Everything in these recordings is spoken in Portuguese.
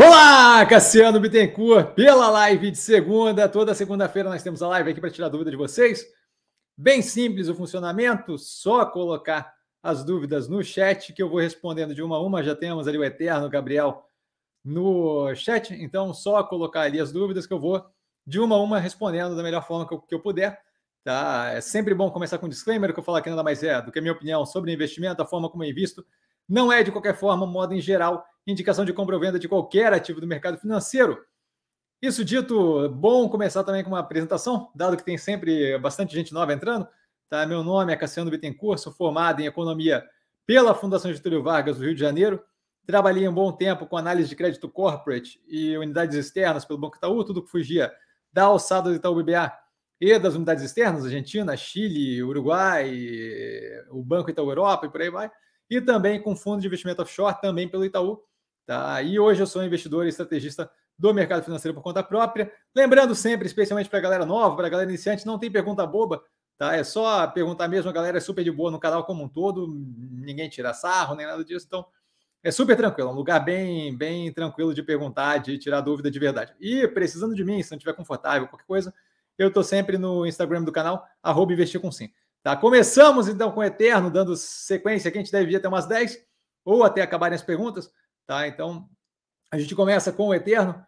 Olá, Cassiano Bittencourt, pela live de segunda. Toda segunda-feira nós temos a live aqui para tirar dúvida de vocês. Bem simples o funcionamento, só colocar as dúvidas no chat que eu vou respondendo de uma a uma. Já temos ali o Eterno Gabriel no chat, então só colocar ali as dúvidas que eu vou de uma a uma respondendo da melhor forma que eu, que eu puder. Tá? É sempre bom começar com um disclaimer, que eu falo aqui nada mais é do que a minha opinião sobre investimento, a forma como eu invisto. Não é de qualquer forma, modo em geral, indicação de compra ou venda de qualquer ativo do mercado financeiro. Isso dito, bom começar também com uma apresentação, dado que tem sempre bastante gente nova entrando. Tá? Meu nome é Cassiano Bittencourt, sou formado em Economia pela Fundação Getúlio Vargas do Rio de Janeiro. Trabalhei um bom tempo com análise de crédito corporate e unidades externas pelo Banco Itaú, tudo que fugia da alçada do Itaú BBA e das unidades externas, Argentina, Chile, Uruguai, o Banco Itaú Europa e por aí vai. E também com fundo de investimento offshore, também pelo Itaú. Tá? E hoje eu sou investidor e estrategista do mercado financeiro por conta própria. Lembrando sempre, especialmente para a galera nova, para a galera iniciante, não tem pergunta boba, tá? É só perguntar mesmo, a galera é super de boa no canal como um todo, ninguém tira sarro, nem nada disso, então é super tranquilo, é um lugar bem, bem tranquilo de perguntar, de tirar dúvida de verdade. E precisando de mim, se não estiver confortável, qualquer coisa, eu estou sempre no Instagram do canal, arroba investir com sim. Tá? Começamos então com o Eterno, dando sequência, que a gente deve ir até umas 10, ou até acabarem as perguntas. Tá? Então, a gente começa com o Eterno.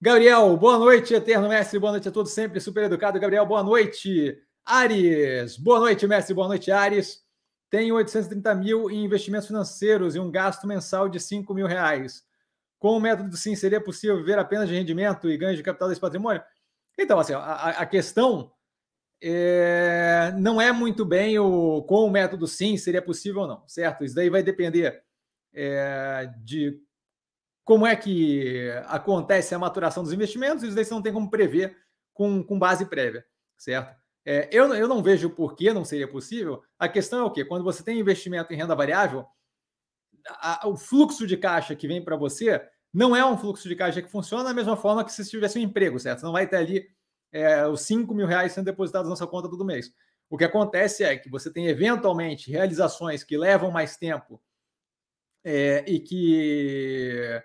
Gabriel, boa noite, Eterno Mestre, boa noite a todos, sempre super educado. Gabriel, boa noite. Ares, boa noite, Mestre, boa noite, Ares. Tenho 830 mil em investimentos financeiros e um gasto mensal de 5 mil reais. Com o método sim, seria possível viver apenas de rendimento e ganho de capital desse patrimônio? Então, assim, a, a questão é, não é muito bem o com o método sim seria possível ou não, certo? Isso daí vai depender é, de como é que acontece a maturação dos investimentos, isso daí você não tem como prever com, com base prévia, certo? É, eu, eu não vejo por que não seria possível. A questão é o quê? Quando você tem investimento em renda variável, a, o fluxo de caixa que vem para você não é um fluxo de caixa que funciona da mesma forma que se tivesse um emprego, certo? Você não vai ter ali é, os 5 mil reais sendo depositados na sua conta todo mês. O que acontece é que você tem eventualmente realizações que levam mais tempo é, e que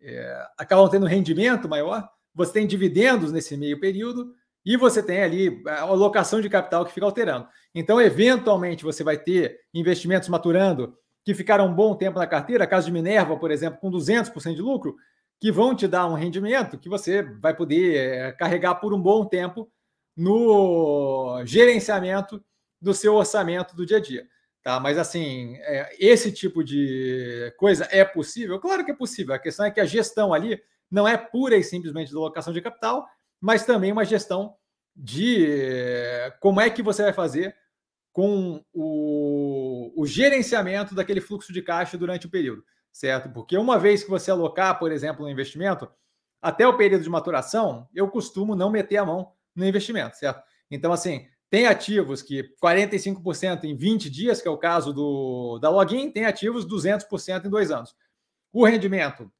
é, acabam tendo rendimento maior, você tem dividendos nesse meio período e você tem ali a alocação de capital que fica alterando. Então, eventualmente, você vai ter investimentos maturando que ficaram um bom tempo na carteira, caso de Minerva, por exemplo, com 200% de lucro, que vão te dar um rendimento que você vai poder é, carregar por um bom tempo no gerenciamento do seu orçamento do dia a dia. Tá? Mas, assim, é, esse tipo de coisa é possível? Claro que é possível. A questão é que a gestão ali não é pura e simplesmente de alocação de capital, mas também uma gestão de é, como é que você vai fazer com o, o gerenciamento daquele fluxo de caixa durante o período, certo? Porque uma vez que você alocar, por exemplo, um investimento, até o período de maturação, eu costumo não meter a mão no investimento, certo? Então, assim, tem ativos que 45% em 20 dias, que é o caso do, da login, tem ativos 200% em dois anos. O rendimento,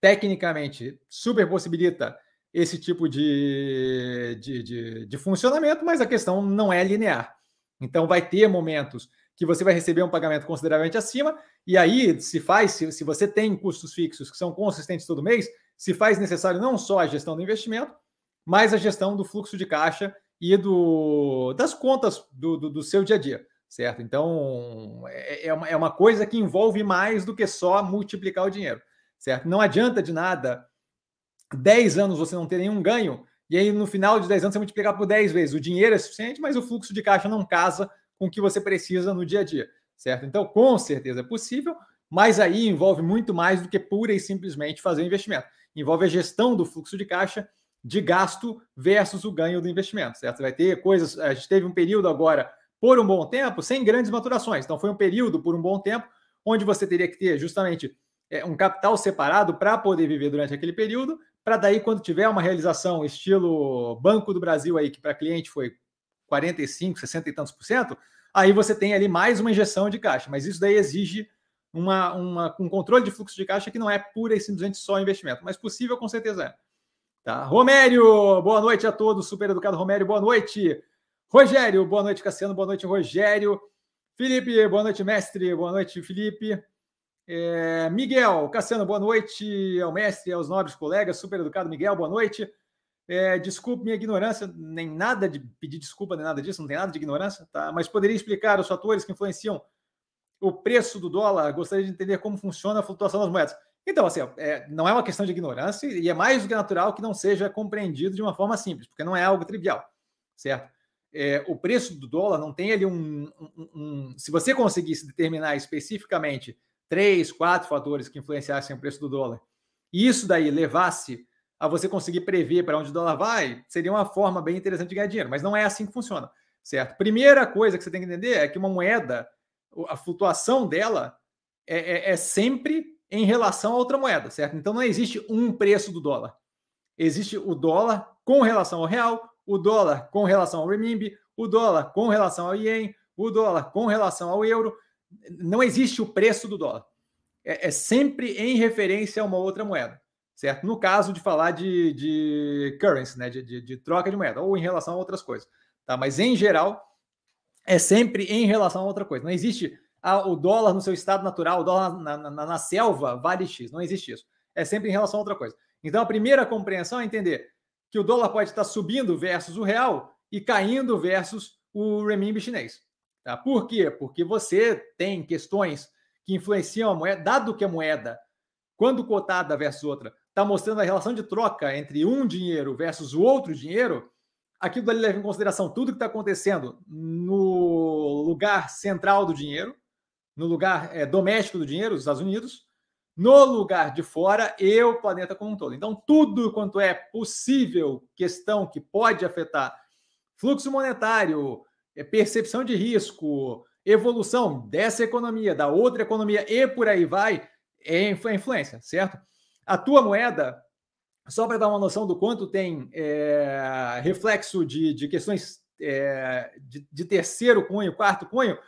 tecnicamente, super possibilita esse tipo de, de, de, de funcionamento, mas a questão não é linear. Então, vai ter momentos que você vai receber um pagamento consideravelmente acima, e aí se faz, se, se você tem custos fixos que são consistentes todo mês, se faz necessário não só a gestão do investimento, mas a gestão do fluxo de caixa e do, das contas do, do, do seu dia a dia, certo? Então, é, é, uma, é uma coisa que envolve mais do que só multiplicar o dinheiro, certo? Não adianta de nada 10 anos você não ter nenhum ganho, e aí no final de 10 anos você multiplicar por 10 vezes. O dinheiro é suficiente, mas o fluxo de caixa não casa com o que você precisa no dia a dia, certo? Então, com certeza é possível, mas aí envolve muito mais do que pura e simplesmente fazer o investimento. Envolve a gestão do fluxo de caixa de gasto versus o ganho do investimento, certo? Vai ter coisas. A gente teve um período agora, por um bom tempo, sem grandes maturações. Então, foi um período, por um bom tempo, onde você teria que ter justamente é, um capital separado para poder viver durante aquele período, para daí, quando tiver uma realização estilo Banco do Brasil aí, que para cliente foi 45, 60 e tantos por cento, aí você tem ali mais uma injeção de caixa. Mas isso daí exige uma, uma, um controle de fluxo de caixa que não é pura e simplesmente só investimento, mas possível com certeza é. Tá? Romério, boa noite a todos. Super educado Romério, boa noite. Rogério, boa noite, Cassiano, boa noite, Rogério. Felipe, boa noite, mestre, boa noite, Felipe. É, Miguel, Cassiano, boa noite ao mestre, aos nobres colegas, super educado Miguel, boa noite. É, desculpe minha ignorância, nem nada de pedir desculpa, nem nada disso, não tem nada de ignorância, tá? Mas poderia explicar os fatores que influenciam o preço do dólar? Gostaria de entender como funciona a flutuação das moedas. Então, assim, é, não é uma questão de ignorância e é mais do que natural que não seja compreendido de uma forma simples, porque não é algo trivial, certo? É, o preço do dólar não tem ali um, um, um, Se você conseguisse determinar especificamente três, quatro fatores que influenciassem o preço do dólar, e isso daí levasse a você conseguir prever para onde o dólar vai, seria uma forma bem interessante de ganhar dinheiro, mas não é assim que funciona, certo? Primeira coisa que você tem que entender é que uma moeda, a flutuação dela é, é, é sempre em relação a outra moeda, certo? Então não existe um preço do dólar. Existe o dólar com relação ao real, o dólar com relação ao renminbi, o dólar com relação ao ien, o dólar com relação ao euro não existe o preço do dólar. É, é, sempre em referência a uma outra moeda, certo? No caso de falar de, de currency, né? De, de, de, troca de moeda, ou em relação a outras coisas. Tá? Mas em geral, é sempre em relação a outra coisa. Não existe ah, o dólar no seu estado natural, o dólar na, na, na selva vale X. Não existe isso. É sempre em relação a outra coisa. Então a primeira compreensão é entender que o dólar pode estar subindo versus o real e caindo versus o renminbi chinês. Tá? Por quê? Porque você tem questões que influenciam a moeda, dado que a moeda, quando cotada versus outra, está mostrando a relação de troca entre um dinheiro versus o outro dinheiro, aquilo ali leva em consideração tudo que está acontecendo no lugar central do dinheiro, no lugar é, doméstico do dinheiro, os Estados Unidos, no lugar de fora e o planeta como um todo. Então, tudo quanto é possível questão que pode afetar fluxo monetário, é percepção de risco, evolução dessa economia, da outra economia e por aí vai, é influência, certo? A tua moeda, só para dar uma noção do quanto tem é, reflexo de, de questões é, de, de, terceiro cunho, quarto cunho,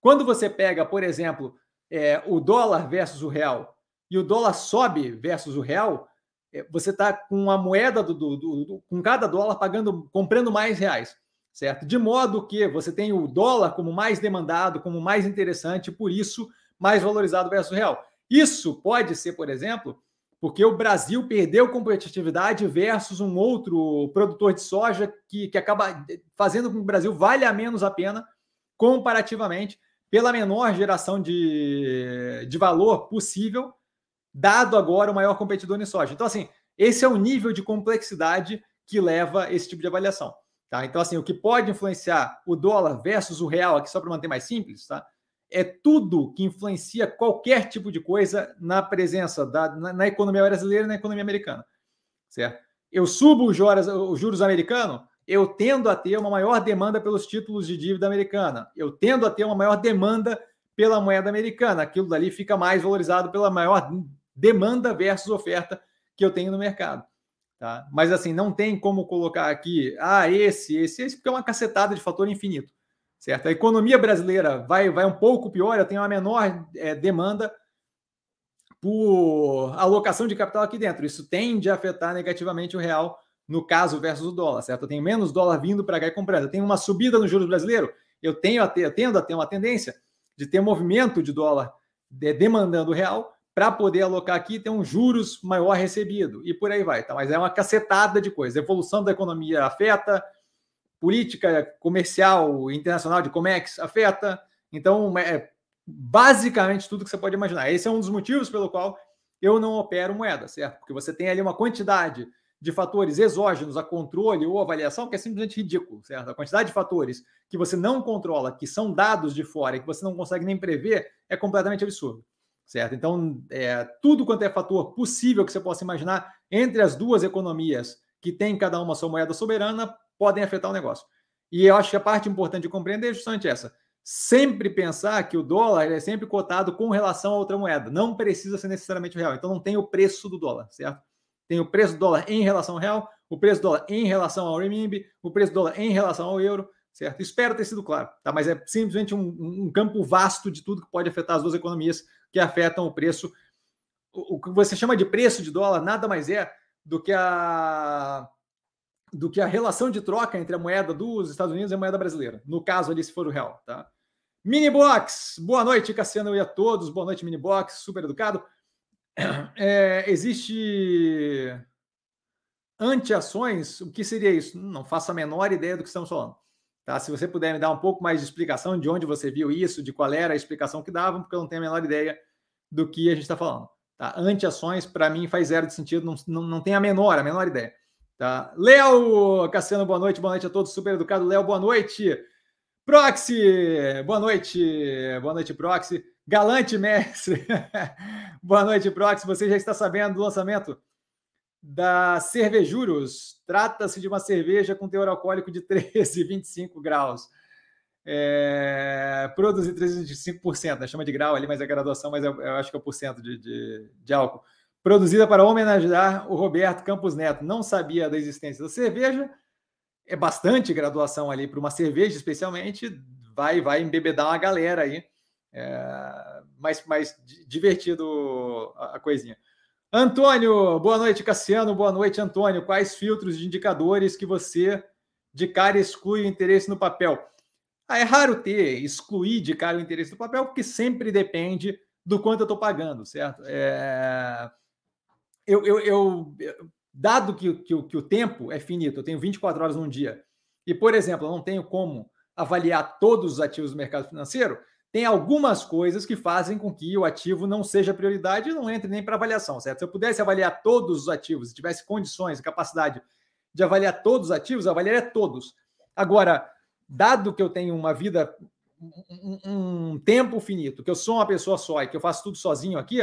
quando você pega, por exemplo, é, o dólar versus o real e o dólar sobe versus o real, é, você está com a moeda do, do, do, com cada dólar pagando, comprando mais reais certo? De modo que você tem o dólar como mais demandado, como mais interessante, por isso mais valorizado versus o real. Isso pode ser, por exemplo, porque o Brasil perdeu competitividade versus um outro produtor de soja que, que acaba fazendo com que o Brasil valha menos a pena comparativamente pela menor geração de, de valor possível, dado agora o maior competidor em soja. Então, assim, esse é o nível de complexidade que leva esse tipo de avaliação. Tá? Então, assim, o que pode influenciar o dólar versus o real, aqui só para manter mais simples, tá? É tudo que influencia qualquer tipo de coisa na presença da, na, na economia brasileira e na economia americana. Certo? Eu subo os juros, os juros americanos, eu tendo a ter uma maior demanda pelos títulos de dívida americana. Eu tendo a ter uma maior demanda pela moeda americana. Aquilo dali fica mais valorizado pela maior demanda versus oferta que eu tenho no mercado. Tá? Mas assim, não tem como colocar aqui, ah, esse, esse, esse, porque é uma cacetada de fator infinito. Certo? A economia brasileira vai, vai um pouco pior, eu tenho uma menor é, demanda por alocação de capital aqui dentro. Isso tende a afetar negativamente o real, no caso, versus o dólar, certo? Eu tenho menos dólar vindo para cá e comprando. Eu tenho uma subida no juros brasileiro, eu tenho a ter, eu tendo a ter uma tendência de ter movimento de dólar de, demandando o real, para poder alocar aqui ter um juros maior recebido e por aí vai, tá? Mas é uma cacetada de coisas. Evolução da economia afeta, política comercial internacional de Comex afeta. Então, é basicamente tudo que você pode imaginar. Esse é um dos motivos pelo qual eu não opero moeda, certo? Porque você tem ali uma quantidade de fatores exógenos a controle ou avaliação que é simplesmente ridículo, certo? A quantidade de fatores que você não controla, que são dados de fora e que você não consegue nem prever, é completamente absurdo certo? Então, é, tudo quanto é fator possível que você possa imaginar entre as duas economias que tem cada uma sua moeda soberana podem afetar o negócio. E eu acho que a parte importante de compreender é justamente essa. Sempre pensar que o dólar é sempre cotado com relação a outra moeda. Não precisa ser necessariamente o real. Então não tem o preço do dólar, certo? Tem o preço do dólar em relação ao real, o preço do dólar em relação ao renminbi, o preço do dólar em relação ao euro, certo? Espero ter sido claro, tá? Mas é simplesmente um, um campo vasto de tudo que pode afetar as duas economias que afetam o preço. O, o que você chama de preço de dólar nada mais é do que a do que a relação de troca entre a moeda dos Estados Unidos e a moeda brasileira. No caso ali, se for o real, tá? Minibox, boa noite, Cassiano e a todos. Boa noite, Minibox, super educado. É, existe anti-ações, o que seria isso? Não faço a menor ideia do que estamos falando. Tá? Se você puder me dar um pouco mais de explicação de onde você viu isso, de qual era a explicação que davam, porque eu não tenho a menor ideia do que a gente está falando. Tá? Anti-ações, para mim, faz zero de sentido, não, não, não tem a menor, a menor ideia. Tá? Léo Cassiano, boa noite, boa noite a todos, super educado. Léo, boa noite. Proxy, boa noite, boa noite, Proxy. Galante Mestre, boa noite, Proxy. Você já está sabendo do lançamento da Cervejuros. Trata-se de uma cerveja com teor alcoólico de 13,25 graus. É, produzir 13,25%, né? chama de grau ali, mas é graduação, mas eu, eu acho que é o porcento de, de, de, álcool. Produzida para homenagear o Roberto Campos Neto. Não sabia da existência da cerveja, é bastante graduação ali para uma cerveja, especialmente. Vai, vai embebedar uma galera aí. É, mais, divertido a, a coisinha. Antônio, boa noite, Cassiano. Boa noite, Antônio. Quais filtros de indicadores que você de cara exclui o interesse no papel? Ah, é raro ter excluir de cara o interesse no papel, porque sempre depende do quanto eu estou pagando, certo? É... Eu, eu, eu, dado que, que, que o tempo é finito, eu tenho 24 horas num dia, e, por exemplo, eu não tenho como avaliar todos os ativos do mercado financeiro, tem algumas coisas que fazem com que o ativo não seja prioridade e não entre nem para avaliação, certo? Se eu pudesse avaliar todos os ativos, se tivesse condições capacidade de avaliar todos os ativos, eu avaliaria todos. Agora, dado que eu tenho uma vida, um, um tempo finito, que eu sou uma pessoa só e que eu faço tudo sozinho aqui,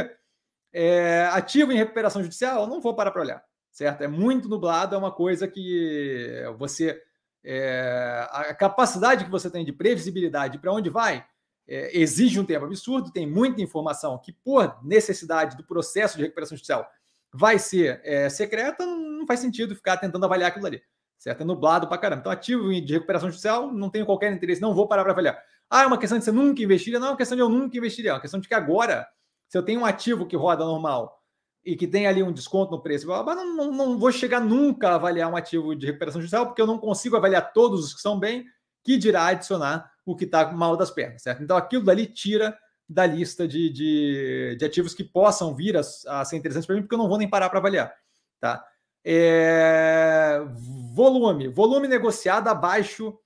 é, ativo em recuperação judicial, eu não vou parar para olhar, certo? É muito nublado, é uma coisa que você. É, a capacidade que você tem de previsibilidade para onde vai é, exige um tempo absurdo, tem muita informação que, por necessidade do processo de recuperação judicial, vai ser é, secreta, não faz sentido ficar tentando avaliar aquilo ali. Certo? É nublado para caramba. Então, ativo de recuperação judicial, não tenho qualquer interesse, não vou parar para avaliar. Ah, é uma questão de você nunca investiria? Não é uma questão de eu nunca investiria, é uma questão de que agora, se eu tenho um ativo que roda normal e que tem ali um desconto no preço, não, não, não vou chegar nunca a avaliar um ativo de recuperação judicial, porque eu não consigo avaliar todos os que estão bem, que dirá adicionar o que está mal das pernas, certo? Então aquilo dali tira da lista de, de, de ativos que possam vir a, a, ser interessantes para mim, porque eu não vou nem parar para avaliar, tá? É, volume, volume negociado abaixo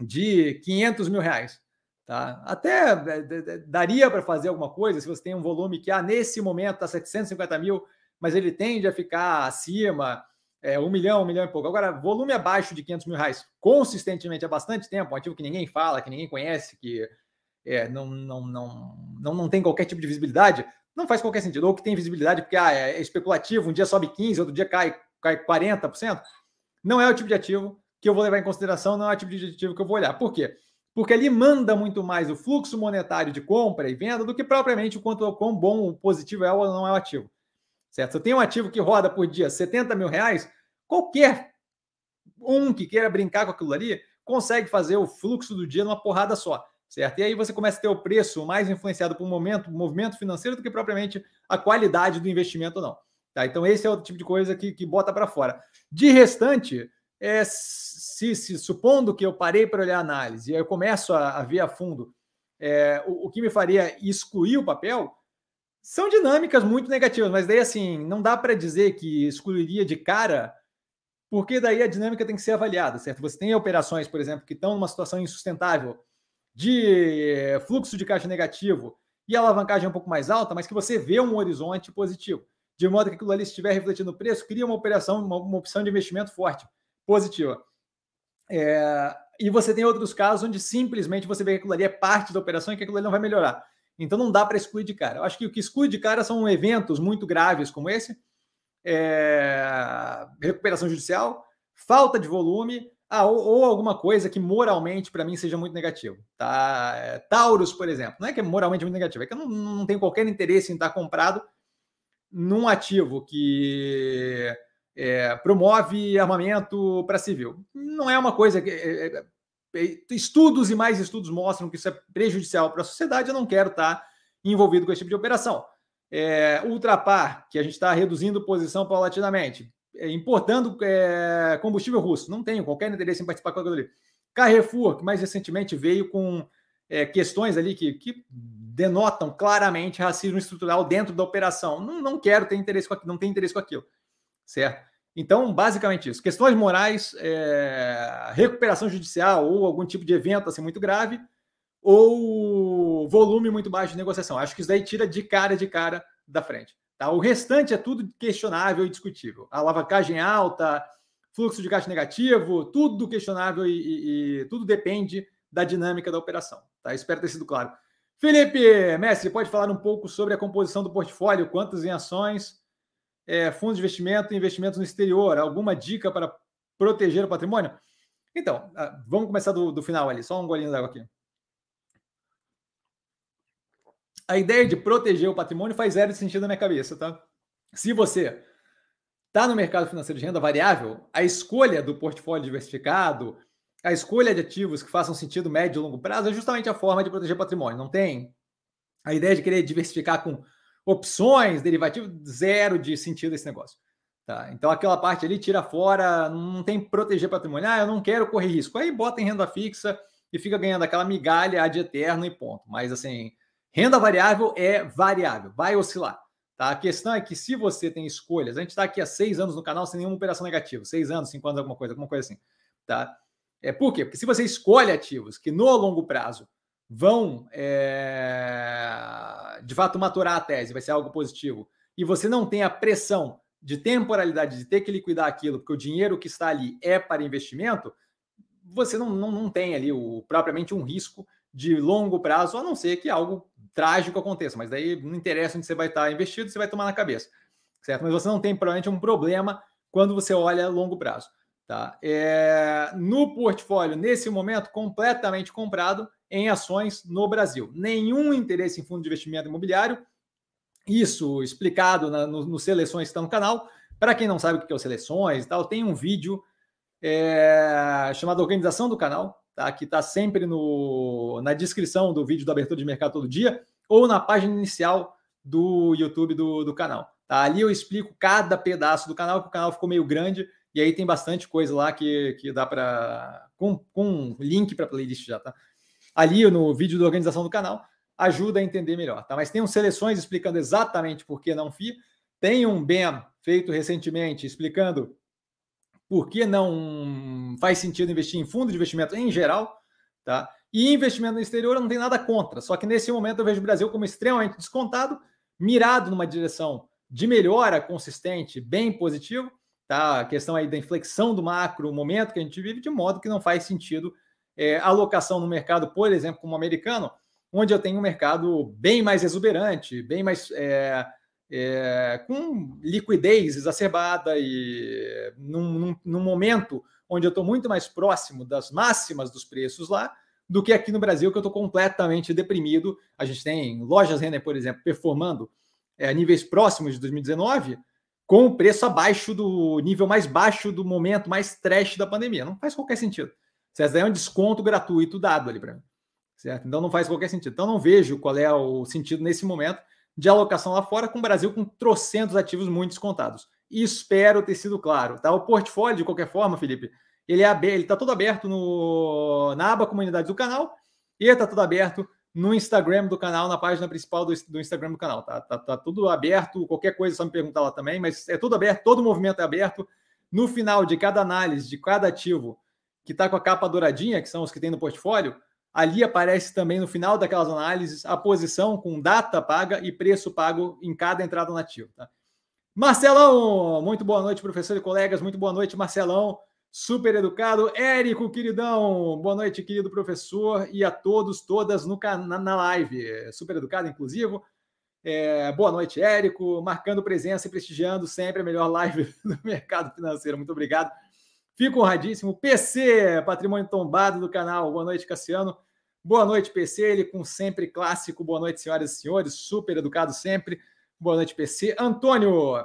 de 500 mil reais, tá? Até é, daria para fazer alguma coisa se você tem um volume que, ah, nesse momento está 750 mil, mas ele tende a ficar acima, é, um milhão, um milhão e pouco. Agora, volume abaixo de 500 mil reais consistentemente há bastante tempo, um ativo que ninguém fala, que ninguém conhece, que é, não, não, não, não, não tem qualquer tipo de visibilidade, não faz qualquer sentido. Ou que tem visibilidade porque ah, é especulativo, um dia sobe 15%, outro dia cai, cai 40%. Não é o tipo de ativo que eu vou levar em consideração, não é o tipo de ativo que eu vou olhar. Por quê? Porque ele manda muito mais o fluxo monetário de compra e venda do que propriamente o quanto quão bom o positivo é ou não é o ativo certo? Se eu tenho um ativo que roda por dia 70 mil reais, qualquer um que queira brincar com aquilo ali consegue fazer o fluxo do dia numa porrada só, certo? E aí você começa a ter o preço mais influenciado por um momento, movimento financeiro do que propriamente a qualidade do investimento não. Tá? Então esse é o tipo de coisa que, que bota para fora. De restante, é, se, se, supondo que eu parei para olhar a análise e eu começo a, a ver a fundo é, o, o que me faria excluir o papel, são dinâmicas muito negativas, mas daí assim, não dá para dizer que excluiria de cara, porque daí a dinâmica tem que ser avaliada, certo? Você tem operações, por exemplo, que estão numa situação insustentável de fluxo de caixa negativo e alavancagem um pouco mais alta, mas que você vê um horizonte positivo. De modo que aquilo ali estiver refletindo no preço, cria uma operação, uma, uma opção de investimento forte, positiva. É, e você tem outros casos onde simplesmente você vê que aquilo ali é parte da operação e que aquilo ali não vai melhorar. Então não dá para excluir de cara. Eu acho que o que exclui de cara são eventos muito graves como esse, é... recuperação judicial, falta de volume, ah, ou, ou, alguma coisa que moralmente para mim seja muito negativo. Tá? É, Taurus, por exemplo, não é que é moralmente muito negativo, é que eu não, não tenho qualquer interesse em estar comprado num ativo que é, promove armamento para civil. Não é uma coisa que. É, é estudos e mais estudos mostram que isso é prejudicial para a sociedade, eu não quero estar envolvido com esse tipo de operação. É, Ultrapar, que a gente está reduzindo posição paulatinamente, é, importando é, combustível russo, não tenho qualquer interesse em participar com aquilo ali. Carrefour, que mais recentemente veio com é, questões ali que, que denotam claramente racismo estrutural dentro da operação. Não, não quero ter interesse com aquilo, não tenho interesse com aquilo, certo? Então, basicamente isso. Questões morais, é, recuperação judicial ou algum tipo de evento assim muito grave, ou volume muito baixo de negociação. Acho que isso daí tira de cara de cara da frente. Tá? O restante é tudo questionável e discutível. Alavancagem alta, fluxo de caixa negativo, tudo questionável e, e, e tudo depende da dinâmica da operação. Tá? Espero ter sido claro. Felipe, mestre, pode falar um pouco sobre a composição do portfólio, quantos em ações, é, fundos de investimento e investimentos no exterior? Alguma dica para proteger o patrimônio? Então, ah, vamos começar do, do final ali, só um golinho d'água aqui. A ideia de proteger o patrimônio faz zero sentido na minha cabeça, tá? Se você está no mercado financeiro de renda variável, a escolha do portfólio diversificado, a escolha de ativos que façam sentido médio e longo prazo é justamente a forma de proteger patrimônio. Não tem a ideia de querer diversificar com opções, derivativos, zero de sentido esse negócio. Tá? Então aquela parte ali tira fora, não tem proteger patrimônio. Ah, eu não quero correr risco. Aí bota em renda fixa e fica ganhando aquela migalha de eterno e ponto. Mas assim, renda variável é variável, vai oscilar. Tá? A questão é que se você tem escolhas, a gente está aqui há seis anos no canal sem nenhuma operação negativa, seis anos, cinco anos, alguma coisa, alguma coisa assim. Tá? É, por quê? Porque se você escolhe ativos que no longo prazo vão é, de fato maturar a tese, vai ser algo positivo, e você não tem a pressão de temporalidade de ter que liquidar aquilo, porque o dinheiro que está ali é para investimento, você não, não, não tem ali o, propriamente um risco de longo prazo, a não ser que algo trágico aconteça, mas daí não interessa onde você vai estar investido, você vai tomar na cabeça, certo? Mas você não tem provavelmente um problema quando você olha longo prazo. Tá? É, no portfólio, nesse momento, completamente comprado em ações no Brasil. Nenhum interesse em fundo de investimento imobiliário. Isso explicado na, no, no Seleções que está no canal. Para quem não sabe o que é o Seleções e tal, tem um vídeo é, chamado Organização do Canal, tá? que está sempre no, na descrição do vídeo do Abertura de Mercado Todo Dia ou na página inicial do YouTube do, do canal. Tá? Ali eu explico cada pedaço do canal, porque o canal ficou meio grande e aí tem bastante coisa lá que, que dá para. Com, com link para playlist já, tá? Ali no vídeo da organização do canal, ajuda a entender melhor, tá? Mas tem um seleções explicando exatamente por que não FI. Tem um BEM feito recentemente explicando por que não faz sentido investir em fundo de investimento em geral, tá? E investimento no exterior não tem nada contra, só que nesse momento eu vejo o Brasil como extremamente descontado, mirado numa direção de melhora consistente, bem positivo, tá? A questão aí da inflexão do macro, o momento que a gente vive, de modo que não faz sentido é, alocação no mercado, por exemplo, como americano, onde eu tenho um mercado bem mais exuberante, bem mais é, é, com liquidez exacerbada e num, num, num momento onde eu estou muito mais próximo das máximas dos preços lá do que aqui no Brasil, que eu estou completamente deprimido. A gente tem lojas Renner, por exemplo, performando é, níveis próximos de 2019 com o preço abaixo do nível mais baixo do momento mais trash da pandemia. Não faz qualquer sentido. Certo? É um desconto gratuito dado ali para mim. Certo? Então não faz qualquer sentido. Então não vejo qual é o sentido nesse momento de alocação lá fora com o Brasil com trocentos ativos muito descontados. E espero ter sido claro. Tá? O portfólio, de qualquer forma, Felipe, ele é está todo aberto no, na aba comunidade do canal e está todo aberto no Instagram do canal, na página principal do, do Instagram do canal. Tá, tá, tá, tudo aberto, qualquer coisa é só me perguntar lá também, mas é tudo aberto, todo movimento é aberto. No final de cada análise, de cada ativo que está com a capa douradinha, que são os que tem no portfólio, ali aparece também no final daquelas análises a posição com data paga e preço pago em cada entrada no ativo. Tá? Marcelão, muito boa noite, professor e colegas, muito boa noite, Marcelão super educado. Érico, queridão, boa noite, querido professor, e a todos, todas no, na, na live. Super educado, inclusivo. É, boa noite, Érico, marcando presença e prestigiando sempre a melhor live do mercado financeiro. Muito obrigado. Fico honradíssimo. PC, patrimônio tombado do canal. Boa noite, Cassiano. Boa noite, PC. Ele com sempre clássico. Boa noite, senhoras e senhores. Super educado sempre. Boa noite, PC. Antônio,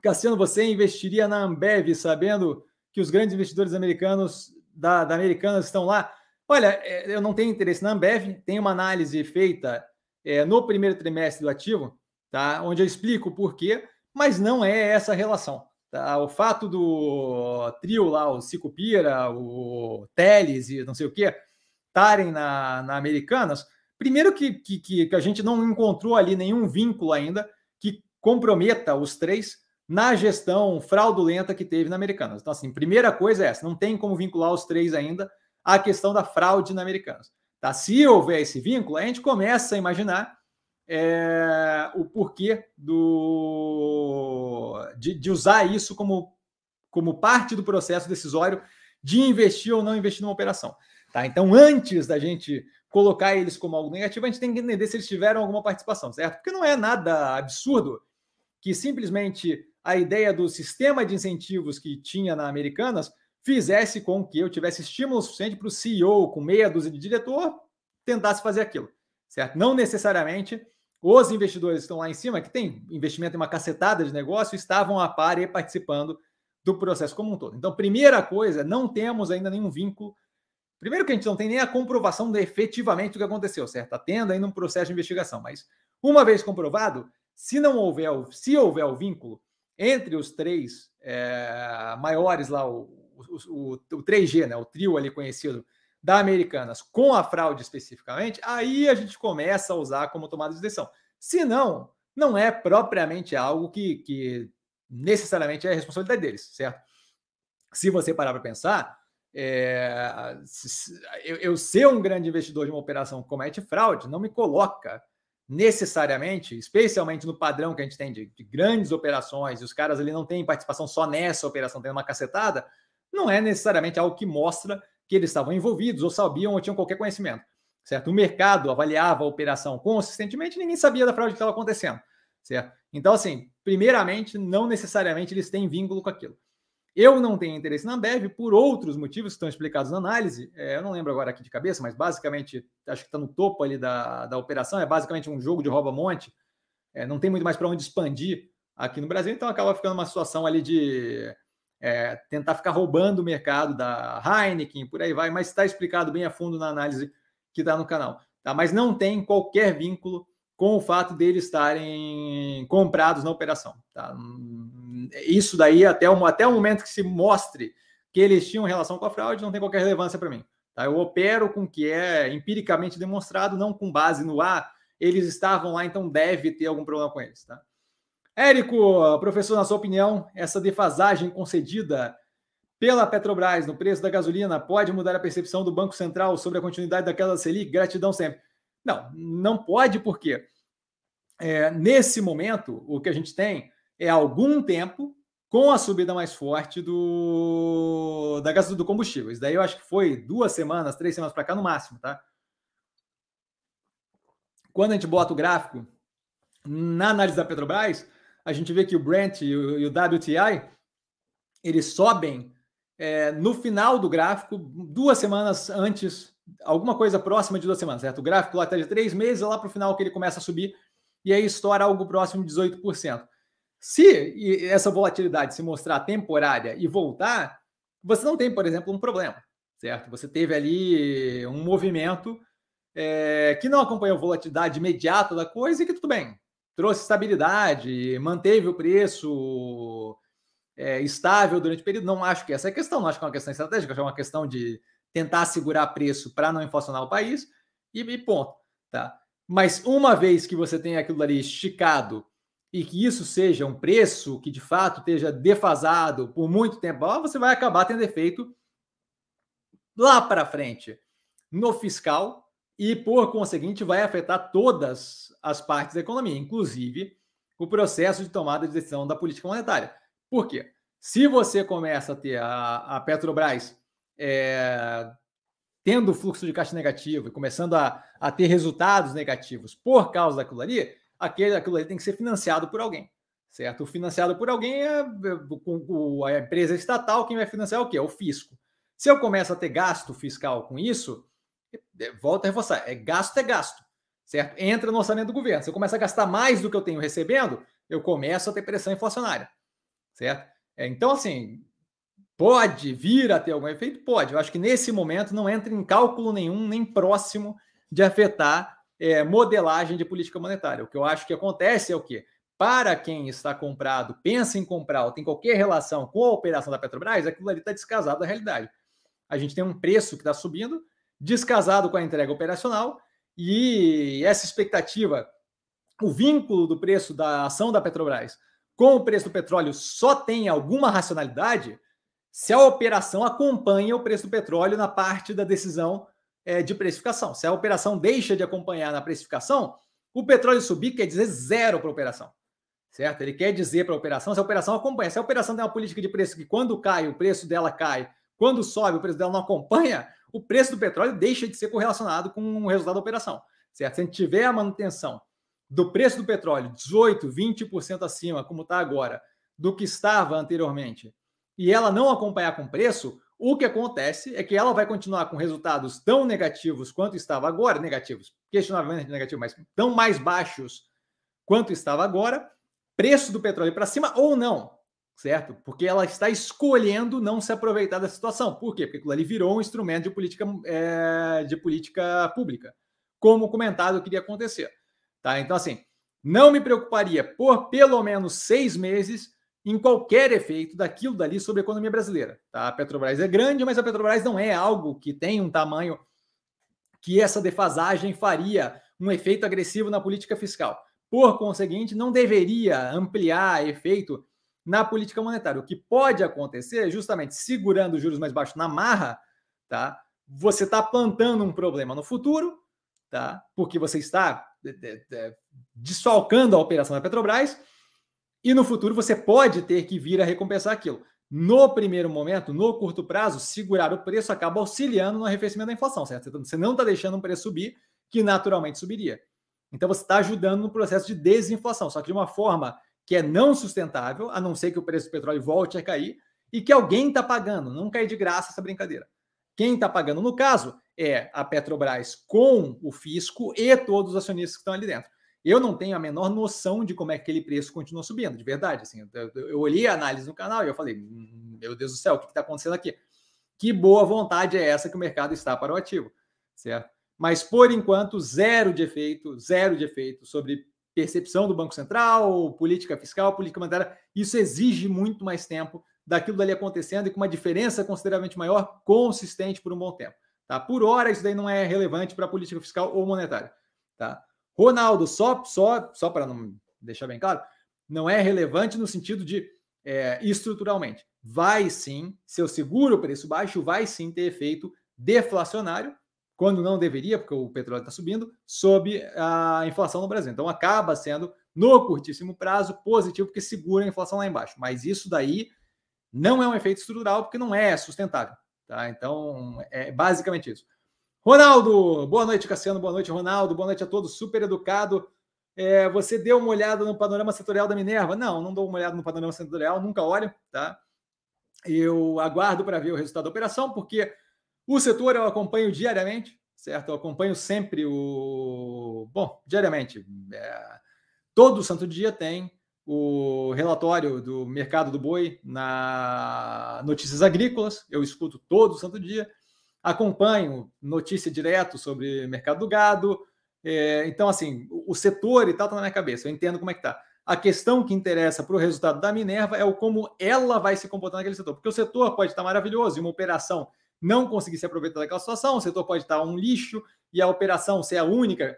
Cassiano, você investiria na Ambev sabendo que os grandes investidores americanos da, da estão lá. Olha, é, eu não tenho interesse na Ambev, tem uma análise feita é, no primeiro trimestre do ativo, tá? onde eu explico o porquê, mas não é essa relação. Tá? O fato do trio lá, o Cicupira, o Teles e não sei o quê, estarem na, na Americanas, primeiro que, que, que a gente não encontrou ali nenhum vínculo ainda que comprometa os três na gestão fraudulenta que teve na Americanas. Então, assim, primeira coisa é essa: não tem como vincular os três ainda à questão da fraude na Americanas. Tá? Se houver esse vínculo, a gente começa a imaginar é, o porquê do, de, de, usar isso como, como parte do processo decisório de investir ou não investir numa operação. Tá? Então, antes da gente colocar eles como algo negativo, a gente tem que entender se eles tiveram alguma participação, certo? Porque não é nada absurdo que simplesmente a ideia do sistema de incentivos que tinha na Americanas fizesse com que eu tivesse estímulo suficiente para o CEO, com meia dúzia de diretor, tentasse fazer aquilo, certo? Não necessariamente os investidores estão lá em cima, que tem investimento em uma cacetada de negócio, estavam a par e participando do processo como um todo. Então, primeira coisa, não temos ainda nenhum vínculo. Primeiro que a gente não tem nem a comprovação de efetivamente o que aconteceu, certo? Está tendo ainda um processo de investigação, mas uma vez comprovado, se não houver, se houver o vínculo, entre os três é, maiores lá, o, o, o, o 3G, né, o trio ali conhecido da Americanas, com a fraude especificamente, aí a gente começa a usar como tomada de decisão. Se não, não é propriamente algo que, que necessariamente é a responsabilidade deles, certo? Se você parar para pensar, é, eu, eu, ser um grande investidor de uma operação que comete fraude não me coloca necessariamente, especialmente no padrão que a gente tem de, de, grandes operações, e os caras ali não têm participação só nessa operação, tem uma cacetada, não é necessariamente algo que mostra que eles estavam envolvidos ou sabiam ou tinham qualquer conhecimento, certo? O mercado avaliava a operação consistentemente, ninguém sabia da fraude que estava acontecendo, certo? Então, assim, primeiramente, não necessariamente eles têm vínculo com aquilo. Eu não tenho interesse na Ambev por outros motivos que estão explicados na análise. É, eu não lembro agora aqui de cabeça, mas basicamente acho que está no topo ali da, da operação. É basicamente um jogo de rouba-monte. É, não tem muito mais para onde expandir aqui no Brasil, então acaba ficando uma situação ali de é, tentar ficar roubando o mercado da Heineken, por aí vai, mas está explicado bem a fundo na análise que está no canal. Tá? Mas não tem qualquer vínculo com o fato deles estarem comprados na operação. Tá? Isso daí, até o, até o momento que se mostre que eles tinham relação com a fraude, não tem qualquer relevância para mim. Tá? Eu opero com o que é empiricamente demonstrado, não com base no A, ah, eles estavam lá, então deve ter algum problema com eles. Tá? Érico, professor, na sua opinião, essa defasagem concedida pela Petrobras no preço da gasolina pode mudar a percepção do Banco Central sobre a continuidade daquela Selic? Gratidão sempre. Não, não pode, porque é, nesse momento o que a gente tem é algum tempo com a subida mais forte do da gasolina do combustível. Isso daí eu acho que foi duas semanas, três semanas para cá no máximo, tá? Quando a gente bota o gráfico na análise da Petrobras, a gente vê que o Brent e o, e o WTI eles sobem é, no final do gráfico, duas semanas antes, alguma coisa próxima de duas semanas, certo? O gráfico lá está de três meses, lá para o final que ele começa a subir, e aí estoura algo próximo de 18%. Se essa volatilidade se mostrar temporária e voltar, você não tem, por exemplo, um problema, certo? Você teve ali um movimento é, que não acompanhou a volatilidade imediata da coisa e que tudo bem, trouxe estabilidade, manteve o preço é, estável durante o período. Não acho que essa é a questão, não acho que é uma questão estratégica, acho que é uma questão de tentar segurar preço para não inflacionar o país e, e, ponto. Tá? Mas uma vez que você tem aquilo ali esticado e que isso seja um preço que de fato esteja defasado por muito tempo, você vai acabar tendo efeito lá para frente no fiscal e, por conseguinte, vai afetar todas as partes da economia, inclusive o processo de tomada de decisão da política monetária. Por quê? Se você começa a ter a, a Petrobras é, tendo fluxo de caixa negativo e começando a, a ter resultados negativos por causa daquilo ali, aquele, aquilo ali tem que ser financiado por alguém, certo? O financiado por alguém é, a empresa estatal, quem vai financiar é o quê? É o fisco. Se eu começo a ter gasto fiscal com isso, volta a reforçar, é gasto é gasto, certo? Entra no orçamento do governo. Se eu começo a gastar mais do que eu tenho recebendo, eu começo a ter pressão inflacionária, certo? É, então, assim, pode vir a ter algum efeito? Pode. Eu acho que nesse momento não entra em cálculo nenhum, nem próximo de afetar é, modelagem de política monetária. O que eu acho que acontece é o quê? Para quem está comprado, pensa em comprar ou tem qualquer relação com a operação da Petrobras, aquilo ali está descasado da realidade. A gente tem um preço que está subindo, descasado com a entrega operacional e essa expectativa, o vínculo do preço da ação da Petrobras com o preço do petróleo só tem alguma racionalidade se a operação acompanha o preço do petróleo na parte da decisão é, de precificação. Se a operação deixa de acompanhar na precificação, o petróleo subir quer dizer zero para a operação. Certo? Ele quer dizer para a operação, se a operação acompanha, se a operação tem uma política de preço que quando cai, o preço dela cai, quando sobe, o preço dela não acompanha, o preço do petróleo deixa de ser correlacionado com o resultado da operação. Certo? Se a gente tiver a manutenção do preço do petróleo 18, 20% acima, como está agora, do que estava anteriormente, e ela não acompanhar com preço, o que acontece é que ela vai continuar com resultados tão negativos quanto estava agora, negativos, questionavelmente negativos, mas tão mais baixos quanto estava agora, preço do petróleo para cima ou não, certo? Porque ela está escolhendo não se aproveitar da situação. Por quê? Porque aquilo ali virou um instrumento de política, é, de política pública, como comentado que iria acontecer. Tá? Então, assim, não me preocuparia por pelo menos seis meses em qualquer efeito daquilo dali sobre a economia brasileira. Tá? A Petrobras é grande, mas a Petrobras não é algo que tem um tamanho que essa defasagem faria um efeito agressivo na política fiscal. Por conseguinte, não deveria ampliar efeito na política monetária. O que pode acontecer, justamente segurando os juros mais baixos na marra, tá? Você está plantando um problema no futuro, tá? Porque você está desfalcando a operação da Petrobras e no futuro você pode ter que vir a recompensar aquilo. No primeiro momento, no curto prazo, segurar o preço acaba auxiliando no arrefecimento da inflação, certo? Você não está deixando o preço subir, que naturalmente subiria. Então você está ajudando no processo de desinflação, só que de uma forma que é não sustentável, a não ser que o preço do petróleo volte a cair e que alguém está pagando. Não cai de graça essa brincadeira. Quem está pagando, no caso, é a Petrobras com o fisco e todos os acionistas que estão ali dentro. Eu não tenho a menor noção de como é que aquele preço continua subindo, de verdade. Assim, eu, eu olhei a análise no canal e eu falei: hum, meu Deus do céu, o que está acontecendo aqui? Que boa vontade é essa que o mercado está para o ativo, certo? Mas por enquanto, zero de efeito, zero de efeito sobre percepção do Banco Central, política fiscal, política monetária. Isso exige muito mais tempo daquilo dali acontecendo e com uma diferença consideravelmente maior, consistente por um bom tempo. Tá? Por hora, isso daí não é relevante para a política fiscal ou monetária. Tá? Ronaldo, só, só, só para não deixar bem claro, não é relevante no sentido de é, estruturalmente. Vai sim, se eu seguro o preço baixo, vai sim ter efeito deflacionário, quando não deveria, porque o petróleo está subindo, sob a inflação no Brasil. Então acaba sendo, no curtíssimo prazo, positivo, porque segura a inflação lá embaixo. Mas isso daí não é um efeito estrutural, porque não é sustentável. Tá? Então, é basicamente isso. Ronaldo, boa noite, Cassiano, boa noite, Ronaldo, boa noite a todos, super educado. É, você deu uma olhada no panorama setorial da Minerva? Não, não dou uma olhada no panorama setorial, nunca olho, tá? Eu aguardo para ver o resultado da operação, porque o setor eu acompanho diariamente, certo? Eu acompanho sempre o. Bom, diariamente. É... Todo santo dia tem o relatório do mercado do boi na Notícias Agrícolas, eu escuto todo santo dia acompanho notícia direto sobre mercado do gado. É, então, assim, o setor e tal está na minha cabeça, eu entendo como é que está. A questão que interessa para o resultado da Minerva é o como ela vai se comportar naquele setor. Porque o setor pode estar maravilhoso e uma operação não conseguir se aproveitar daquela situação, o setor pode estar um lixo e a operação ser a única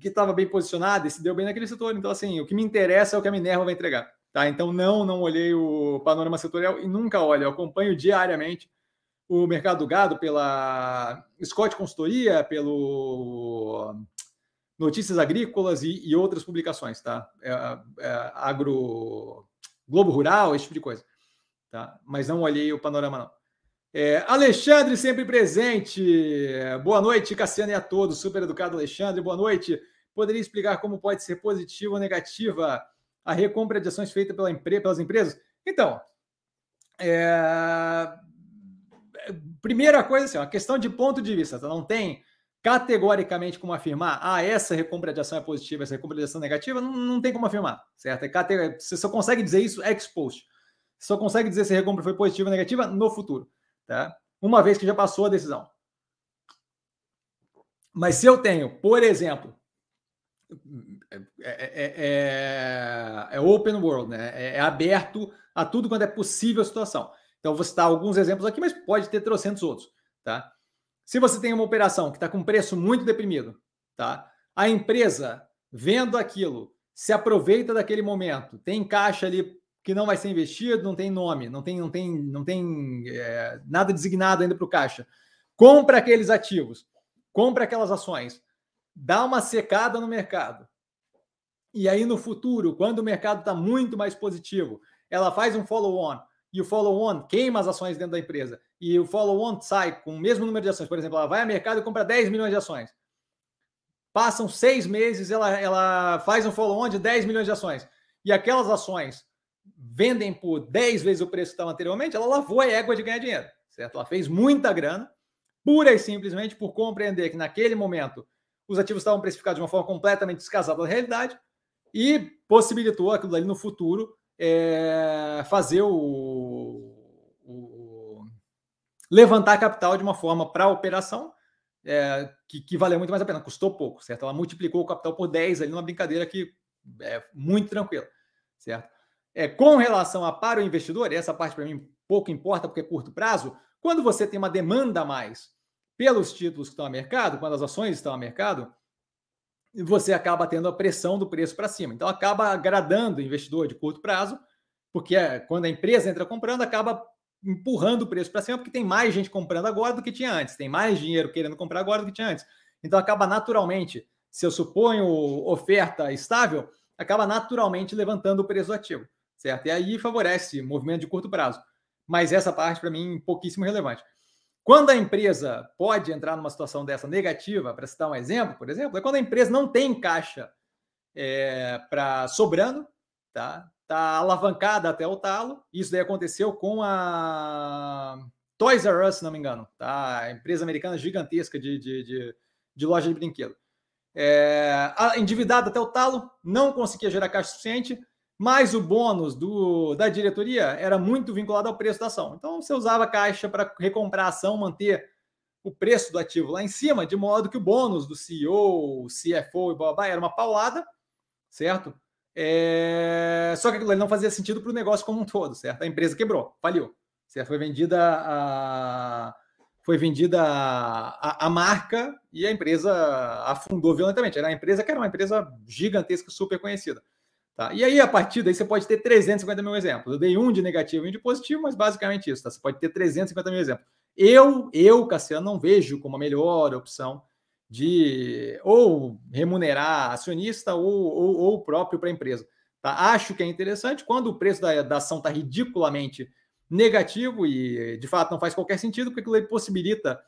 que estava bem posicionada e se deu bem naquele setor. Então, assim, o que me interessa é o que a Minerva vai entregar. Tá? Então, não, não olhei o panorama setorial e nunca olho. Eu acompanho diariamente o mercado do gado pela Scott Consultoria, pelo Notícias Agrícolas e, e outras publicações, tá? É, é, agro Globo Rural, esse tipo de coisa, tá? Mas não olhei o panorama não. É, Alexandre sempre presente. Boa noite, Cassiano e a todos. Super educado Alexandre. Boa noite. Poderia explicar como pode ser positiva ou negativa a recompra de ações feita pela empre pelas empresas? Então, é, primeira coisa, assim, uma questão de ponto de vista. Tá? Não tem categoricamente como afirmar, ah, essa recompra de ação é positiva, essa recompra de ação é negativa, não, não tem como afirmar, certo? É você só consegue dizer isso ex post. Você só consegue dizer se a recompra foi positiva ou negativa no futuro, tá? Uma vez que já passou a decisão. Mas se eu tenho, por exemplo, é, é, é, é open world, né? É, aberto a tudo quanto é possível a situação. Então, vou citar alguns exemplos aqui, mas pode ter trocentos outros, tá? Se você tem uma operação que está com preço muito deprimido, tá? A empresa vendo aquilo se aproveita daquele momento, tem caixa ali que não vai ser investido, não tem nome, não tem, não tem, não tem é, nada designado ainda para o caixa. Compra aqueles ativos, compra aquelas ações, dá uma secada no mercado. E aí, no futuro, quando o mercado está muito mais positivo, ela faz um follow-on e o follow-on queima as ações dentro da empresa e o follow-on sai com o mesmo número de ações. Por exemplo, ela vai ao mercado e compra 10 milhões de ações. Passam seis meses, ela, ela faz um follow-on de 10 milhões de ações. E aquelas ações vendem por 10 vezes o preço que estava anteriormente, ela lavou a égua de ganhar dinheiro, certo? Ela fez muita grana, pura e simplesmente por compreender que naquele momento os ativos estavam precificados de uma forma completamente descasada da realidade e possibilitou aquilo ali no futuro é, fazer o, o, levantar capital de uma forma para a operação é, que, que, valeu muito mais a pena, custou pouco, certo? Ela multiplicou o capital por 10 ali numa brincadeira que é muito tranquila, certo? É, com relação a para o investidor, essa parte para mim pouco importa porque é curto prazo, quando você tem uma demanda a mais pelos títulos que estão a mercado, quando as ações estão a mercado, você acaba tendo a pressão do preço para cima. Então acaba agradando o investidor de curto prazo, porque é, quando a empresa entra comprando, acaba empurrando o preço para cima, porque tem mais gente comprando agora do que tinha antes, tem mais dinheiro querendo comprar agora do que tinha antes. Então acaba naturalmente, se eu suponho oferta estável, acaba naturalmente levantando o preço do ativo, certo? E aí favorece movimento de curto prazo. Mas essa parte, para mim, pouquíssimo relevante. Quando a empresa pode entrar numa situação dessa negativa, para citar um exemplo, por exemplo, é quando a empresa não tem caixa é, para sobrando, tá? Está alavancada até o talo. Isso daí aconteceu com a Toys R Us, se não me engano, tá? A empresa americana gigantesca de, de, de, de loja de brinquedo. É, endividada até o talo, não conseguia gerar caixa suficiente, mas o bônus do, da diretoria era muito vinculado ao preço da ação. Então você usava caixa para recomprar a ação, manter o preço do ativo lá em cima, de modo que o bônus do CEO, CFO e blá, era uma paulada, certo? É... Só que aquilo não fazia sentido para o negócio como um todo, certo? A empresa quebrou, faliu, certo? Foi vendida a, foi vendida a, a, marca e a empresa afundou violentamente. Era uma empresa que era uma empresa gigantesca, super conhecida. Tá? E aí, a partir daí, você pode ter 350 mil exemplos. Eu dei um de negativo e um de positivo, mas basicamente isso. Tá? Você pode ter 350 mil exemplos. Eu, eu, Cassiano, não vejo como a melhor opção de ou remunerar acionista ou, ou, ou próprio para a empresa. Tá? Acho que é interessante quando o preço da, da ação está ridiculamente negativo e de fato não faz qualquer sentido, porque aquilo possibilita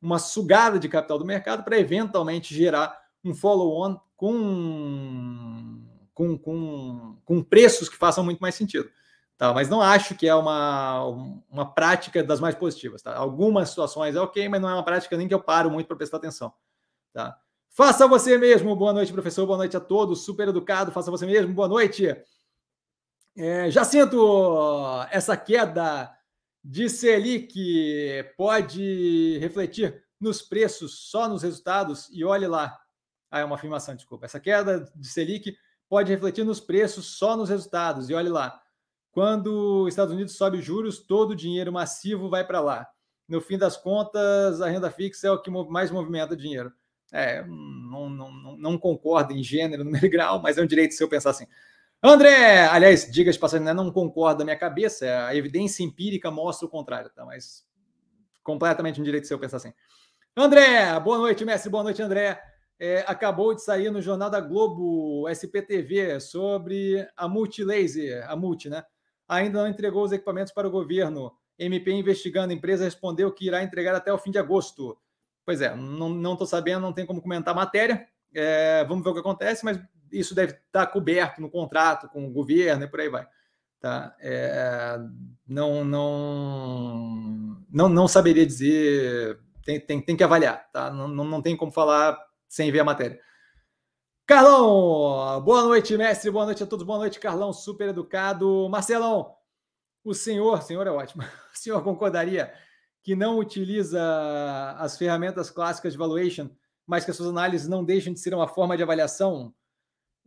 uma sugada de capital do mercado para eventualmente gerar um follow-on com, com, com, com preços que façam muito mais sentido. Tá, mas não acho que é uma, uma prática das mais positivas. Tá? Algumas situações é ok, mas não é uma prática nem que eu paro muito para prestar atenção. Tá? Faça você mesmo. Boa noite, professor. Boa noite a todos. Super educado. Faça você mesmo. Boa noite. É, já sinto essa queda de Selic pode refletir nos preços, só nos resultados. E olhe lá. Ah, é uma afirmação, desculpa. Essa queda de Selic pode refletir nos preços, só nos resultados. E olhe lá. Quando os Estados Unidos sobe juros, todo o dinheiro massivo vai para lá. No fim das contas, a renda fixa é o que mais movimenta dinheiro. É, não, não, não concordo em gênero, número e grau, mas é um direito seu pensar assim. André, aliás, diga de passagem, né, não concordo da minha cabeça, a evidência empírica mostra o contrário, tá? Mas completamente um direito seu pensar assim. André, boa noite, mestre, boa noite, André. É, acabou de sair no Jornal da Globo, SPTV, sobre a Multilaser, a Multi, né? Ainda não entregou os equipamentos para o governo. MP investigando, a empresa respondeu que irá entregar até o fim de agosto. Pois é, não estou sabendo, não tem como comentar a matéria. É, vamos ver o que acontece, mas isso deve estar coberto no contrato com o governo e por aí vai. Tá? É, não, não, não, não saberia dizer, tem, tem, tem que avaliar, tá? não, não, não tem como falar sem ver a matéria. Carlão, boa noite, mestre, boa noite a todos, boa noite, Carlão, super educado. Marcelão, o senhor, senhor é ótimo, o senhor concordaria que não utiliza as ferramentas clássicas de valuation, mas que as suas análises não deixam de ser uma forma de avaliação,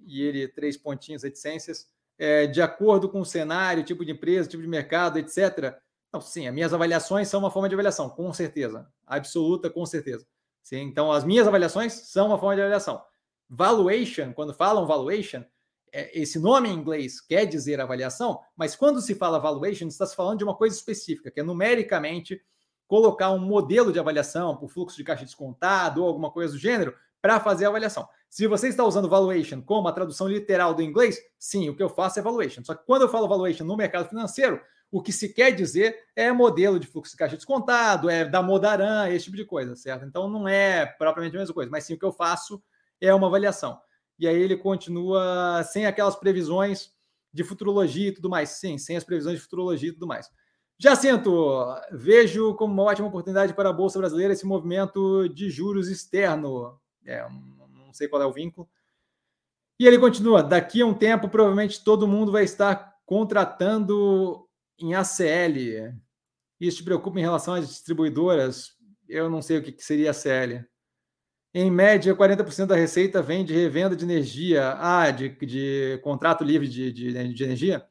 e ele, três pontinhos, reticências, é, de acordo com o cenário, tipo de empresa, tipo de mercado, etc., Não, sim, as minhas avaliações são uma forma de avaliação, com certeza. Absoluta, com certeza. Sim, então, as minhas avaliações são uma forma de avaliação. Valuation, quando falam valuation, é, esse nome em inglês quer dizer avaliação, mas quando se fala valuation, está se falando de uma coisa específica, que é numericamente colocar um modelo de avaliação por fluxo de caixa descontado ou alguma coisa do gênero para fazer a avaliação. Se você está usando valuation como a tradução literal do inglês, sim, o que eu faço é valuation. Só que quando eu falo valuation no mercado financeiro, o que se quer dizer é modelo de fluxo de caixa descontado, é da Modaran, esse tipo de coisa, certo? Então não é propriamente a mesma coisa, mas sim o que eu faço é uma avaliação. E aí ele continua sem aquelas previsões de futurologia e tudo mais. Sim, sem as previsões de futurologia e tudo mais. Jacinto, vejo como uma ótima oportunidade para a Bolsa Brasileira esse movimento de juros externo. É, não sei qual é o vínculo. E ele continua: daqui a um tempo, provavelmente todo mundo vai estar contratando em ACL. Isso te preocupa em relação às distribuidoras? Eu não sei o que seria ACL. Em média, 40% da receita vem de revenda de energia. Ah, de, de contrato livre de, de, de energia?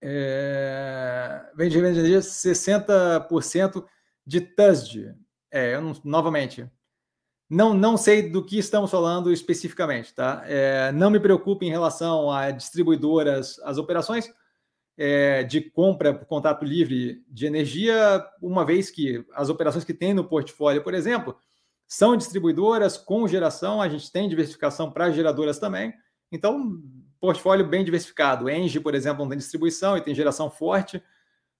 É, vem de revenda de energia 60% de TUSD. É, eu não, novamente, não, não sei do que estamos falando especificamente, tá? É, não me preocupe em relação a distribuidoras, as operações é, de compra por contrato livre de energia, uma vez que as operações que tem no portfólio, por exemplo, são distribuidoras com geração, a gente tem diversificação para geradoras também. Então, portfólio bem diversificado. Engie, por exemplo, não tem distribuição e tem geração forte.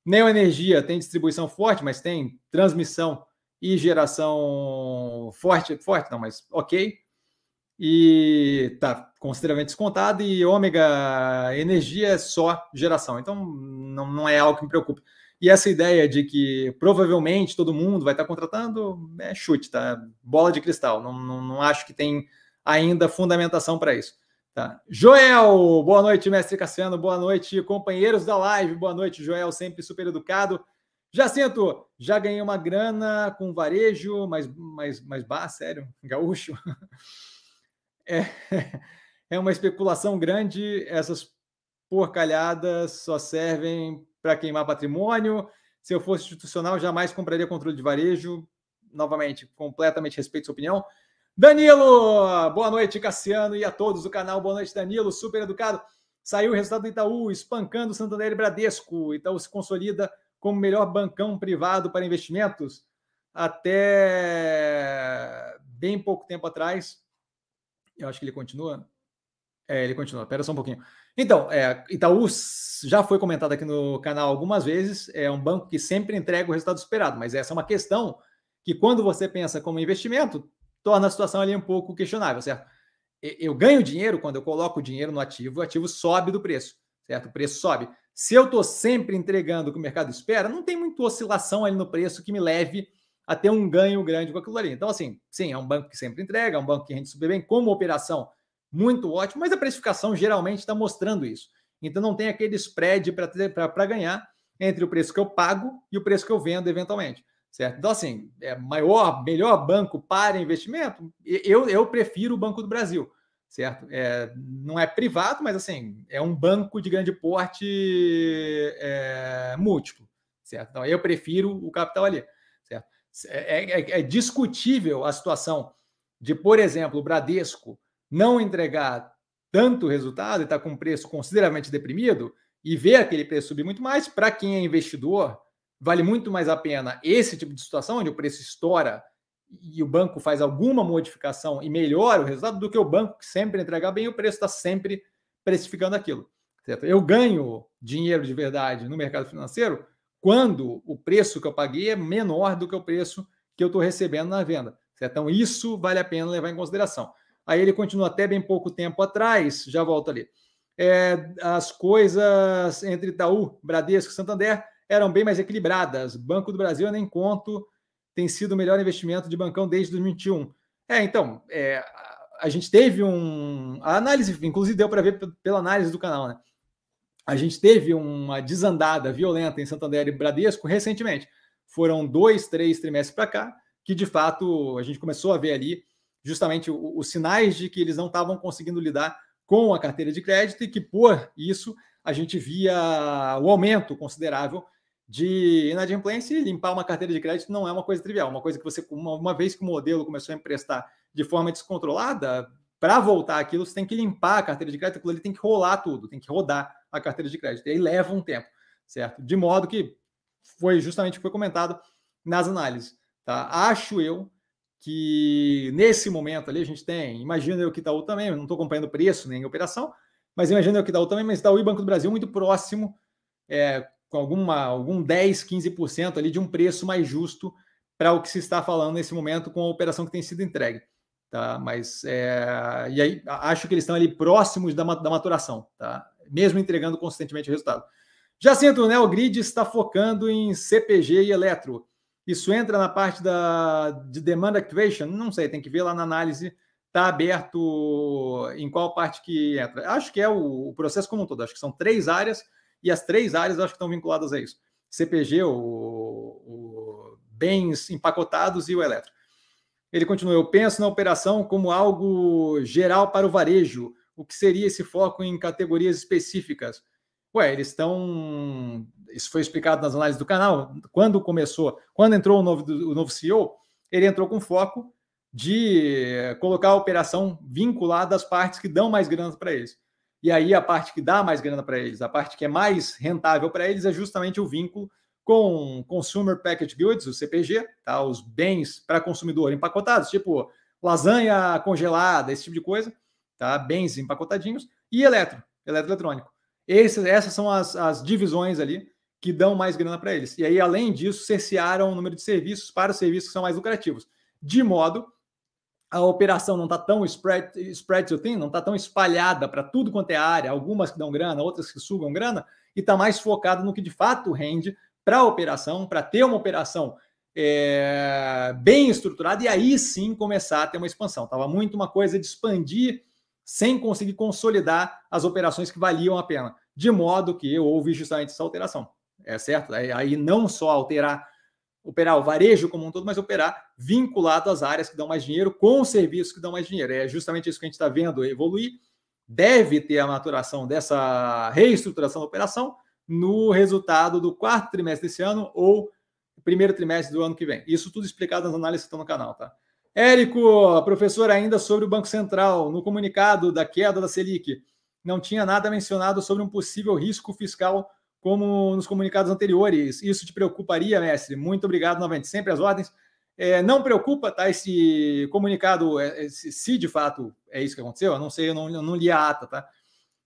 Neoenergia tem distribuição forte, mas tem transmissão e geração forte, forte não, mas ok. E tá consideravelmente descontado. E ômega energia é só geração. Então, não, não é algo que me preocupe. E essa ideia de que provavelmente todo mundo vai estar contratando é chute, tá? Bola de cristal. Não, não, não acho que tem ainda fundamentação para isso. Tá? Joel, boa noite, mestre Cassiano, boa noite, companheiros da live, boa noite, Joel, sempre super educado. Jacinto, já ganhei uma grana com varejo, mas, mas, mas bah, sério, gaúcho. É, é uma especulação grande, essas porcalhadas só servem para queimar patrimônio. Se eu fosse institucional, jamais compraria controle de varejo. Novamente, completamente respeito sua opinião. Danilo, boa noite, Cassiano, e a todos do canal. Boa noite, Danilo, super educado. Saiu o resultado do Itaú, espancando Santander e Bradesco. Itaú se consolida como melhor bancão privado para investimentos até bem pouco tempo atrás. Eu acho que ele continua. É, ele continua. Espera só um pouquinho. Então, é, Itaú já foi comentado aqui no canal algumas vezes. É um banco que sempre entrega o resultado esperado, mas essa é uma questão que, quando você pensa como investimento, torna a situação ali um pouco questionável, certo? Eu ganho dinheiro quando eu coloco o dinheiro no ativo, o ativo sobe do preço, certo? O preço sobe. Se eu estou sempre entregando o que o mercado espera, não tem muita oscilação ali no preço que me leve a ter um ganho grande com aquilo ali. Então, assim, sim, é um banco que sempre entrega, é um banco que rende super bem, como operação muito ótimo, mas a precificação geralmente está mostrando isso. Então não tem aquele spread para ganhar entre o preço que eu pago e o preço que eu vendo eventualmente. Certo? Então, assim, é maior, melhor banco para investimento, eu, eu prefiro o Banco do Brasil, certo? É, não é privado, mas assim, é um banco de grande porte é, múltiplo, certo? Então, eu prefiro o capital ali, certo? É, é, é discutível a situação de, por exemplo, o Bradesco não entregar tanto resultado e está com um preço consideravelmente deprimido e ver aquele preço subir muito mais, para quem é investidor, vale muito mais a pena esse tipo de situação, onde o preço estoura e o banco faz alguma modificação e melhora o resultado, do que o banco que sempre entregar bem, o preço está sempre precificando aquilo. Certo? Eu ganho dinheiro de verdade no mercado financeiro quando o preço que eu paguei é menor do que o preço que eu estou recebendo na venda. Certo? Então, isso vale a pena levar em consideração. Aí ele continua até bem pouco tempo atrás, já volto ali. É, as coisas entre Itaú, Bradesco e Santander eram bem mais equilibradas. Banco do Brasil, eu nem conto, tem sido o melhor investimento de bancão desde 2021. É, então, é, a gente teve um. A análise, inclusive, deu para ver pela análise do canal, né? A gente teve uma desandada violenta em Santander e Bradesco recentemente. Foram dois, três trimestres para cá, que de fato a gente começou a ver ali justamente os sinais de que eles não estavam conseguindo lidar com a carteira de crédito e que, por isso, a gente via o aumento considerável de inadimplência e limpar uma carteira de crédito não é uma coisa trivial, uma coisa que você, uma, uma vez que o modelo começou a emprestar de forma descontrolada, para voltar aquilo, você tem que limpar a carteira de crédito, aquilo ali tem que rolar tudo, tem que rodar a carteira de crédito. E aí leva um tempo, certo? De modo que foi justamente o que foi comentado nas análises. Tá? Acho eu que nesse momento ali a gente tem, imagina eu que Itaú também, não estou acompanhando preço nem operação, mas imagina eu que Itaú também, mas Itaú e Banco do Brasil muito próximo, é, com alguma, algum 10, 15% ali de um preço mais justo para o que se está falando nesse momento com a operação que tem sido entregue tá? Mas é, e aí acho que eles estão ali próximos da, da maturação, tá? Mesmo entregando consistentemente o resultado. Jacinto, né? O grid está focando em CPG e eletro. Isso entra na parte da de demand activation? Não sei, tem que ver lá na análise. Está aberto em qual parte que entra? Acho que é o, o, processo como um todo. Acho que são três áreas e as três áreas acho que estão vinculadas a isso. CPG, o, o bens empacotados e o eletro. Ele continua: Eu penso na operação como algo geral para o varejo. O que seria esse foco em categorias específicas? Ué, eles estão. Isso foi explicado nas análises do canal. Quando começou, quando entrou o novo, o novo CEO, ele entrou com foco de colocar a operação vinculada às partes que dão mais grana para eles. E aí a parte que dá mais grana para eles, a parte que é mais rentável para eles é justamente o vínculo com Consumer Packaged Goods, o CPG, tá? os bens para consumidor empacotados, tipo lasanha congelada, esse tipo de coisa, tá? bens empacotadinhos, e eletro, eletroeletrônico. Esse, essas são as, as divisões ali que dão mais grana para eles. E aí, além disso, cercearam o número de serviços para os serviços que são mais lucrativos. De modo, a operação não está tão spread, spread thin, não está tão espalhada para tudo quanto é área, algumas que dão grana, outras que sugam grana, e está mais focado no que de fato rende para a operação, para ter uma operação é, bem estruturada e aí sim começar a ter uma expansão. Estava muito uma coisa de expandir sem conseguir consolidar as operações que valiam a pena, de modo que houve justamente essa alteração. É certo? Aí não só alterar, operar o varejo como um todo, mas operar vinculado às áreas que dão mais dinheiro com os serviços que dão mais dinheiro. É justamente isso que a gente está vendo evoluir. Deve ter a maturação dessa reestruturação da operação, no resultado do quarto trimestre desse ano ou primeiro trimestre do ano que vem. Isso tudo explicado nas análises que estão no canal, tá? Érico, professor, ainda sobre o Banco Central, no comunicado da queda da Selic, não tinha nada mencionado sobre um possível risco fiscal como nos comunicados anteriores. Isso te preocuparia, mestre? Muito obrigado novamente. Sempre as ordens. É, não preocupa, tá? Esse comunicado, é, se de fato é isso que aconteceu, eu não sei, eu não, eu não li a ata, tá?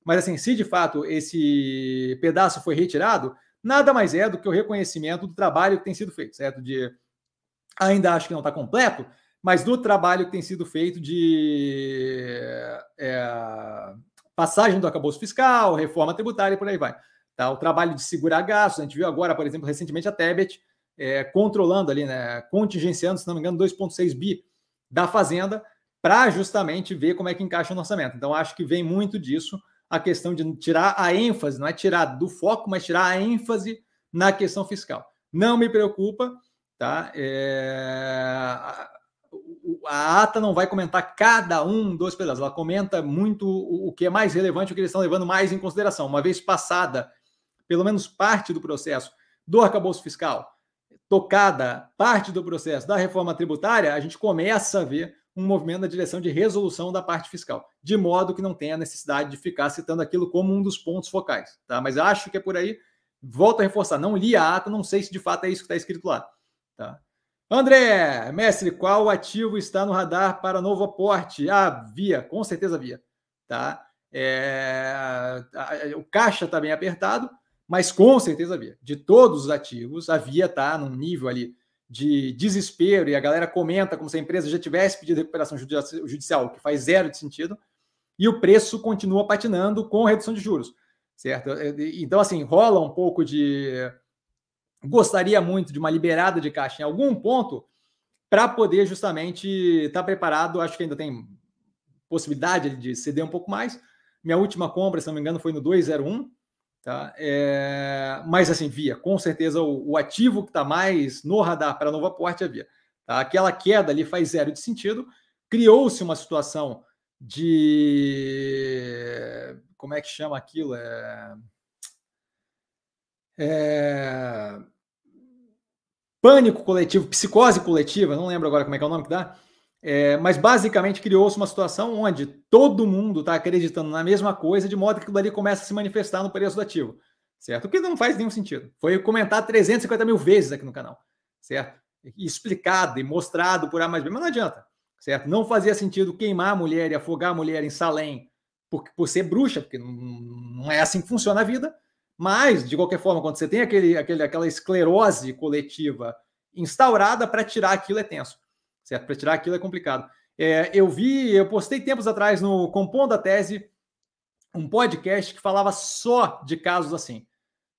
Mas assim, se de fato esse pedaço foi retirado, nada mais é do que o reconhecimento do trabalho que tem sido feito, certo? De ainda acho que não está completo, mas do trabalho que tem sido feito de é, passagem do acabouço fiscal, reforma tributária e por aí vai. Tá? O trabalho de segurar gastos, a gente viu agora, por exemplo, recentemente a Tebet é, controlando ali, né, contingenciando, se não me engano, 2,6 bi da Fazenda para justamente ver como é que encaixa o orçamento. Então, acho que vem muito disso a questão de tirar a ênfase, não é tirar do foco, mas tirar a ênfase na questão fiscal. Não me preocupa, tá? É... A ata não vai comentar cada um dos pedaços, ela comenta muito o que é mais relevante, o que eles estão levando mais em consideração. Uma vez passada, pelo menos parte do processo do arcabouço fiscal, tocada parte do processo da reforma tributária, a gente começa a ver um movimento na direção de resolução da parte fiscal, de modo que não tenha necessidade de ficar citando aquilo como um dos pontos focais, tá? Mas acho que é por aí. Volto a reforçar, não li a ata, não sei se de fato é isso que está escrito lá, tá? André, mestre, qual ativo está no radar para novo aporte? Ah, via, com certeza via, tá? É, o caixa está bem apertado, mas com certeza via. De todos os ativos, a via está num nível ali de desespero e a galera comenta como se a empresa já tivesse pedido recuperação judicial, que faz zero de sentido, e o preço continua patinando com redução de juros, certo? Então, assim, rola um pouco de. Gostaria muito de uma liberada de caixa em algum ponto para poder justamente estar tá preparado. Acho que ainda tem possibilidade de ceder um pouco mais. Minha última compra, se não me engano, foi no 201 Tá? É, mas assim, via, com certeza o, o ativo que está mais no radar para novo aporte é via. Tá? Aquela queda ali faz zero de sentido. Criou-se uma situação de. Como é que chama aquilo? É, é, pânico coletivo, psicose coletiva, não lembro agora como é que é o nome que dá, é, mas basicamente criou-se uma situação onde todo mundo está acreditando na mesma coisa, de modo que aquilo ali começa a se manifestar no preço do ativo, certo? O que não faz nenhum sentido. Foi comentado 350 mil vezes aqui no canal, certo? E explicado e mostrado por A mais B, mas não adianta, certo? Não fazia sentido queimar a mulher e afogar a mulher em Salém por, por ser bruxa, porque não, não é assim que funciona a vida, mas, de qualquer forma, quando você tem aquele, aquele, aquela esclerose coletiva instaurada, para tirar aquilo é tenso certo? Para tirar aquilo é complicado. É, eu vi, eu postei tempos atrás no Compondo a Tese um podcast que falava só de casos assim.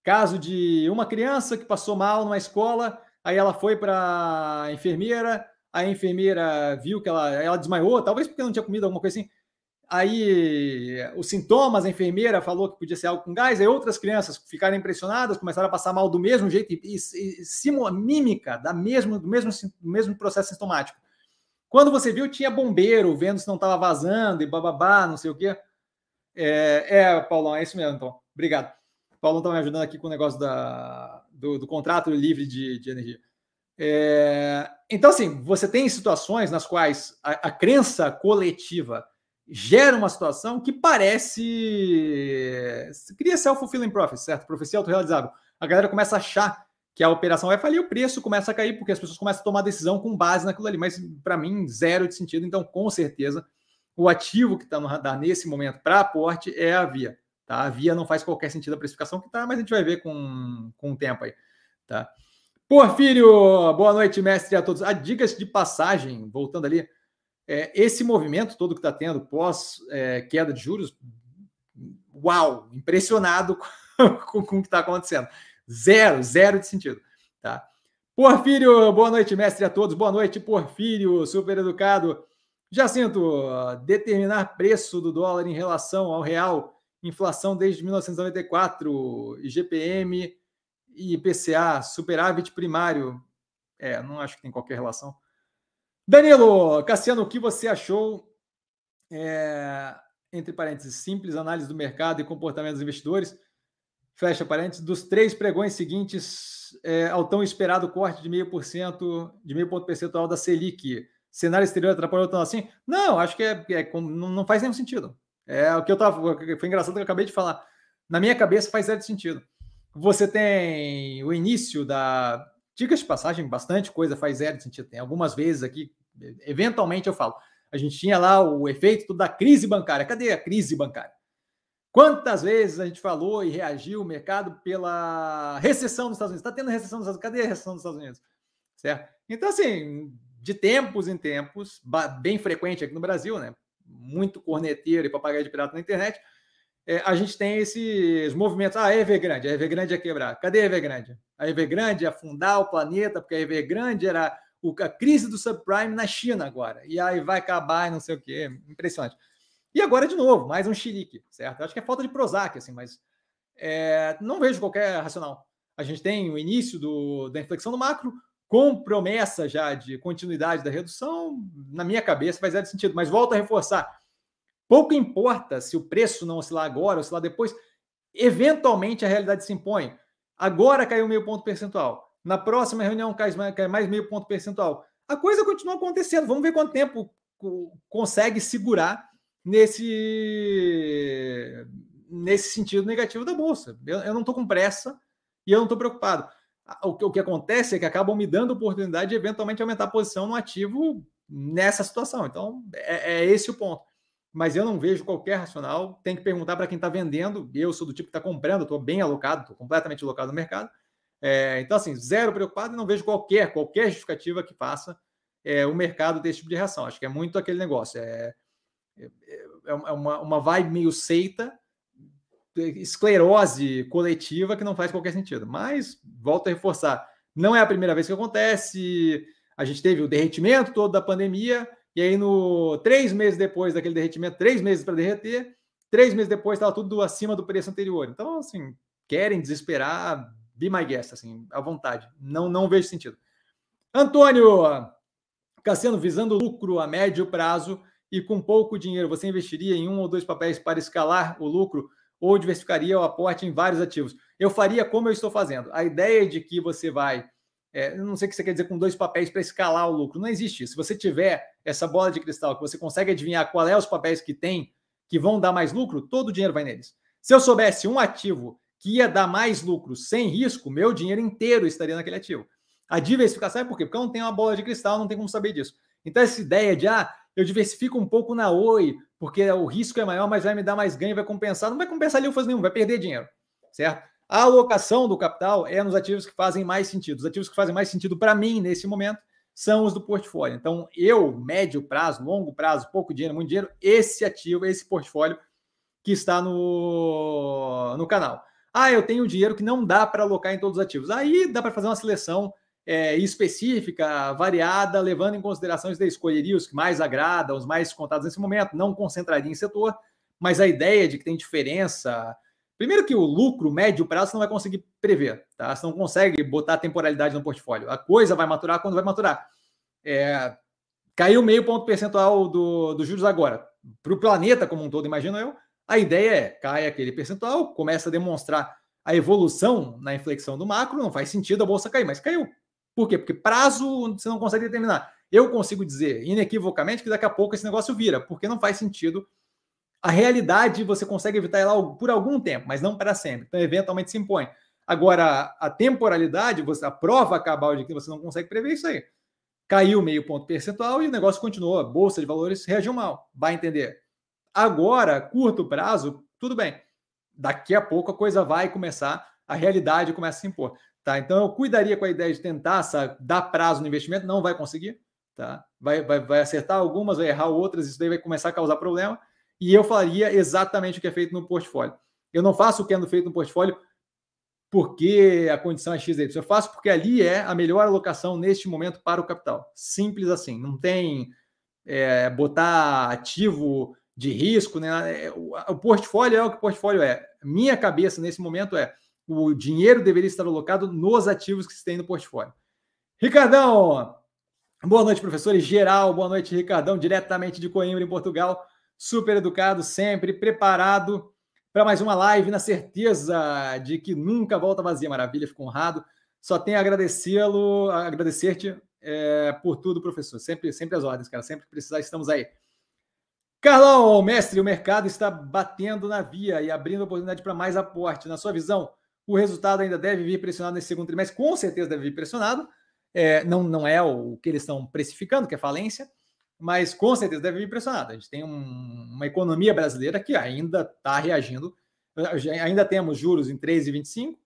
Caso de uma criança que passou mal numa escola, aí ela foi para a enfermeira, a enfermeira viu que ela, ela desmaiou, talvez porque não tinha comido alguma coisa assim. Aí os sintomas, a enfermeira falou que podia ser algo com gás, aí outras crianças ficaram impressionadas, começaram a passar mal do mesmo jeito, e, e, e mímica da mesmo, do mesmo, do mesmo processo sintomático. Quando você viu, tinha bombeiro vendo se não estava vazando e bababá, não sei o quê. É, é, Paulão, é isso mesmo, então. Obrigado. O Paulão está me ajudando aqui com o negócio da, do, do contrato livre de, de energia. É, então, assim, você tem situações nas quais a, a crença coletiva gera uma situação que parece. Cria self-fulfilling prophecy, certo? Profecia autorrealizável. A galera começa a achar que a operação vai falir, o preço começa a cair, porque as pessoas começam a tomar decisão com base naquilo ali. Mas, para mim, zero de sentido. Então, com certeza, o ativo que está no radar nesse momento para aporte é a Via. Tá? A Via não faz qualquer sentido a precificação que está, mas a gente vai ver com, com o tempo aí. Tá? Porfírio, boa noite, mestre a todos. A dicas de passagem, voltando ali, é, esse movimento todo que está tendo pós é, queda de juros, uau, impressionado com, com o que está acontecendo. Zero, zero de sentido. Tá? Porfírio, boa noite, mestre a todos. Boa noite, Porfírio, super educado. Jacinto, determinar preço do dólar em relação ao real, inflação desde 1994, IGPM e IPCA, superávit primário. É, não acho que tem qualquer relação. Danilo, Cassiano, o que você achou, é, entre parênteses, simples análise do mercado e comportamento dos investidores, fecha parênteses, dos três pregões seguintes é, ao tão esperado corte de meio por cento, de meio ponto percentual da Selic, cenário exterior atrapalhou tão assim? Não, acho que é, é não faz nenhum sentido. É o que eu tava, foi engraçado que eu acabei de falar. Na minha cabeça faz zero sentido. Você tem o início da Dicas de passagem, bastante coisa faz zero sentido. Tem algumas vezes aqui, eventualmente eu falo, a gente tinha lá o efeito da crise bancária. Cadê a crise bancária? Quantas vezes a gente falou e reagiu o mercado pela recessão dos Estados Unidos? Está tendo recessão dos Estados Unidos? Cadê a recessão dos Estados Unidos? Certo? Então, assim, de tempos em tempos, bem frequente aqui no Brasil, né? Muito corneteiro e papagaio de pirata na internet, é, a gente tem esses movimentos. Ah, Evergrande, Evergrande ia quebrar. Cadê Evergrande? A Evergrande afundar o planeta, porque a Evergrande era a crise do subprime na China agora. E aí vai acabar e não sei o quê. Impressionante. E agora, de novo, mais um xerique, certo? Acho que é falta de Prozac, assim, mas é, não vejo qualquer racional. A gente tem o início do, da inflexão do macro, com promessa já de continuidade da redução, na minha cabeça faz zero sentido, mas volto a reforçar Pouco importa se o preço não oscilar agora, oscilar depois, eventualmente a realidade se impõe. Agora caiu meio ponto percentual. Na próxima reunião cai cai mais meio ponto percentual. A coisa continua acontecendo. Vamos ver quanto tempo consegue segurar nesse, nesse sentido negativo da bolsa. Eu, eu não estou com pressa e eu não estou preocupado. O que, o que acontece é que acabam me dando oportunidade de eventualmente aumentar a posição no ativo nessa situação. Então, é, é esse o ponto mas eu não vejo qualquer racional. Tem que perguntar para quem está vendendo. Eu sou do tipo que está comprando, estou bem alocado, estou completamente alocado no mercado. É, então, assim, zero preocupado não vejo qualquer, qualquer justificativa que faça é, o mercado ter esse tipo de reação. Acho que é muito aquele negócio. É, é, é uma, uma vibe meio seita, esclerose coletiva que não faz qualquer sentido. Mas, volto a reforçar, não é a primeira vez que acontece. A gente teve o derretimento todo da pandemia e aí, no três meses depois daquele derretimento, três meses para derreter, três meses depois estava tudo acima do preço anterior. Então, assim, querem desesperar, be my guest, assim, à vontade. Não, não vejo sentido. Antônio Cassiano, visando lucro a médio prazo e com pouco dinheiro, você investiria em um ou dois papéis para escalar o lucro ou diversificaria o aporte em vários ativos? Eu faria como eu estou fazendo. A ideia de que você vai é, não sei o que você quer dizer com dois papéis para escalar o lucro. Não existe. Se você tiver essa bola de cristal que você consegue adivinhar qual é os papéis que tem que vão dar mais lucro, todo o dinheiro vai neles. Se eu soubesse um ativo que ia dar mais lucro sem risco, meu dinheiro inteiro estaria naquele ativo. A diversificação é por quê? Porque eu não tenho uma bola de cristal, não tem como saber disso. Então, essa ideia de, ah, eu diversifico um pouco na Oi, porque o risco é maior, mas vai me dar mais ganho, vai compensar. Não vai compensar ali nenhum, vai perder dinheiro, certo? A alocação do capital é nos ativos que fazem mais sentido. Os ativos que fazem mais sentido para mim nesse momento são os do portfólio. Então, eu, médio prazo, longo prazo, pouco dinheiro, muito dinheiro, esse ativo, esse portfólio que está no, no canal. Ah, eu tenho dinheiro que não dá para alocar em todos os ativos. Aí dá para fazer uma seleção é, específica, variada, levando em consideração se escolheria os que mais agradam, os mais contados nesse momento, não concentraria em setor, mas a ideia de que tem diferença. Primeiro que o lucro médio prazo você não vai conseguir prever, tá? Você não consegue botar temporalidade no portfólio. A coisa vai maturar quando vai maturar. É, caiu meio ponto percentual do, dos juros agora. Para o planeta como um todo, imagino eu, a ideia é cai aquele percentual, começa a demonstrar a evolução na inflexão do macro, não faz sentido a bolsa cair, mas caiu. Por quê? Porque prazo você não consegue determinar. Eu consigo dizer inequivocamente que daqui a pouco esse negócio vira, porque não faz sentido. A realidade você consegue evitar ela por algum tempo, mas não para sempre. Então, eventualmente se impõe. Agora, a temporalidade, você, a prova cabal de que você não consegue prever isso aí. Caiu meio ponto percentual e o negócio continuou. A bolsa de valores reagiu mal. Vai entender. Agora, curto prazo, tudo bem. Daqui a pouco a coisa vai começar, a realidade começa a se impor. Tá? Então eu cuidaria com a ideia de tentar dar prazo no investimento, não vai conseguir. Tá? Vai, vai, vai acertar algumas, vai errar outras, isso daí vai começar a causar problema. E eu faria exatamente o que é feito no portfólio. Eu não faço o que é feito no portfólio porque a condição é XY. Eu faço porque ali é a melhor alocação neste momento para o capital. Simples assim. Não tem é, botar ativo de risco. Né? É, o portfólio é o que o portfólio é. Minha cabeça nesse momento é o dinheiro deveria estar alocado nos ativos que se tem no portfólio. Ricardão, boa noite, professor. geral, boa noite, Ricardão, diretamente de Coimbra, em Portugal. Super educado, sempre preparado para mais uma live, na certeza de que nunca volta vazia. Maravilha, fico honrado. Só tenho a agradecê-lo, agradecer-te é, por tudo, professor. Sempre, sempre as ordens, cara. Sempre que precisar, estamos aí. Carlão, mestre, o mercado está batendo na via e abrindo oportunidade para mais aporte. Na sua visão, o resultado ainda deve vir pressionado nesse segundo trimestre, com certeza deve vir pressionado. É, não, não é o que eles estão precificando, que é falência, mas com certeza deve vir pressionado. A gente tem um, uma economia brasileira que ainda está reagindo. Ainda temos juros em 3,25,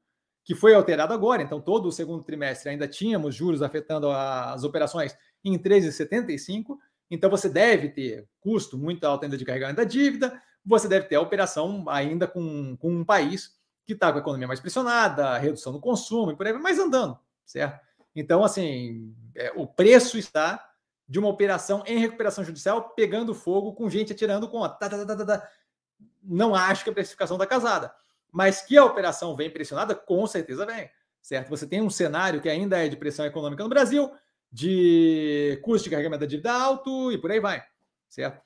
que foi alterado agora. Então, todo o segundo trimestre ainda tínhamos juros afetando as operações em 13,75. Então, você deve ter custo muito alto ainda de carregamento da dívida, você deve ter a operação ainda com, com um país que está com a economia mais pressionada, redução do consumo e por aí vai, mas andando, certo? Então, assim, é, o preço está de uma operação em recuperação judicial pegando fogo com gente atirando tá, tá, tá, tá. Não acho que a precificação está casada, mas que a operação vem pressionada, com certeza vem, certo? Você tem um cenário que ainda é de pressão econômica no Brasil, de custo de carregamento da dívida alto e por aí vai, certo?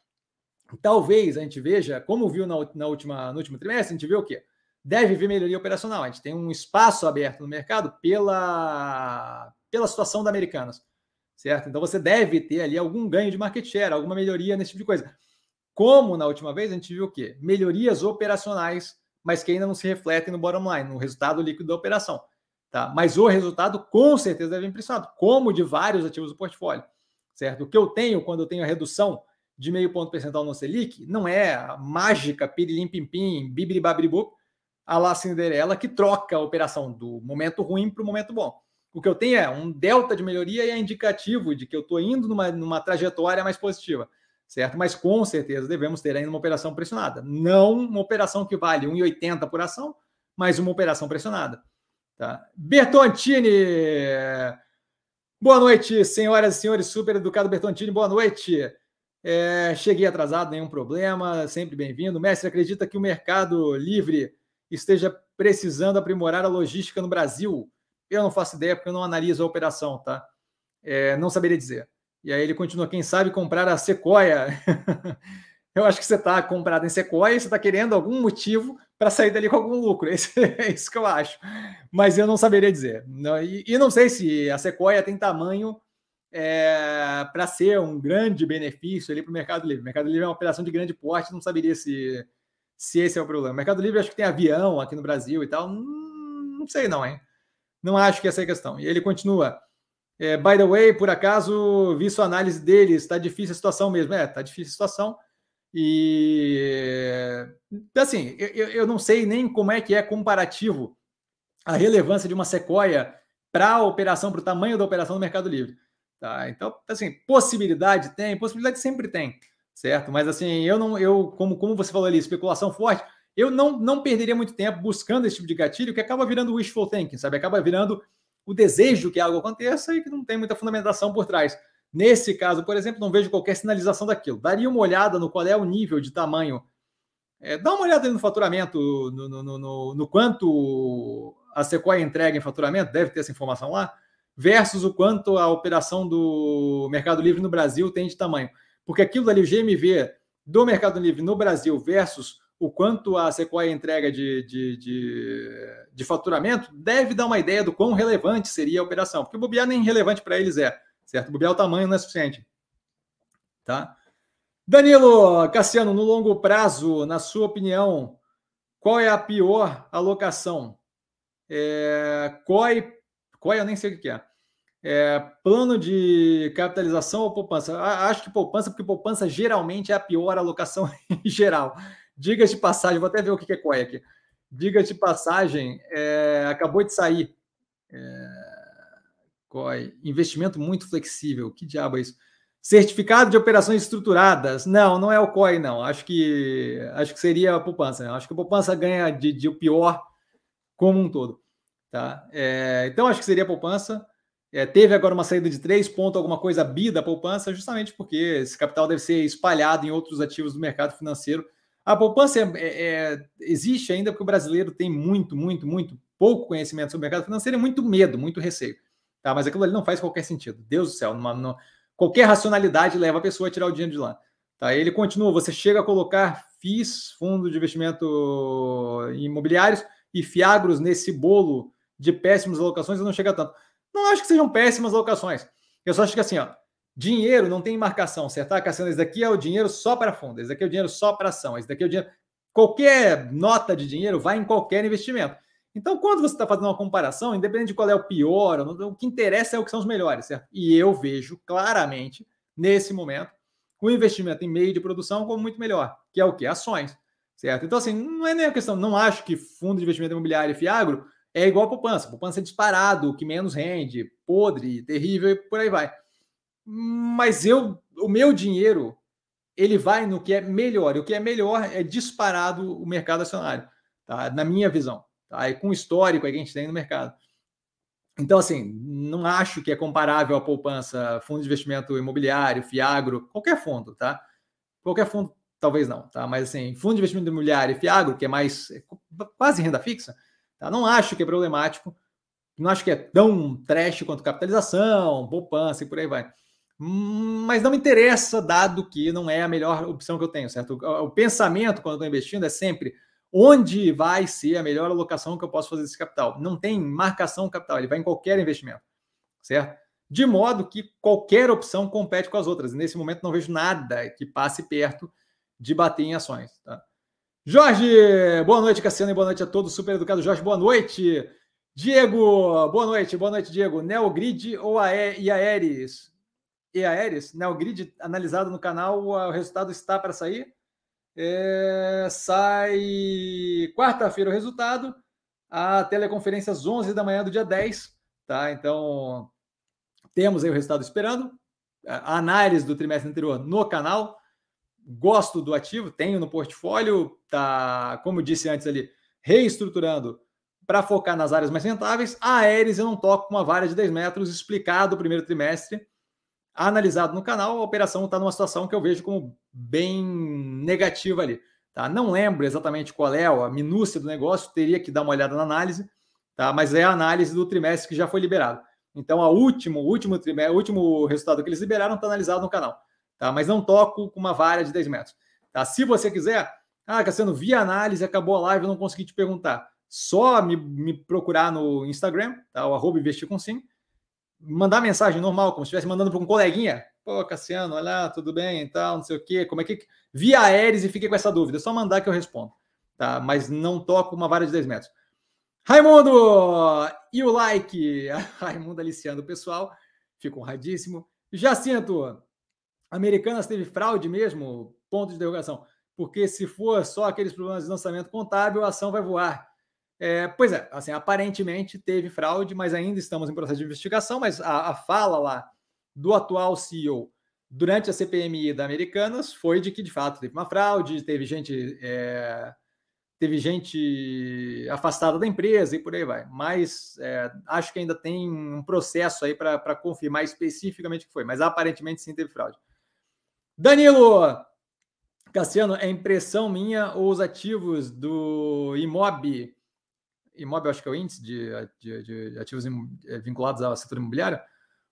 Talvez a gente veja, como viu na, na última, no último trimestre, a gente vê o quê? deve vir melhoria operacional. A gente tem um espaço aberto no mercado pela, pela situação da Americanas, certo? Então você deve ter ali algum ganho de market share, alguma melhoria nesse tipo de coisa. Como na última vez a gente viu o quê? Melhorias operacionais, mas que ainda não se refletem no bottom line, no resultado líquido da operação. Tá? Mas o resultado com certeza deve impressionado, como de vários ativos do portfólio. Certo? O que eu tenho quando eu tenho a redução de meio ponto percentual no Selic não é mágica, pirilim pim pim, bibiri a La Cinderela que troca a operação do momento ruim para o momento bom. O que eu tenho é um delta de melhoria e é indicativo de que eu estou indo numa, numa trajetória mais positiva, certo? Mas com certeza devemos ter ainda uma operação pressionada. Não uma operação que vale 1,80 por ação, mas uma operação pressionada. Tá? Bertontini! Boa noite, senhoras e senhores, super educado Bertontini, boa noite. É, cheguei atrasado, nenhum problema, sempre bem-vindo. Mestre, acredita que o mercado livre esteja precisando aprimorar a logística no Brasil? Eu não faço ideia porque eu não analiso a operação, tá? É, não saberia dizer. E aí ele continua, quem sabe comprar a Sequoia. eu acho que você está comprado em Sequoia e você está querendo algum motivo para sair dali com algum lucro. Esse, é isso que eu acho. Mas eu não saberia dizer. E, e não sei se a Sequoia tem tamanho é, para ser um grande benefício ali para o Mercado Livre. O Mercado Livre é uma operação de grande porte, não saberia se, se esse é o problema. O Mercado Livre acho que tem avião aqui no Brasil e tal. Hum, não sei não, hein? Não acho que essa é a questão. E ele continua. É, by the way, por acaso, vi sua análise deles, está difícil a situação mesmo. É, está difícil a situação. E assim, eu, eu não sei nem como é que é comparativo a relevância de uma sequoia para a operação, para o tamanho da operação no Mercado Livre. Tá? Então, assim, possibilidade tem, possibilidade sempre tem, certo? Mas assim, eu não, eu, como, como você falou ali, especulação forte, eu não, não perderia muito tempo buscando esse tipo de gatilho que acaba virando wishful thinking, sabe? Acaba virando o desejo que algo aconteça e que não tem muita fundamentação por trás. Nesse caso, por exemplo, não vejo qualquer sinalização daquilo. Daria uma olhada no qual é o nível de tamanho. É, dá uma olhada no faturamento, no, no, no, no quanto a Sequoia entrega em faturamento, deve ter essa informação lá versus o quanto a operação do Mercado Livre no Brasil tem de tamanho. Porque aquilo ali, o GMV do Mercado Livre no Brasil versus o quanto a Sequoia entrega de, de, de, de faturamento, deve dar uma ideia do quão relevante seria a operação. Porque o bobear nem relevante para eles é, certo? Bobear o tamanho não é suficiente. Tá? Danilo Cassiano, no longo prazo, na sua opinião, qual é a pior alocação? É, COI COI eu nem sei o que é. é. Plano de capitalização ou poupança? Acho que poupança, porque poupança geralmente é a pior alocação em geral. Diga de passagem, vou até ver o que é COI aqui. Diga de passagem, é, acabou de sair. É, COI, investimento muito flexível. Que diabo é isso? Certificado de operações estruturadas. Não, não é o COI, não. Acho que acho que seria a poupança. Né? Acho que a poupança ganha de, de o pior como um todo. Tá? É, então, acho que seria a poupança. É, teve agora uma saída de 3 pontos, alguma coisa bi da poupança, justamente porque esse capital deve ser espalhado em outros ativos do mercado financeiro. A poupança é, é, é existe ainda porque o brasileiro tem muito, muito, muito pouco conhecimento sobre o mercado financeiro e muito medo, muito receio. Tá? Mas aquilo ali não faz qualquer sentido. Deus do céu, numa, numa, qualquer racionalidade leva a pessoa a tirar o dinheiro de lá. Tá? Ele continua, você chega a colocar FIIs, fundo de investimento imobiliários, e fiagros nesse bolo de péssimas alocações eu não chega tanto. Não acho que sejam péssimas alocações. Eu só acho que assim, ó, dinheiro não tem marcação, certo? Ah, Cassiano, esse daqui é o dinheiro só para fundo, esse daqui é o dinheiro só para ação, esse daqui é o dinheiro. Qualquer nota de dinheiro vai em qualquer investimento. Então, quando você está fazendo uma comparação, independente de qual é o pior, o que interessa é o que são os melhores, certo? E eu vejo claramente, nesse momento, o investimento em meio de produção como muito melhor, que é o que? Ações, certo? Então, assim, não é nem a questão, não acho que fundo de investimento imobiliário e Fiagro é igual a poupança. Poupança é disparado, o que menos rende, podre, terrível e por aí vai. Mas eu, o meu dinheiro, ele vai no que é melhor. E o que é melhor é disparado o mercado acionário, tá? na minha visão. Tá? E com o histórico que a gente tem no mercado. Então, assim, não acho que é comparável a poupança, fundo de investimento imobiliário, Fiagro, qualquer fundo, tá? Qualquer fundo, talvez não, tá? Mas, assim, fundo de investimento imobiliário e Fiagro, que é mais é quase renda fixa, Tá? Não acho que é problemático, não acho que é tão trash quanto capitalização, poupança e por aí vai. Mas não me interessa, dado que não é a melhor opção que eu tenho, certo? O, pensamento, quando eu estou investindo, é sempre onde vai ser a melhor alocação que eu posso fazer desse capital. Não tem marcação capital, ele vai em qualquer investimento, certo? De modo que qualquer opção compete com as outras. Nesse momento, não vejo nada que passe perto de bater em ações. Tá? Jorge, boa noite, Cassiano, e boa noite a todos. Super educado Jorge, boa noite. Diego, boa noite, boa noite, Diego. Neogrid ou Aé e Aeres? E Aeres? Neogrid analisado no canal, o resultado está para sair. É, sai quarta-feira o resultado, a teleconferência às 11 da manhã do dia 10, tá? Então, temos aí o resultado esperando. A análise do trimestre anterior no canal gosto do ativo, tenho no portfólio, tá, como eu disse antes ali, reestruturando para focar nas áreas mais rentáveis. A Aeres eu não toco com uma vara de 10 metros, explicado o primeiro trimestre, analisado no canal, a operação está numa situação que eu vejo como bem negativa ali. Tá? Não lembro exatamente qual é a minúcia do negócio, teria que dar uma olhada na análise, tá? mas é a análise do trimestre que já foi liberado. Então, a último, último, trimestre, último resultado que eles liberaram está analisado no canal tá? Mas não toco com uma vara de 10 metros, tá? Se você quiser, Ah, Cassiano, vi a análise, acabou a live, eu não consegui te perguntar. Só me, me procurar no Instagram, tá? o arroba investir com sim, mandar mensagem normal, como se estivesse mandando para um coleguinha. Pô, Cassiano, olha, tudo bem e tal, não sei o quê. Como é que. Via Aéreas e fiquei com essa dúvida. É só mandar que eu respondo. Tá? Mas não toco uma vara de 10 metros. Raimundo! E o like? Raimundo aliciando o pessoal. Fico honradíssimo. Jacinto, Americanas teve fraude mesmo? Ponto de derrogação. Porque se for só aqueles problemas de lançamento contábil, a ação vai voar. É, pois é, assim, aparentemente teve fraude, mas ainda estamos em processo de investigação. Mas a, a fala lá do atual CEO durante a CPMI da Americanas foi de que de fato teve uma fraude, teve gente é, teve gente afastada da empresa e por aí vai. Mas é, acho que ainda tem um processo aí para confirmar especificamente o que foi. Mas aparentemente sim teve fraude. Danilo Cassiano, é impressão minha ou os ativos do Imob Imob, acho que é o índice de, de, de ativos é, vinculados ao setor imobiliário,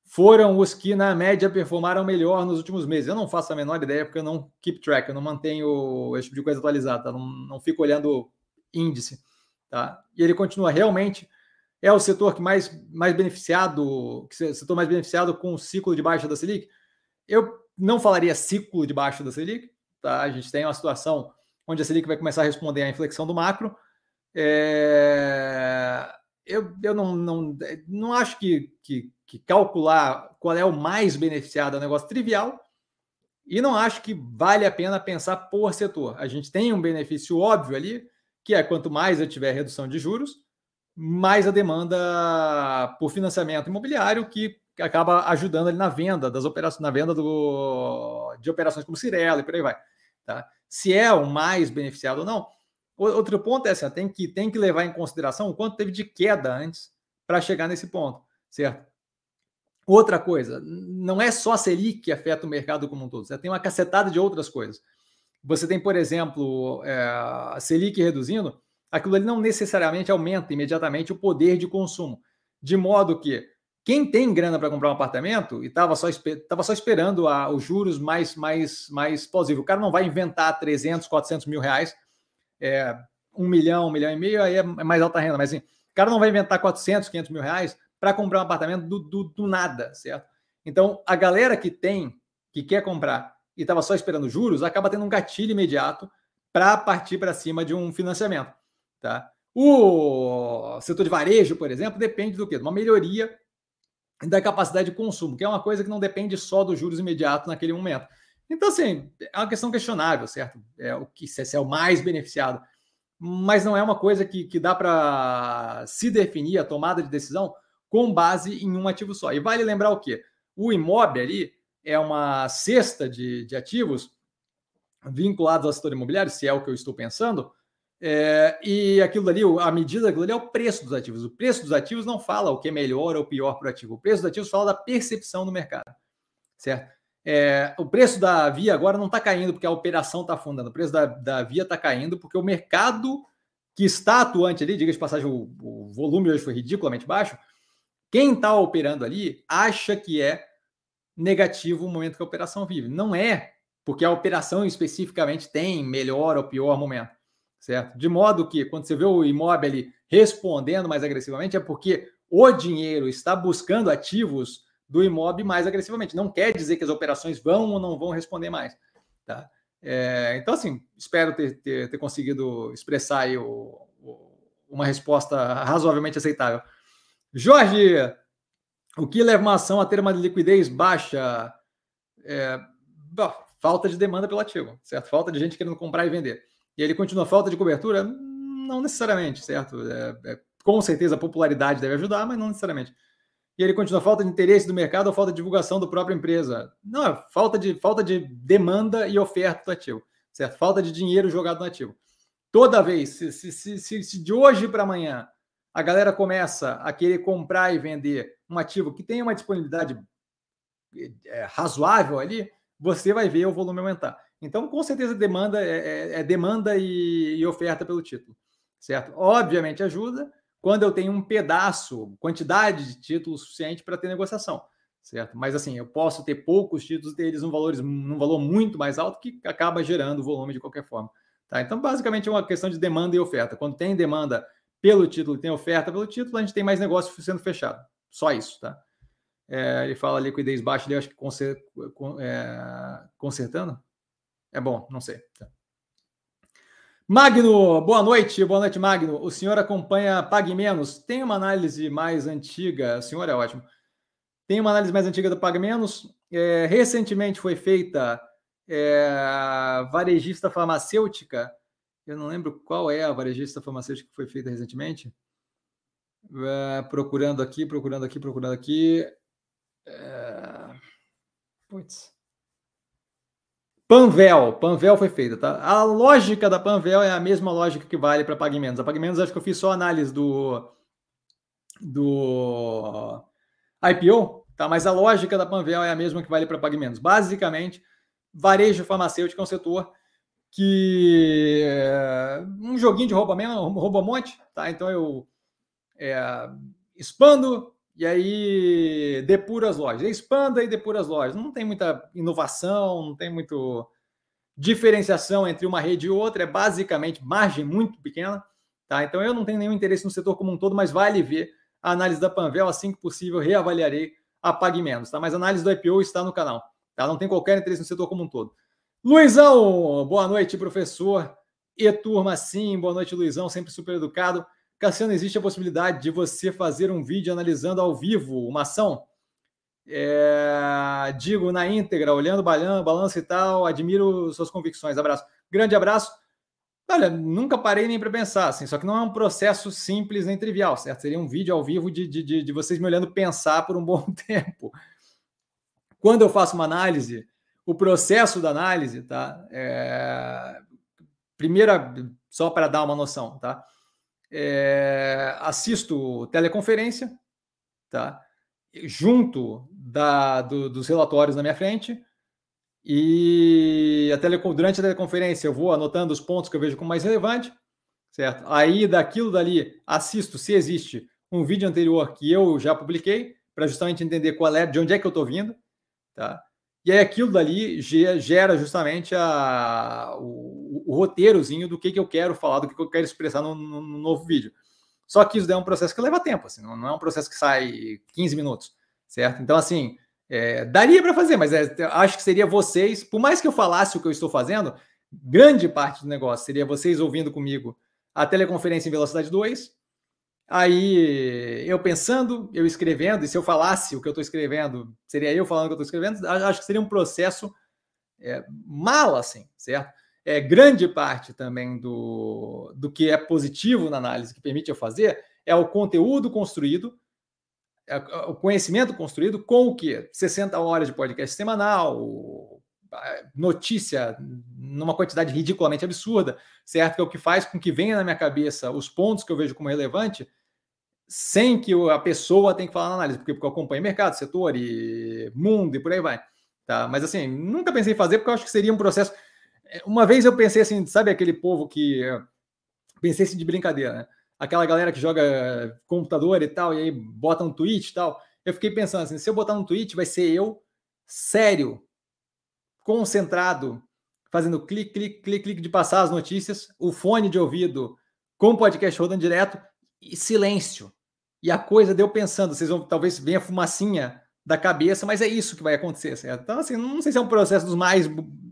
foram os que, na média, performaram melhor nos últimos meses. Eu não faço a menor ideia, porque eu não keep track, eu não mantenho esse tipo de coisa atualizada, tá? não, não fico olhando índice. Tá? E ele continua realmente é o setor que mais, mais beneficiado, que setor mais beneficiado com o ciclo de baixa da Selic. Eu não falaria ciclo de baixa da Selic, tá? A gente tem uma situação onde a Selic vai começar a responder à inflexão do macro, é, eu, eu não, não, não acho que, que, que, calcular qual é o mais beneficiado é um negócio trivial e não acho que vale a pena pensar por setor. A gente tem um benefício óbvio ali, que é quanto mais eu tiver redução de juros, mais a demanda por financiamento imobiliário, que acaba ajudando ali na venda das operações, na venda do, de operações como Cirela e por aí vai. Tá? Se é o mais beneficiado ou não, Outro ponto é assim, tem que, tem que levar em consideração o quanto teve de queda antes para chegar nesse ponto, certo? Outra coisa, não é só a Selic que afeta o mercado como um todo, você tem uma cacetada de outras coisas. Você tem, por exemplo, é, a Selic reduzindo, aquilo ali não necessariamente aumenta imediatamente o poder de consumo, de modo que quem tem grana para comprar um apartamento e estava só, tava só esperando a, os juros mais, mais, mais plausível, o cara não vai inventar 300, 400 mil reais é, um milhão, um milhão e meio, aí é mais alta renda. Mas assim, o cara não vai inventar 400, 500 mil reais para comprar um apartamento do, do, do, nada, certo? Então, a galera que tem, que quer comprar e estava só esperando juros, acaba tendo um gatilho imediato para partir para cima de um financiamento, tá? O setor de varejo, por exemplo, depende do quê? De uma melhoria da capacidade de consumo, que é uma coisa que não depende só dos juros imediatos naquele momento. Então, assim, é uma questão questionável, certo? É o que se é o mais beneficiado. Mas não é uma coisa que, que dá para se definir a tomada de decisão com base em um ativo só. E vale lembrar o quê? O imóvel ali é uma cesta de, de ativos vinculados ao setor imobiliário, se é o que eu estou pensando, é, e aquilo ali, a medida daquilo ali é o preço dos ativos. O preço dos ativos não fala o que é melhor ou pior para o ativo. O preço dos ativos fala da percepção do mercado, certo? É, o preço da Via agora não está caindo porque a operação está afundando. O preço da, da Via está caindo porque o mercado que está atuante ali, diga de passagem, o, o volume hoje foi ridiculamente baixo. Quem está operando ali acha que é negativo o momento que a operação vive. Não é, porque a operação especificamente tem melhor ou pior momento, certo? De modo que quando você vê o imóvel respondendo mais agressivamente, é porque o dinheiro está buscando ativos do imóvel mais agressivamente. Não quer dizer que as operações vão ou não vão responder mais. Tá? É, então, assim, espero ter, ter, ter conseguido expressar aí o, o, uma resposta razoavelmente aceitável. Jorge, o que leva uma ação a ter uma liquidez baixa? É, bom, falta de demanda pelo ativo, certo? Falta de gente querendo comprar e vender. E ele continua falta de cobertura? Não necessariamente, certo? É, é, com certeza a popularidade deve ajudar, mas não necessariamente e ele continua falta de interesse do mercado ou falta de divulgação da própria empresa. Não, é falta de, falta de demanda e oferta do ativo, certo? Falta de dinheiro jogado no ativo. Toda vez, se, se, se, se de hoje para amanhã a galera começa a querer comprar e vender um ativo que tem uma disponibilidade é, razoável ali, você vai ver o volume aumentar. Então, com certeza, demanda é, é, é demanda e, e oferta pelo título, certo? Obviamente ajuda, quando eu tenho um pedaço, quantidade de títulos suficiente para ter negociação, certo? Mas assim, eu posso ter poucos títulos e ter eles um valor, um valor muito mais alto que acaba gerando volume de qualquer forma. Tá? Então, basicamente, é uma questão de demanda e oferta. Quando tem demanda pelo título e tem oferta pelo título, a gente tem mais negócio sendo fechado. Só isso, tá? É, ele fala liquidez baixa, ele acho que conser, é, consertando. É bom, não sei. Tá. Magno, boa noite, boa noite, Magno. O senhor acompanha Pague Menos? Tem uma análise mais antiga, o senhor é ótimo. Tem uma análise mais antiga do Pague Menos. É, recentemente foi feita é, varejista farmacêutica. Eu não lembro qual é a varejista farmacêutica que foi feita recentemente. É, procurando aqui, procurando aqui, procurando aqui. É... Putz. Panvel, Panvel foi feita, tá? A lógica da Panvel é a mesma lógica que vale para pagamentos. A pagamentos acho que eu fiz só análise do do IPO, tá? Mas a lógica da Panvel é a mesma que vale para pagamentos. Basicamente, varejo farmacêutico é um setor que um joguinho de rouba mesmo, rouba monte, tá? Então eu é, expando e aí depura as lojas. Expanda e depura as lojas. Não tem muita inovação, não tem muito diferenciação entre uma rede e outra, é basicamente margem muito pequena. Tá? Então eu não tenho nenhum interesse no setor como um todo, mas vale ver a análise da Panvel, assim que possível, reavaliarei a Pague Menos. Tá? Mas a análise do IPO está no canal. Tá? Não tem qualquer interesse no setor como um todo. Luizão, boa noite, professor. E turma, sim, boa noite, Luizão, sempre super educado. Cassiano, existe a possibilidade de você fazer um vídeo analisando ao vivo uma ação? É, digo na íntegra, olhando o balanço e tal, admiro suas convicções. Abraço. Grande abraço. Olha, nunca parei nem para pensar, assim, só que não é um processo simples nem trivial, certo? Seria um vídeo ao vivo de, de, de vocês me olhando pensar por um bom tempo. Quando eu faço uma análise, o processo da análise, tá? É... Primeira, só para dar uma noção, tá? É, assisto teleconferência, tá? junto da, do, dos relatórios na minha frente, e a tele, durante a teleconferência eu vou anotando os pontos que eu vejo como mais relevante, certo? Aí daquilo dali assisto se existe um vídeo anterior que eu já publiquei, para justamente entender qual é, de onde é que eu estou vindo, tá? E aí aquilo dali gera justamente a, o, o, roteirozinho do que, que eu quero falar, do que, que eu quero expressar no, no, no, novo vídeo. Só que isso é um processo que leva tempo, assim, não, é um processo que sai 15 minutos, certo? Então, assim, é, daria para fazer, mas é, acho que seria vocês, por mais que eu falasse o que eu estou fazendo, grande parte do negócio seria vocês ouvindo comigo a teleconferência em velocidade 2, Aí eu pensando, eu escrevendo, e se eu falasse o que eu estou escrevendo, seria eu falando o que eu estou escrevendo, acho que seria um processo é, mal assim, certo? É, grande parte também do, do que é positivo na análise, que permite eu fazer, é o conteúdo construído, é, o conhecimento construído com o que? 60 horas de podcast semanal, notícia numa quantidade ridiculamente absurda, certo? Que é o que faz com que venha na minha cabeça os pontos que eu vejo como relevante sem que a pessoa tenha que falar na análise, porque, porque eu acompanho mercado, setor e mundo e por aí vai. Tá? Mas assim, nunca pensei em fazer porque eu acho que seria um processo. É, uma vez eu pensei assim, sabe aquele povo que. Pensei assim de brincadeira, né? Aquela galera que joga computador e tal, e aí bota um tweet e tal. Eu fiquei pensando assim: se eu botar um tweet, vai ser eu, sério, concentrado, fazendo clique, clique, clique, clique de passar as notícias, o fone de ouvido com o podcast rodando direto e silêncio. E a coisa deu pensando, vocês vão talvez venha fumacinha da cabeça, mas é isso que vai acontecer, certo? Então, assim, não sei se é um processo dos mais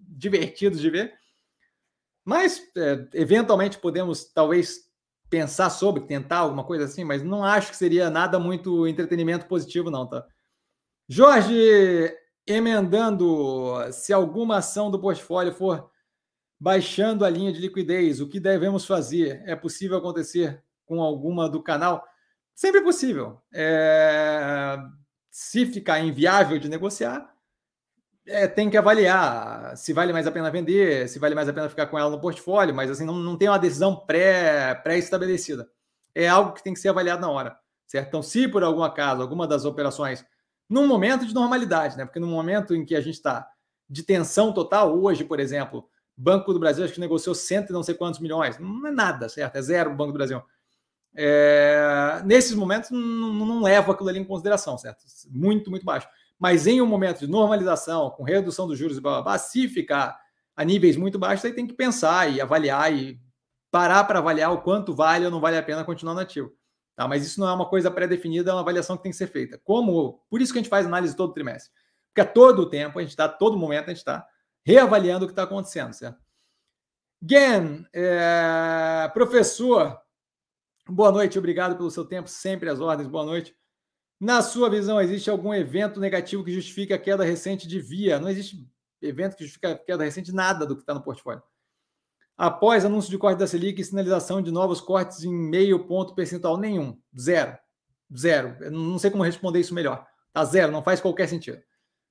divertidos de ver, mas é, eventualmente podemos talvez pensar sobre, tentar alguma coisa assim, mas não acho que seria nada muito entretenimento positivo, não, tá? Jorge, emendando, se alguma ação do portfólio for baixando a linha de liquidez, o que devemos fazer? É possível acontecer com alguma do canal? Sempre é possível. É, se ficar inviável de negociar, é, tem que avaliar se vale mais a pena vender, se vale mais a pena ficar com ela no portfólio, mas assim, não, não tem uma decisão pré-estabelecida. Pré é algo que tem que ser avaliado na hora, certo? Então, se por algum acaso, alguma das operações, num momento de normalidade, né? Porque no momento em que a gente está de tensão total, hoje, por exemplo, Banco do Brasil acho que negociou cento e não sei quantos milhões, não é nada, certo? É zero o Banco do Brasil é, nesses momentos não, não levo aquilo ali em consideração, certo? Muito, muito baixo. Mas em um momento de normalização, com redução dos juros e blá, blá, blá se ficar a níveis muito baixos, aí tem que pensar e avaliar e parar para avaliar o quanto vale ou não vale a pena continuar no ativo. Tá? Mas isso não é uma coisa pré-definida, é uma avaliação que tem que ser feita. Como? Por isso que a gente faz análise todo trimestre. Porque a todo tempo, a gente está, todo momento, a gente está reavaliando o que está acontecendo, certo? Gen, é, professor, boa noite, obrigado pelo seu tempo, sempre às ordens, boa noite. Na sua visão, existe algum evento negativo que justifique a queda recente de via? Não existe evento que justifique a queda recente nada do que está no portfólio. Após anúncio de corte da Selic e sinalização de novos cortes em meio ponto percentual, nenhum. Zero. Zero. Eu não sei como responder isso melhor. Tá zero, não faz qualquer sentido.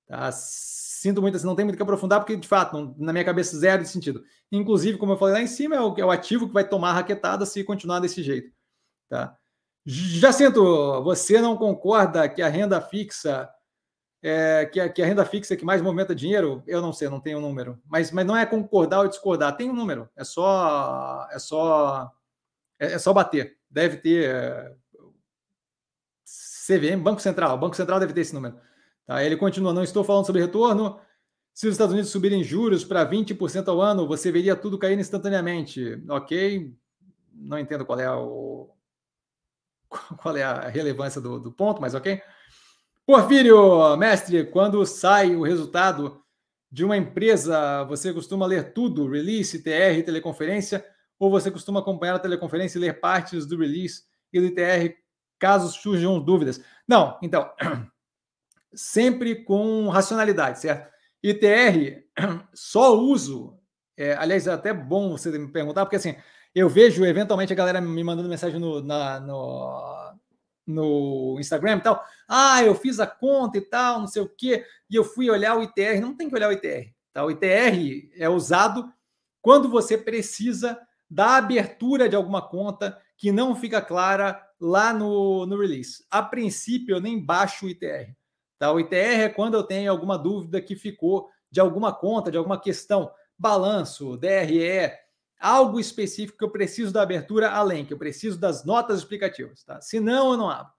Tá? Sinto muito assim, não tem muito que aprofundar, porque de fato, não, na minha cabeça, zero de sentido. Inclusive, como eu falei lá em cima, é o, é o ativo que vai tomar a raquetada se continuar desse jeito. Tá? Jacinto, você não concorda que a renda fixa é, que, a, que, a, renda fixa que mais movimenta dinheiro? Eu não sei, não tenho um número. Mas, mas não é concordar ou discordar, tem um número. É só é só é, é só bater. Deve ter é, CVM, Banco Central. Banco Central deve ter esse número. Tá? Ele continua, não estou falando sobre retorno. Se os Estados Unidos subirem juros para 20% ao ano, você veria tudo cair instantaneamente. Ok, não entendo qual é o, qual é a relevância do, do ponto, mas ok. Porfírio, mestre, quando sai o resultado de uma empresa, você costuma ler tudo, release, TR, teleconferência, ou você costuma acompanhar a teleconferência e ler partes do release e do TR caso surjam dúvidas? Não, então, sempre com racionalidade, certo? ITR, só uso, é, aliás, é até bom você me perguntar, porque assim, eu vejo eventualmente a galera me mandando mensagem no, na, no, no Instagram e tal. Ah, eu fiz a conta e tal, não sei o quê, e eu fui olhar o ITR. Não tem que olhar o ITR. Tá? O ITR é usado quando você precisa da abertura de alguma conta que não fica clara lá no, no release. A princípio, eu nem baixo o ITR. Tá? O ITR é quando eu tenho alguma dúvida que ficou de alguma conta, de alguma questão, balanço, DRE, algo específico que eu preciso da abertura além, que eu preciso das notas explicativas, tá? Senão eu não abro.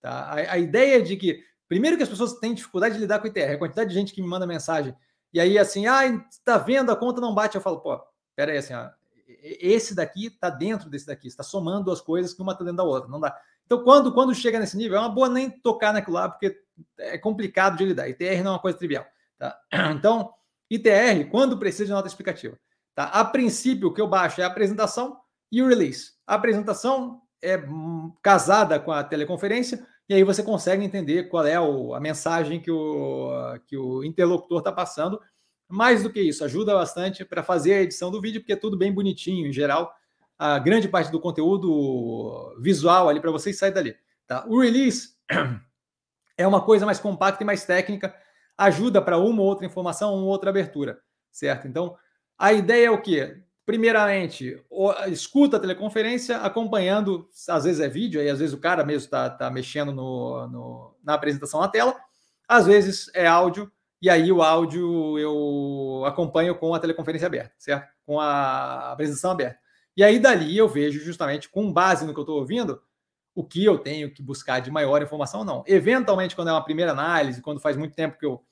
Tá? A, a ideia de que, primeiro que as pessoas têm dificuldade de lidar com o ITR, a quantidade de gente que me manda mensagem, e aí assim, ah, está vendo, a conta não bate, eu falo, pô, pera aí, assim, ó, esse daqui está dentro desse daqui, está somando as coisas que uma está dentro da outra, não dá. Então, quando, quando chega nesse nível, é uma boa nem tocar naquilo lá, porque é complicado de lidar. ITR não é uma coisa trivial. Tá? Então, ITR, quando precisa de nota explicativa. Tá? A princípio, o que eu baixo é a apresentação e o release. A apresentação é casada com a teleconferência, e aí você consegue entender qual é o, a mensagem que o, que o interlocutor está passando. Mais do que isso, ajuda bastante para fazer a edição do vídeo, porque é tudo bem bonitinho em geral. A grande parte do conteúdo visual ali para vocês sai dali. Tá? O release é uma coisa mais compacta e mais técnica, ajuda para uma ou outra informação, uma ou outra abertura, certo? Então, a ideia é o quê? Primeiramente, escuta a teleconferência, acompanhando, às vezes é vídeo, aí às vezes o cara mesmo está tá mexendo no, no, na apresentação na tela, às vezes é áudio, e aí o áudio eu acompanho com a teleconferência aberta, certo? Com a apresentação aberta. E aí dali eu vejo justamente, com base no que eu estou ouvindo, o que eu tenho que buscar de maior informação ou não. Eventualmente, quando é uma primeira análise, quando faz muito tempo que eu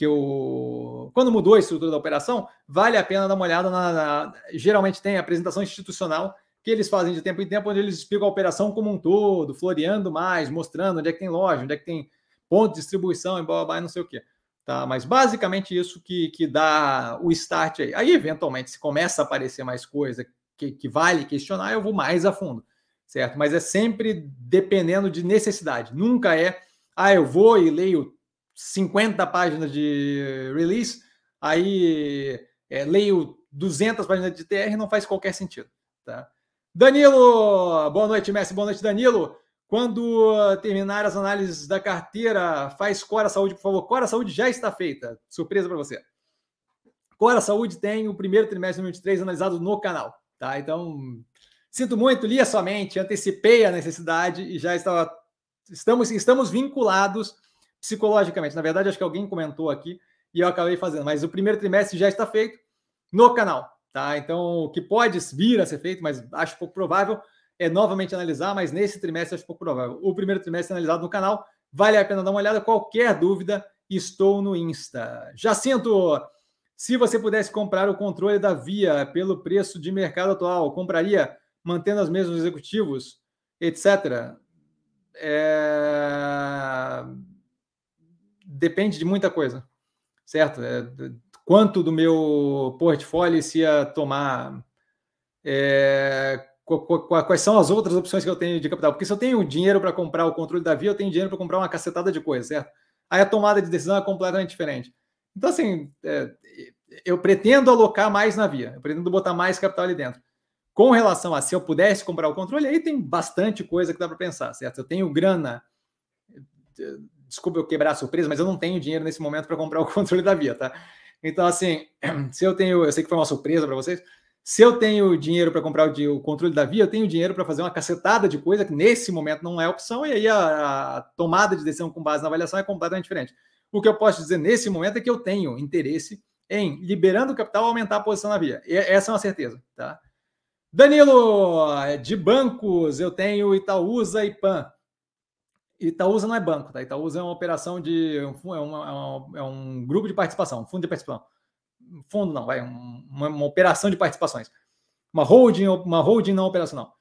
que o quando mudou a estrutura da operação, vale a pena dar uma olhada na, na, geralmente tem a apresentação institucional que eles fazem de tempo em tempo, onde eles explicam a operação como um todo, floreando mais, mostrando onde é que tem loja, onde é que tem ponto de distribuição e blá, blá, blá não sei o quê. Tá? Mas basicamente isso que, que dá o start aí. Aí, eventualmente, se começa a aparecer mais coisa que, que vale questionar, eu vou mais a fundo, certo? Mas é sempre dependendo de necessidade. Nunca é, ah, eu vou e leio 50 páginas de release, aí é, leio 200 páginas de TR, não faz qualquer sentido. Tá? Danilo, boa noite, Messi, boa noite, Danilo. Quando terminar as análises da carteira, faz Cora Saúde, por favor. Cora Saúde já está feita. Surpresa para você. Cora Saúde tem o primeiro trimestre de 2023 analisado no canal. Tá? Então, sinto muito, li a sua antecipei a necessidade e já estava. Estamos, estamos vinculados psicologicamente. Na verdade, acho que alguém comentou aqui e eu acabei fazendo, mas o primeiro trimestre já está feito no canal, tá? Então, o que pode vir a ser feito, mas acho pouco provável, é novamente analisar, mas nesse trimestre acho pouco provável. O primeiro trimestre analisado no canal, vale a pena dar uma olhada. Qualquer dúvida, estou no Insta. Jacinto, Se você pudesse comprar o controle da Via pelo preço de mercado atual, compraria mantendo os mesmos executivos, etc. É... Depende de muita coisa, certo? É... Quanto do meu portfólio se ia tomar é, quais são as outras opções que eu tenho de capital? Porque se eu tenho dinheiro para comprar o controle da via, eu tenho dinheiro para comprar uma cacetada de coisa, certo? Aí a tomada de decisão é completamente diferente. Então, assim, é, eu pretendo alocar mais na via, eu pretendo botar mais capital ali dentro. Com relação a se eu pudesse comprar o controle, aí tem bastante coisa que dá para pensar, certo? Eu tenho grana. Desculpa eu quebrar a surpresa, mas eu não tenho dinheiro nesse momento para comprar o controle da via, tá? Então, assim, se eu tenho. Eu sei que foi uma surpresa para vocês, se eu tenho dinheiro para comprar o, o, controle da via, eu tenho dinheiro para fazer uma cacetada de coisa que nesse momento não é opção, e aí a, a, tomada de decisão com base na avaliação é completamente diferente. O que eu posso dizer nesse momento é que eu tenho interesse em, liberando o capital, aumentar a posição na via. E essa é uma certeza. Tá? Danilo, de bancos, eu tenho Itaúsa e PAN. Itaúsa não é banco, tá? Itaúsa é uma operação de. É, é, uma, é um grupo de participação, um fundo de participação fundo não, vai, uma, uma, operação de participações. Uma holding, uma holding não operacional.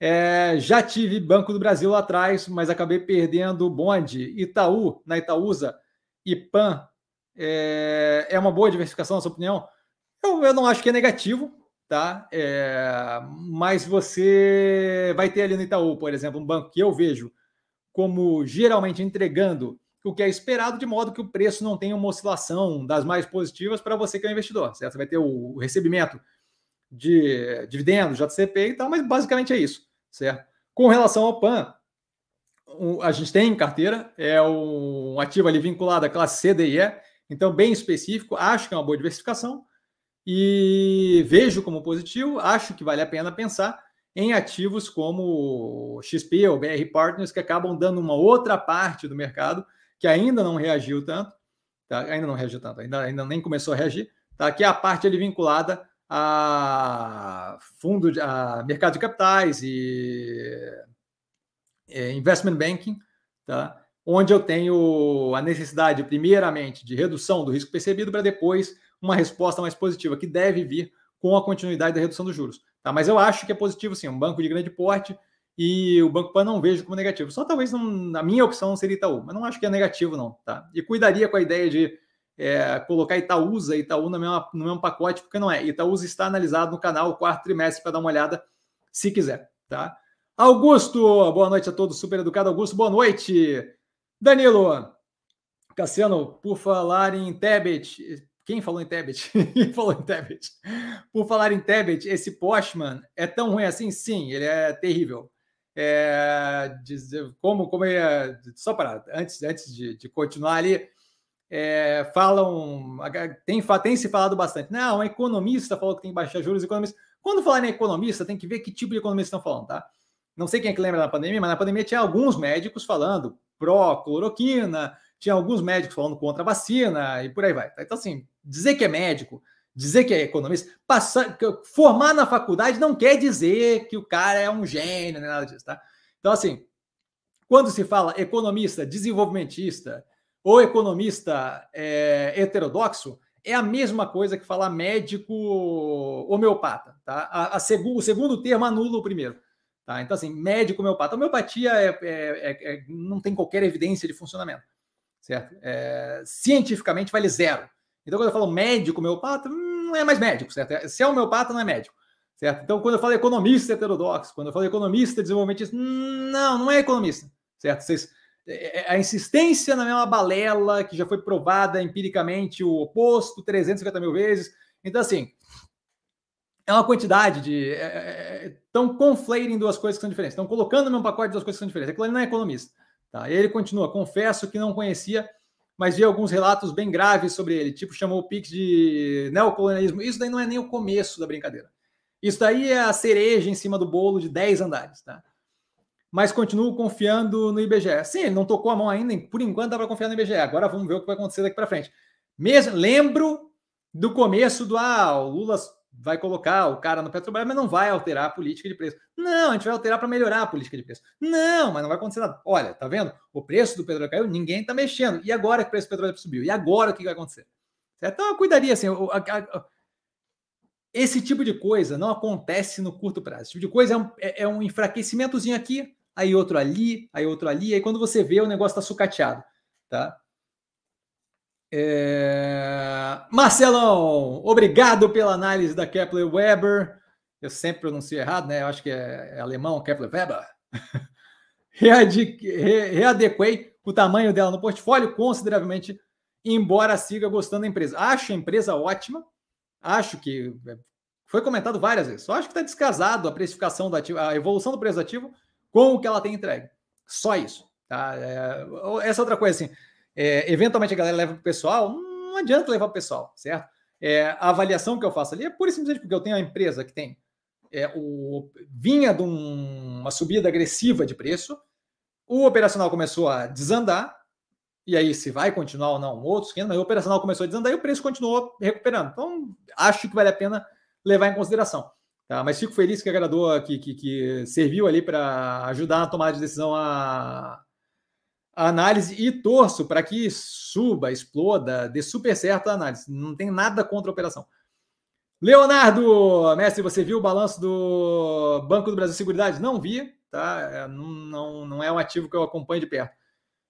É, já tive Banco do Brasil lá atrás, mas acabei perdendo o bonde. Itaú, na Itaúsa, e PAN, é, é uma boa diversificação, na sua opinião? Eu, eu não acho que é negativo, tá? É, mas você vai ter ali no Itaú, por exemplo, um banco que eu vejo como geralmente entregando o que é esperado, de modo que o preço não tenha uma oscilação das mais positivas para você que é um investidor, certo? Você vai ter o recebimento de dividendos, JCP e tal, mas basicamente é isso, certo? Com relação ao PAN, a gente tem em carteira, é um ativo ali vinculado à classe C, e E, então bem específico, acho que é uma boa diversificação e vejo como positivo, acho que vale a pena pensar em ativos como XP ou BR Partners, que acabam dando uma outra parte do mercado que ainda não reagiu tanto, tá? ainda não reagiu tanto, ainda, ainda nem começou a reagir, tá? que é a parte ali vinculada a fundo de a mercado de capitais e é, investment banking, tá? onde eu tenho a necessidade, primeiramente, de redução do risco percebido para depois uma resposta mais positiva, que deve vir com a continuidade da redução dos juros. Tá? Mas eu acho que é positivo, sim, um banco de grande porte e o Banco Pan não vejo como negativo. Só talvez não, a minha opção seria Itaú, mas não acho que é negativo, não. Tá? E cuidaria com a ideia de é, colocar Itaúsa e Itaú no mesmo, no mesmo pacote, porque não é. Itaúsa está analisado no canal quarto trimestre para dar uma olhada, se quiser. Tá? Augusto, boa noite a todos, super educado. Augusto, boa noite. Danilo, Cassiano, por falar em Tebet, quem falou em Tebet? Quem falou em Tebet? Por falar em Tebet, esse Postman é tão ruim assim? Sim, ele é terrível é, como, como é, só para antes, antes de, de continuar ali, é, falam, tem, tem se falado bastante. Não, um economista falou que tem que baixar juros, economista. Quando falar em economista, tem que ver que tipo de economista estão falando, tá? Não sei quem é que lembra da pandemia, mas na pandemia tinha alguns médicos falando pró-cloroquina, tinha alguns médicos falando contra a vacina e por aí vai. Então, assim, dizer que é médico, dizer que é economista, passar, formar na faculdade não quer dizer que o cara é um gênio, nem nada disso, tá? Então, assim, quando se fala economista desenvolvimentista ou economista é, heterodoxo, é a mesma coisa que falar médico homeopata, tá? A, a o segundo termo anula o primeiro, tá? Então, assim, médico homeopata. Homeopatia é, é, é, é não tem qualquer evidência de funcionamento, certo? É, cientificamente vale zero. Então, quando eu falo médico homeopata, hum, não é mais médico, certo? É, se é homeopata, não é médico, certo? Então, quando eu falo economista heterodoxo, quando eu falo economista desenvolvimentista, hum, não, não é economista, certo? Vocês, é, é, a insistência na mesma balela que já foi provada empiricamente o oposto 350 mil vezes. Então, assim, é uma quantidade de. Estão é, é, conflating duas coisas que são diferentes. Estão colocando no mesmo pacote duas coisas que são diferentes. Aquilo ali não é economista. Tá? Ele continua. Confesso que não conhecia mas vi alguns relatos bem graves sobre ele, tipo chamou o Pix de neocolonialismo. Isso daí não é nem o começo da brincadeira. Isso daí é a cereja em cima do bolo de 10 andares, tá? Mas continuo confiando no IBGE. Sim, ele não tocou a mão ainda, por enquanto dá para confiar no IBGE. Agora vamos ver o que vai acontecer daqui para frente. Mesmo, lembro do começo do ah, o Lula vai colocar o cara no Petrobras, mas não vai alterar a política de preço. Não, a gente vai alterar para melhorar a política de preço. Não, mas não vai acontecer nada. Olha, tá vendo? O preço do petróleo caiu, ninguém está mexendo. E agora que o preço do petróleo subiu? E agora o que vai acontecer? Certo? Então eu cuidaria assim. esse tipo de coisa não acontece no curto prazo. Esse tipo de coisa é um, é, é um enfraquecimentozinho aqui, aí outro ali, aí outro ali, aí quando você vê o negócio está sucateado, tá? É... Marcelão, obrigado pela análise da Kepler Weber. Eu sempre pronuncio errado, né? Eu acho que é, é alemão, Kepler Weber. Readequei o tamanho dela no portfólio consideravelmente, embora siga gostando da empresa. Acho a empresa ótima, acho que é, foi comentado várias vezes. Só acho que está descasado a precificação do ativo, a evolução do preço do ativo com o que ela tem entregue. Só isso. Tá? É, essa outra coisa assim, é, eventualmente a galera leva para o pessoal, não adianta levar para o pessoal, certo? É, a avaliação que eu faço ali é pura e simplesmente porque eu tenho uma empresa que tem é, o, vinha de um, uma subida agressiva de preço, o operacional começou a desandar, e aí se vai continuar ou não, outros mas o operacional começou a desandar e o preço continuou recuperando. Então, acho que vale a pena levar em consideração. Tá? Mas fico feliz que agradou, que, que, que serviu ali para ajudar na tomada de decisão a, a análise e torço para que suba, exploda, dê super certo a análise. Não tem nada contra a operação. Leonardo, mestre, você viu o balanço do Banco do Brasil Seguridade? Não vi, tá? É, não, não, não é um ativo que eu acompanho de perto.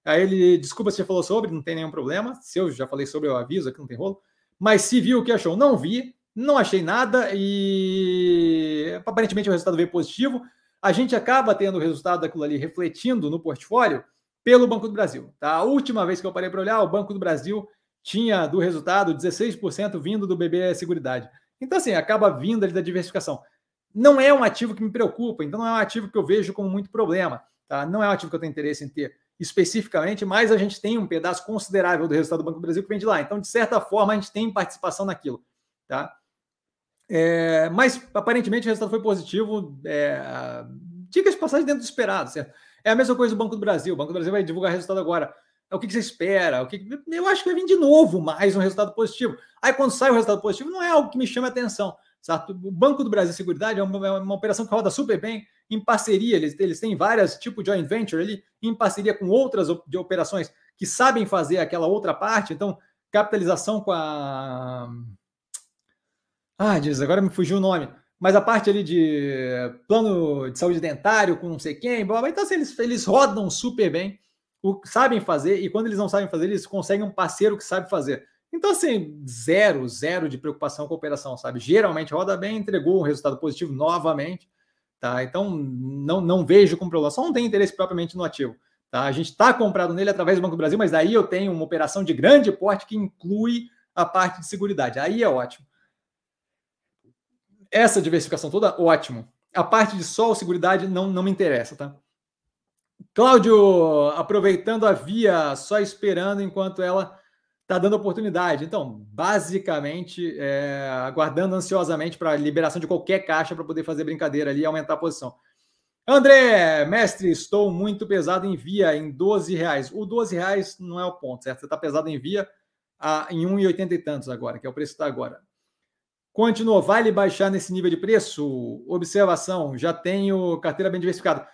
Aí ele, desculpa se você falou sobre, não tem nenhum problema. Se eu já falei sobre, eu aviso aqui, não tem rolo. Mas se viu o que achou, não vi, não achei nada e aparentemente o resultado veio positivo. A gente acaba tendo o resultado daquilo ali refletindo no portfólio pelo Banco do Brasil. Tá? A última vez que eu parei para olhar, o Banco do Brasil tinha do resultado 16% vindo do BB Seguridade. Então, assim, acaba vindo ali da diversificação. Não é um ativo que me preocupa, então não é um ativo que eu vejo como muito problema. Tá? Não é um ativo que eu tenho interesse em ter especificamente, mas a gente tem um pedaço considerável do resultado do Banco do Brasil que vem de lá. Então, de certa forma, a gente tem participação naquilo. Tá? É, mas, aparentemente, o resultado foi positivo. É, dicas de passagem dentro do esperado, certo? É a mesma coisa do Banco do Brasil. O Banco do Brasil vai divulgar resultado agora. É o que, você espera? O que eu acho que vai vir de novo mais um resultado positivo. Aí quando sai o resultado positivo, não é algo que me chame a atenção. Certo? O Banco do Brasil Seguridade é uma, é uma, operação que roda super bem em parceria. Eles, eles têm várias tipos de joint venture ali, em parceria com outras de operações que sabem fazer aquela outra parte. Então, capitalização com a. Ah, diz, agora me fugiu o nome. Mas a parte ali de plano de saúde dentário com não sei quem, blá, blá, então assim, eles, eles rodam super bem o, sabem fazer, e quando eles não sabem fazer, eles conseguem um parceiro que sabe fazer. Então, assim, zero, zero de preocupação com a operação, sabe? Geralmente roda bem, entregou um resultado positivo novamente, tá? Então, não, não vejo como problema, só não tem interesse propriamente no ativo, tá? A gente está comprado nele através do Banco do Brasil, mas daí eu tenho uma operação de grande porte que inclui a parte de segurança. Aí é ótimo. Essa diversificação toda, ótimo. A parte de só segurança não, não me interessa, tá? Cláudio, aproveitando a via, só esperando enquanto ela está dando oportunidade. Então, basicamente, é, aguardando ansiosamente para a liberação de qualquer caixa para poder fazer brincadeira ali e aumentar a posição. André, mestre, estou muito pesado em via em 12 reais. O 12 reais não é o ponto, certo? Você está pesado em via a, em 1,80 e tantos agora, que é o preço que está agora. Continuou, vale baixar nesse nível de preço? Observação, já tenho carteira bem diversificada.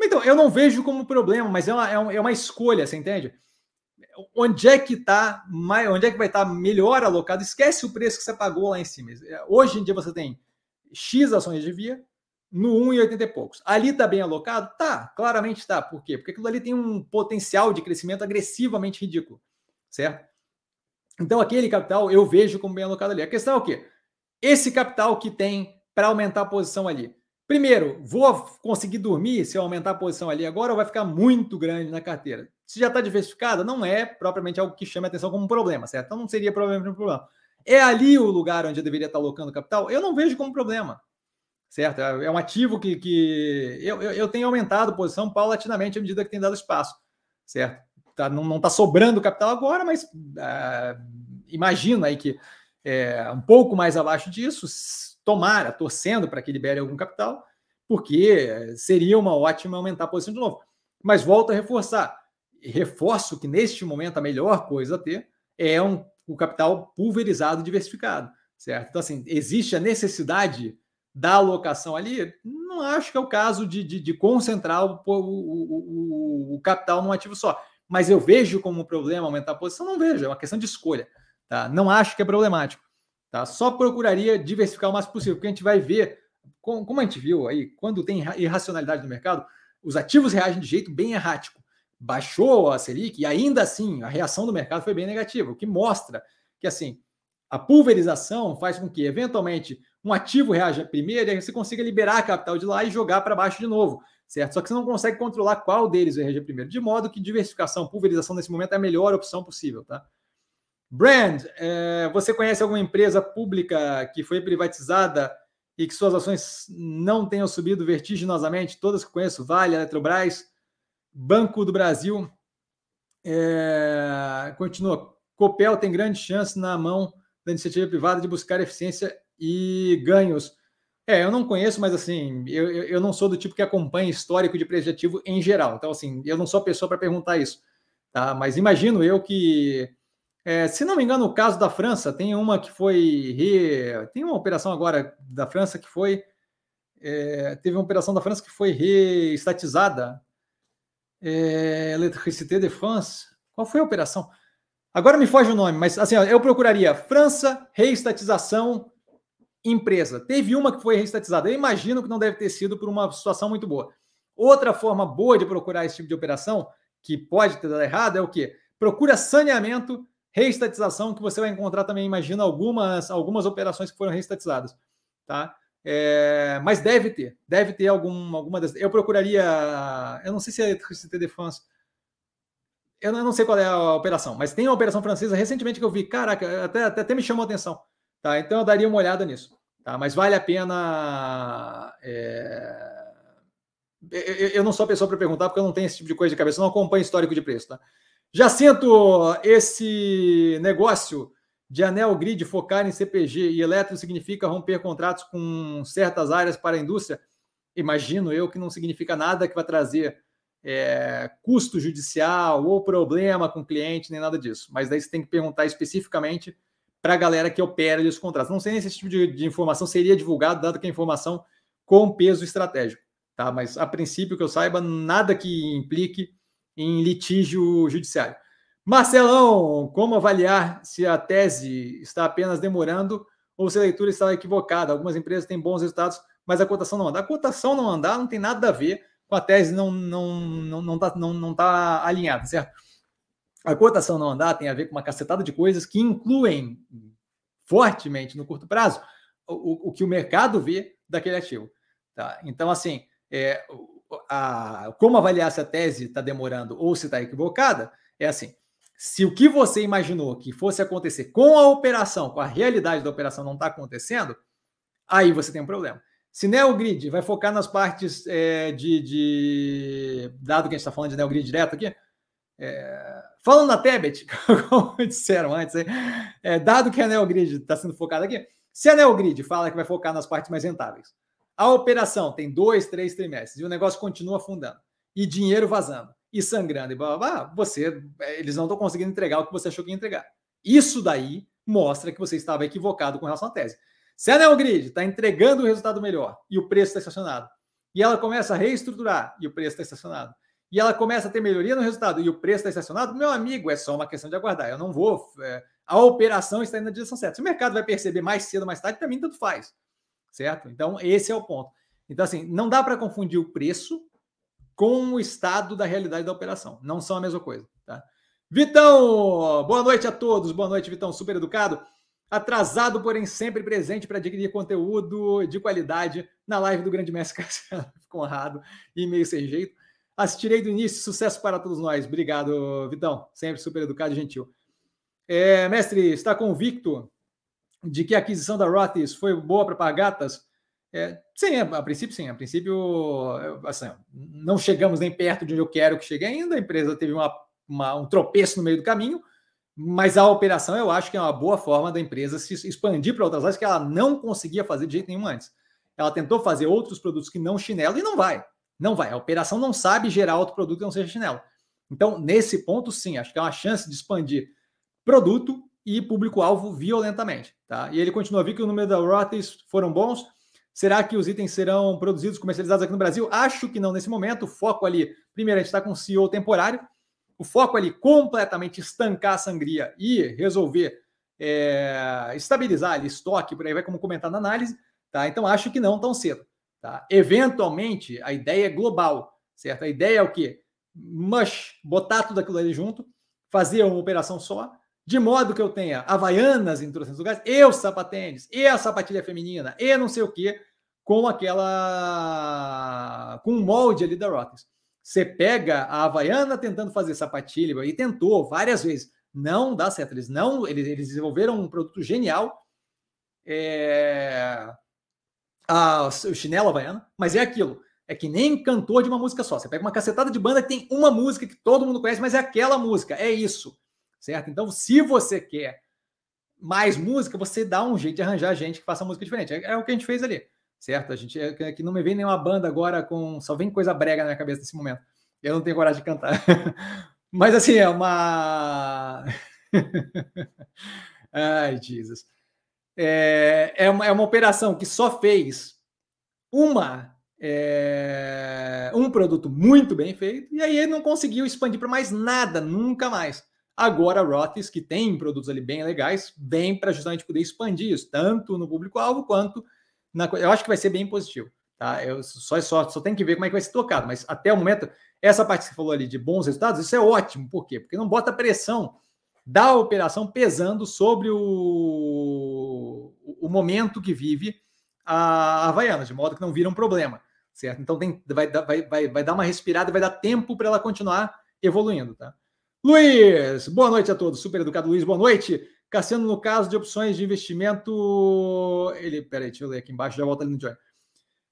Então, eu não vejo como problema, mas é uma, é, é uma escolha, você entende? Onde é que tá onde é que vai estar tá melhor alocado? Esquece o preço que você pagou lá em cima. Hoje em dia você tem X ações de via no 1,80 e poucos. Ali está bem alocado? Tá, claramente está. Por quê? Porque aquilo ali tem um potencial de crescimento agressivamente ridículo, certo? Então, aquele capital eu vejo como bem alocado ali. A questão é o quê? Esse capital que tem para aumentar a posição ali Primeiro, vou conseguir dormir se eu aumentar a posição ali agora ou vai ficar muito grande na carteira? Se já está diversificada, não é propriamente algo que chame a atenção como um problema, certo? Então não seria provavelmente um problema. É ali o lugar onde eu deveria estar alocando capital? Eu não vejo como problema, certo? É um ativo que, que eu, eu, eu tenho aumentado a posição paulatinamente à medida que tem dado espaço, certo? Tá, não está sobrando capital agora, mas uh, imagino aí que é, um pouco mais abaixo disso, tomara, torcendo para que libere algum capital, porque seria uma ótima aumentar a posição de novo. Mas volto a reforçar. Reforço que neste momento a melhor coisa a ter é um, o capital pulverizado diversificado, certo? Então, assim, existe a necessidade da alocação ali? Não acho que é o caso de, de, de concentrar o, o, o, o, capital num ativo só. Mas eu vejo como um problema aumentar a posição? Não vejo, é uma questão de escolha. Tá? Não acho que é problemático. Tá? Só procuraria diversificar o máximo possível, porque a gente vai ver, como a gente viu aí, quando tem irracionalidade no mercado, os ativos reagem de jeito bem errático. Baixou a Selic e ainda assim a reação do mercado foi bem negativa, o que mostra que assim a pulverização faz com que, eventualmente, um ativo reaja primeiro e aí você consiga liberar a capital de lá e jogar para baixo de novo, certo? Só que você não consegue controlar qual deles vai reagir primeiro, de modo que diversificação, pulverização nesse momento é a melhor opção possível, tá? Brand, é, você conhece alguma empresa pública que foi privatizada e que suas ações não tenham subido vertiginosamente? Todas que conheço, Vale, Eletrobras, Banco do Brasil, é, continua. Copel tem grande chance na mão da iniciativa privada de buscar eficiência e ganhos. É, eu não conheço, mas assim, eu, eu não sou do tipo que acompanha histórico de preço ativo em geral. Então, assim, eu não sou a pessoa para perguntar isso. Tá? Mas imagino eu que, é, se não me engano, o caso da França, tem uma que foi. Re... Tem uma operação agora da França que foi. É, teve uma operação da França que foi reestatizada. É, Electricité de France. Qual foi a operação? Agora me foge o nome, mas assim, ó, eu procuraria França, reestatização, empresa. Teve uma que foi reestatizada. Eu imagino que não deve ter sido por uma situação muito boa. Outra forma boa de procurar esse tipo de operação, que pode ter dado errado, é o quê? Procura saneamento, reestatização, que você vai encontrar também, imagina, algumas, algumas operações que foram reestatizadas. Tá? É, mas deve ter, deve ter algum, alguma. Eu procuraria. Eu não sei se é Electricité de France eu não sei qual é a operação, mas tem uma operação francesa recentemente que eu vi, caraca, até, até, até me chamou a atenção. Tá? Então eu daria uma olhada nisso. Tá? Mas vale a pena. É... Eu, eu não sou a pessoa para perguntar, porque eu não tenho esse tipo de coisa de cabeça, eu não acompanho histórico de preço. Tá? Já sinto esse negócio de anel grid focar em CPG e eletro significa romper contratos com certas áreas para a indústria? Imagino eu que não significa nada que vai trazer é, custo judicial ou problema com o cliente, nem nada disso. Mas daí você tem que perguntar especificamente para a galera que opera os contratos. Não sei nem se esse tipo de, de, informação seria divulgado, dado que é informação com peso estratégico. Tá? Mas, a princípio, que eu saiba, nada que implique em litígio judiciário. Marcelão, como avaliar se a tese está apenas demorando ou se a leitura está equivocada? Algumas empresas têm bons resultados, mas a cotação não anda. A cotação não andar não tem nada a ver com a tese não não não não está não, não tá alinhada, certo? A cotação não andar tem a ver com uma cacetada de coisas que incluem fortemente no curto prazo o, o que o mercado vê daquele ativo. Tá? Então, assim, é, a, como avaliar se a tese está demorando ou se está equivocada? É assim: se o que você imaginou que fosse acontecer com a operação, com a realidade da operação não está acontecendo, aí você tem um problema. Se NeoGrid vai focar nas partes é, de, de, Dado que a gente está falando de NeoGrid direto aqui, é, falando na Tebet, como disseram antes, é, dado que a NeoGrid está sendo focada aqui, se a NeoGrid fala que vai focar nas partes mais rentáveis, a operação tem dois, três trimestres e o negócio continua afundando, e dinheiro vazando, e sangrando, e blá, blá, blá você, é, eles não estão conseguindo entregar o que você achou que ia entregar. Isso daí mostra que você estava equivocado com relação à tese. Se a Neogrid está entregando o resultado melhor e o preço está estacionado, e ela começa a reestruturar e o preço está estacionado, e ela começa a ter melhoria no resultado e o preço está estacionado, meu amigo, é só uma questão de aguardar. Eu não vou. É, a operação está indo na direção certa. Se o mercado vai perceber mais cedo ou mais tarde, para mim, tanto faz. Certo? Então, esse é o ponto. Então, assim, não dá para confundir o preço com o estado da realidade da operação. Não são a mesma coisa. Tá? Vitão, boa noite a todos. Boa noite, Vitão, super educado atrasado, porém sempre presente para adquirir conteúdo de qualidade na live do Grande Mestre honrado e meio sem jeito. Assistirei do início, sucesso para todos nós. Obrigado, Vitão. Sempre super educado e gentil. É, mestre, está convicto de que a aquisição da Rothis foi boa para Pagatas? É, sim, a princípio sim. A princípio, assim, não chegamos nem perto de onde eu quero que chegue ainda. A empresa teve uma, uma, um tropeço no meio do caminho, mas a operação eu acho que é uma boa forma da empresa se expandir para outras áreas que ela não conseguia fazer de jeito nenhum antes. Ela tentou fazer outros produtos que não chinelo e não vai. Não vai. A operação não sabe gerar outro produto que não seja chinelo. Então, nesse ponto, sim, acho que é uma chance de expandir produto e público-alvo violentamente. Tá? E ele continua, vi que o número da royalties foram bons. Será que os itens serão produzidos, comercializados aqui no Brasil? Acho que não nesse momento. O foco ali, primeiro, a gente está com um CEO temporário, o foco ali completamente estancar a sangria e resolver é, estabilizar ali, estoque, por aí vai como comentar na análise, tá? Então acho que não tão cedo, tá? Eventualmente, a ideia é global, certo? A ideia é o quê? Mush, botar tudo aquilo ali junto, fazer uma operação só, de modo que eu tenha Havaianas em todos os lugares, e o sapatênis, e a sapatilha feminina, e não sei o quê, com aquela. com o molde ali da Rotters. Você pega a Havaiana tentando fazer sapatilha, e tentou várias vezes. Não dá certo. Eles não. Eles, eles desenvolveram um produto genial. É, a, o chinelo Havaiana, mas é aquilo. É que nem cantor de uma música só. Você pega uma cacetada de banda que tem uma música que todo mundo conhece, mas é aquela música. É isso certo? Então, se você quer mais música, você dá um jeito de arranjar gente que faça música diferente. É, é o que a gente fez ali, certo? A gente é, que não me vem nenhuma banda agora com só vem coisa brega na minha cabeça nesse momento. Eu não tenho coragem de cantar. Mas assim, é uma Ai, Jesus. É, é, uma, é uma operação que só fez uma é, um produto muito bem feito, e aí ele não conseguiu expandir para mais nada, nunca mais. Agora, a Rothes, que tem produtos ali bem legais, vem para justamente poder expandir isso, tanto no público-alvo quanto na. Eu acho que vai ser bem positivo. Tá? Eu só, só, só tem que ver como é que vai ser tocado, mas até o momento, essa parte que você falou ali de bons resultados, isso é ótimo. Por quê? Porque não bota pressão da operação pesando sobre o, o momento que vive a Havaiana, de modo que não vira um problema, certo? Então tem, vai, vai, vai, vai dar uma respirada, vai dar tempo para ela continuar evoluindo, tá? Luiz, boa noite a todos. Super educado Luiz, boa noite. Cassiano, no caso de opções de investimento. Ele, peraí, deixa eu ler aqui embaixo, já volta ali no Joy.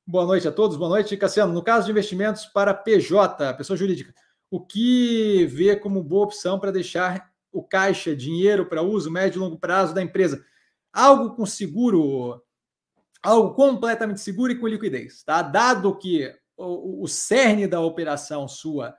Boa noite a todos, boa noite. Cassiano, no caso de investimentos para PJ, pessoa jurídica, o que vê como boa opção para deixar o caixa, dinheiro para uso médio e longo prazo da empresa? Algo com seguro, algo completamente seguro e com liquidez, tá? Dado que o, o cerne da operação sua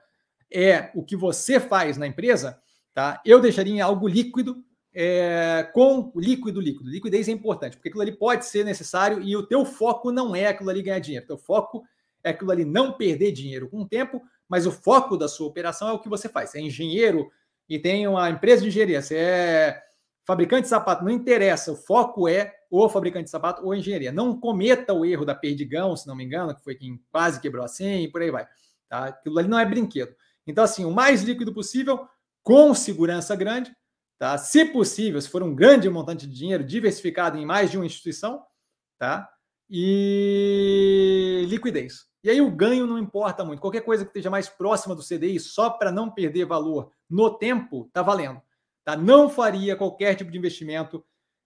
é o que você faz na empresa, tá? Eu deixaria em algo líquido, é, com líquido, líquido. Liquidez é importante, porque aquilo ali pode ser necessário e o teu foco não é aquilo ali ganhar dinheiro. O teu foco é aquilo ali não perder dinheiro com o tempo, mas o foco da sua operação é o que você faz. Você é engenheiro e tem uma empresa de engenharia, você é fabricante de sapato, não interessa, o foco é o fabricante de sapato ou engenharia. Não cometa o erro da Perdigão, se não me engano, que foi quem quase quebrou a senha e por aí vai. Tá? Aquilo ali não é brinquedo. Então, assim, o mais líquido possível, com segurança grande, tá? Se possível, se for um grande montante de dinheiro diversificado em mais de uma instituição, tá? E liquidez. E aí o ganho não importa muito. Qualquer coisa que esteja mais próxima do CDI, só para não perder valor no tempo, tá valendo. Tá? Não faria qualquer tipo de investimento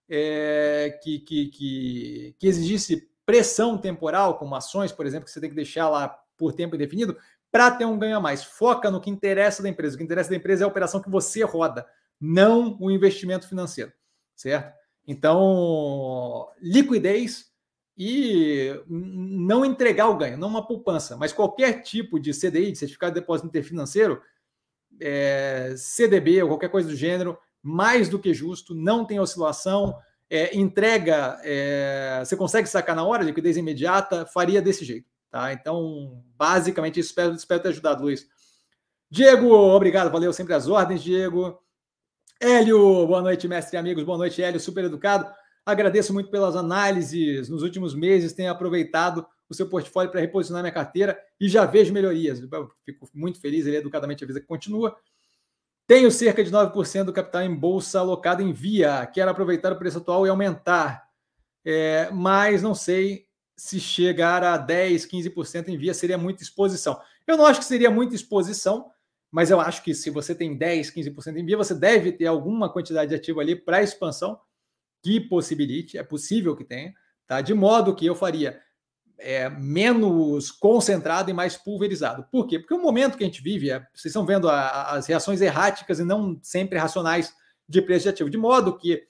é, que, que, que, que exigisse pressão temporal, como ações, por exemplo, que você tem que deixar lá por tempo indefinido, para ter um ganho a mais. Foca no que interessa da empresa. O que interessa da empresa é a operação que você roda, não o investimento financeiro, certo? Então, liquidez e não entregar o ganho, não uma poupança, mas qualquer tipo de CDI, de certificado de depósito interfinanceiro, é, CDB ou qualquer coisa do gênero, mais do que justo, não tem oscilação, é, entrega, é, você consegue sacar na hora, liquidez imediata, faria desse jeito. Tá? Então, basicamente, espero, espero ter ajudado, Luiz. Diego, obrigado, valeu sempre as ordens, Diego. Hélio, boa noite, mestre e amigos, boa noite, Hélio, super educado. Agradeço muito pelas análises nos últimos meses, tenho aproveitado o seu portfólio para reposicionar minha carteira e já vejo melhorias. Eu fico muito feliz, ele educadamente avisa que continua. Tenho cerca de 9% do capital em bolsa alocado em via. Quero aproveitar o preço atual e aumentar. É, mas não sei se chegar a 10, 15% em via, seria muita exposição. Eu não acho que seria muita exposição, mas eu acho que se você tem 10, 15% em via, você deve ter alguma quantidade de ativo ali para expansão que possibilite, é possível que tenha, tá? De modo que eu faria é, menos concentrado e mais pulverizado. Por quê? Porque o momento que a gente vive, é, vocês estão vendo a, as reações erráticas e não sempre racionais de preço de ativo, de modo que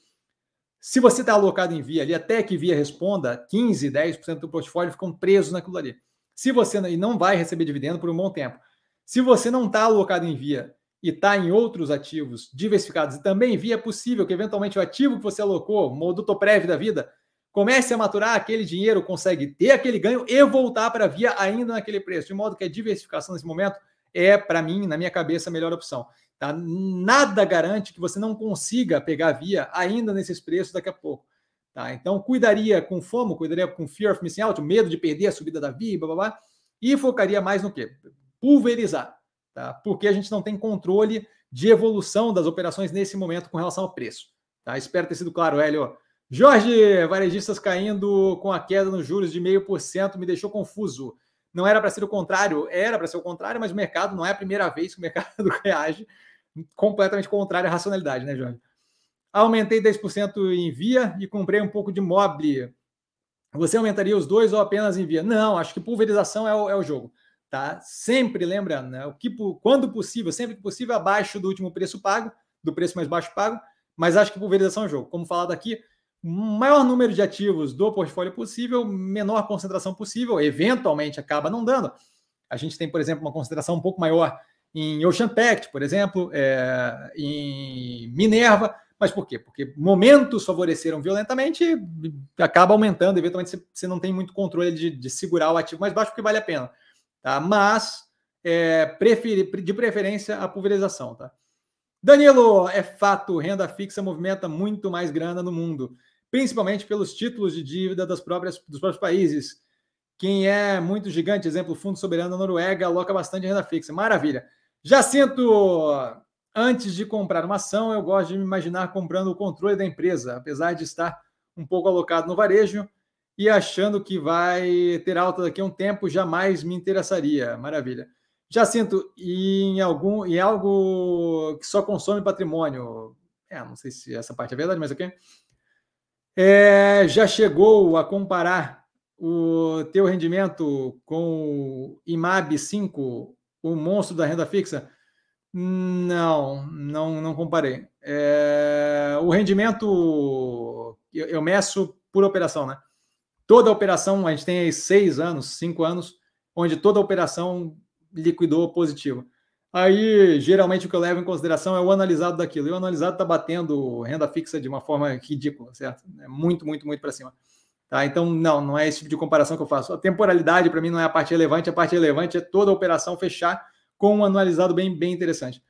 se você está alocado em via ali, até que via responda, 15, 10% do portfólio ficam presos naquilo ali. Se você e não vai receber dividendo por um bom tempo. Se você não está alocado em via e está em outros ativos diversificados e também via, é possível que eventualmente o ativo que você alocou, modo Toprev da vida, comece a maturar aquele dinheiro, consegue ter aquele ganho e voltar para via ainda naquele preço. De modo que a diversificação nesse momento é, para mim, na minha cabeça, a melhor opção. Tá? Nada garante que você não consiga pegar via ainda nesses preços daqui a pouco. Tá? Então, cuidaria com FOMO, cuidaria com Fear of Missing Out, medo de perder a subida da via, blá, blá, blá, e focaria mais no quê? Pulverizar, tá? porque a gente não tem controle de evolução das operações nesse momento com relação ao preço. Tá? Espero ter sido claro, Hélio. Jorge, varejistas caindo com a queda nos juros de 0,5% me deixou confuso. Não era para ser o contrário, era para ser o contrário, mas o mercado não é a primeira vez que o mercado reage completamente contrário à racionalidade, né, Jorge? Aumentei 10% em via e comprei um pouco de mobile. Você aumentaria os dois ou apenas em via? Não, acho que pulverização é o, é o jogo. Tá? Sempre lembrando, né? O que, quando possível, sempre que possível, abaixo do último preço pago, do preço mais baixo pago, mas acho que pulverização é o jogo. Como falado aqui, maior número de ativos do portfólio possível, menor concentração possível, eventualmente acaba não dando. A gente tem, por exemplo, uma concentração um pouco maior em Ocean Pact, por exemplo, é, em Minerva. Mas por quê? Porque momentos favoreceram violentamente acaba aumentando. Eventualmente você não tem muito controle de, de, segurar o ativo mais baixo, porque vale a pena. Tá? Mas, é, preferi, de preferência, a pulverização. Tá? Danilo, é fato, renda fixa movimenta muito mais grana no mundo, principalmente pelos títulos de dívida das próprias, dos próprios países. Quem é muito gigante, exemplo, o Fundo Soberano da Noruega, aloca bastante renda fixa. Maravilha. Jacinto, antes de comprar uma ação, eu gosto de me imaginar comprando o controle da empresa, apesar de estar um pouco alocado no varejo e achando que vai ter alta daqui a um tempo, jamais me interessaria. Maravilha. Jacinto, e em algum em algo que só consome patrimônio, é, não sei se essa parte é verdade, mas ok. É, já chegou a comparar o teu rendimento com o IMAB 5 o monstro da renda fixa? Não, não, não comparei. É, o rendimento eu, eu, meço por operação, né? Toda operação, a gente tem aí seis anos, cinco anos, onde toda operação liquidou positivo. Aí, geralmente, o que eu levo em consideração é o analisado daquilo. E o analisado está batendo renda fixa de uma forma ridícula, certo? É muito, muito, muito para cima. Tá? Então, não, não é esse tipo de comparação que eu faço. A temporalidade, para mim, não é a parte relevante. A parte relevante é toda a operação fechar com um anualizado bem, bem interessante.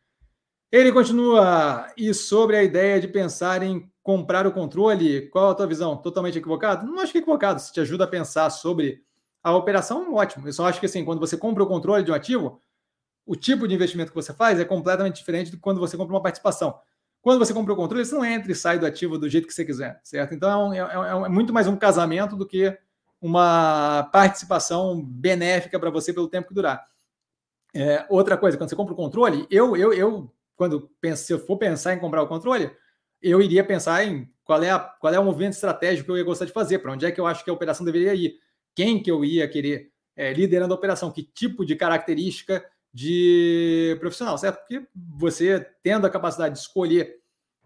Ele continua, e sobre a ideia de pensar em comprar o controle, qual a tua visão? Totalmente equivocado? Não acho que é equivocado. Se te ajuda a pensar sobre a operação, ótimo. Eu só acho que assim, quando você compra o controle de um ativo, o tipo de investimento que você faz é completamente diferente do quando você compra uma participação. Quando você compra o controle, você não entra e sai do ativo do jeito que você quiser, certo? Então é, é, é, é muito mais um casamento do que uma participação benéfica para você pelo tempo que durar. É, outra coisa, quando você compra o controle, eu, eu, eu quando penso, se eu for pensar em comprar o controle, eu iria pensar em qual é, a, qual é o movimento estratégico que eu ia gostar de fazer, para onde é que eu acho que a operação deveria ir, quem que eu ia querer é, liderando a operação, que tipo de característica de profissional, certo? Porque você tendo a capacidade de escolher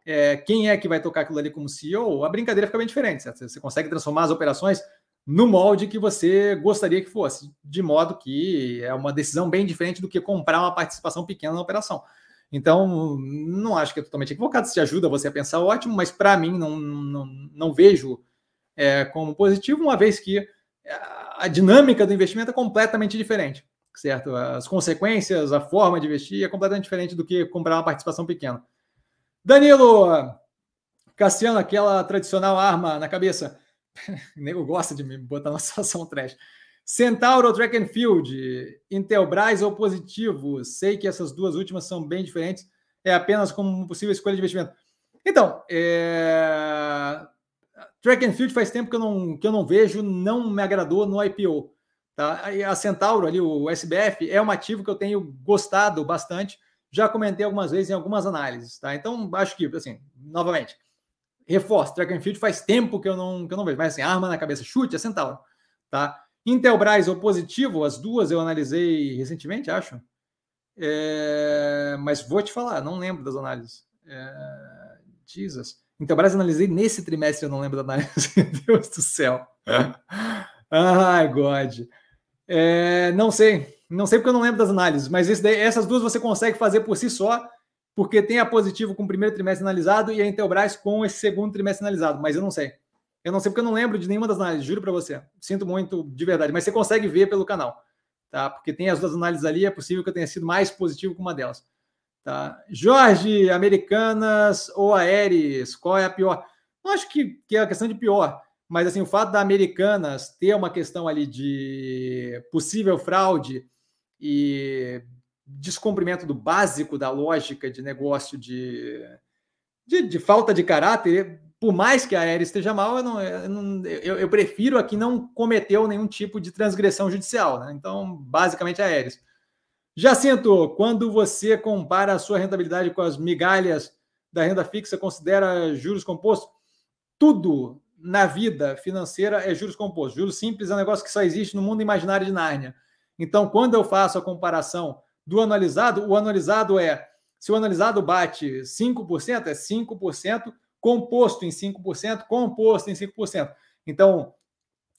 é, quem é que vai tocar aquilo ali como CEO, a brincadeira fica bem diferente, certo? Você consegue transformar as operações no molde que você gostaria que fosse, de modo que é uma decisão bem diferente do que comprar uma participação pequena na operação. Então, não acho que é totalmente equivocado. Se ajuda você a pensar, ótimo, mas para mim não, não, não vejo é, como positivo, uma vez que a dinâmica do investimento é completamente diferente certo? As consequências, a forma de investir é completamente diferente do que comprar uma participação pequena. Danilo, Cassiano, aquela tradicional arma na cabeça. O nego gosta de me botar na situação trash. Centauro Track and Field, Intelbras ou Positivo? Sei que essas duas últimas são bem diferentes. É apenas como possível escolha de investimento. Então, é... Track and Field faz tempo que eu não, que eu não vejo, não me agradou no IPO. Tá? A Centauro, ali, o SBF, é um ativo que eu tenho gostado bastante. Já comentei algumas vezes em algumas análises. Tá? Então, acho que, assim, novamente, reforço, track and field faz tempo que eu não, que eu não vejo. Mas, assim, arma na cabeça, chute, é Centauro. Tá? Intelbras ou positivo, as duas eu analisei recentemente, acho. É... Mas vou te falar, não lembro das análises. É... Jesus. Intelbras analisei nesse trimestre, eu não lembro da análise. Deus do céu. Ai, God. É, não sei, não sei porque eu não lembro das análises, mas daí, essas duas você consegue fazer por si só, porque tem a positivo com o primeiro trimestre analisado e a Intelbras com esse segundo trimestre analisado, mas eu não sei. Eu não sei porque eu não lembro de nenhuma das análises, juro para você. Sinto muito de verdade, mas você consegue ver pelo canal, tá? Porque tem as duas análises ali, é possível que eu tenha sido mais positivo com uma delas. Tá? Jorge, Americanas ou Aeres, qual é a pior? Não acho que, que é a questão de pior, mas assim, o fato da Americanas ter uma questão ali de possível fraude e descumprimento do básico da lógica de negócio de, de, de falta de caráter, por mais que a Aérea esteja mal, eu, não, eu, não, eu, eu, prefiro aqui não cometeu nenhum tipo de transgressão judicial. Né? Então, basicamente, a Aéreas. Jacinto, quando você compara a sua rentabilidade com as migalhas da renda fixa, considera juros compostos? Tudo na vida financeira é juros compostos. Juros simples é um negócio que só existe no mundo imaginário de Nárnia. Então, quando eu faço a comparação do anualizado, o anualizado é, se o anualizado bate 5%, é 5% composto em 5%, composto em 5%. Então,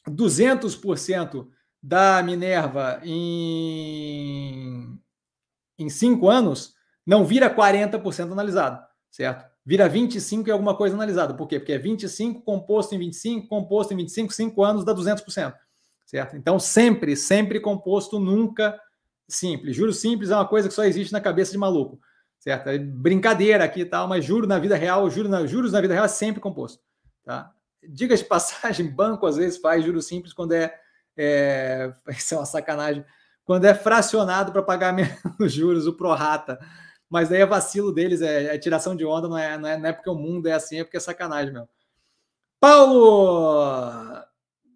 200% da Minerva em, em 5 anos não vira 40% analisado, certo? Vira 25 e alguma coisa analisada. Por quê? Porque é 25 composto em 25, composto em 25, 5 anos dá 200%, certo? Então, sempre, sempre composto, nunca simples. Juros simples é uma coisa que só existe na cabeça de maluco certo? É brincadeira aqui e tal, mas juro na vida real, juro na, juros na vida real é sempre composto, tá? Diga de passagem, banco às vezes faz juros simples quando é, é isso é uma sacanagem, quando é fracionado para pagar menos juros, o prorata. Mas daí é vacilo deles, é, é, tiração de onda, não é, não, é, não é porque o mundo é assim, é porque é sacanagem mesmo. Paulo!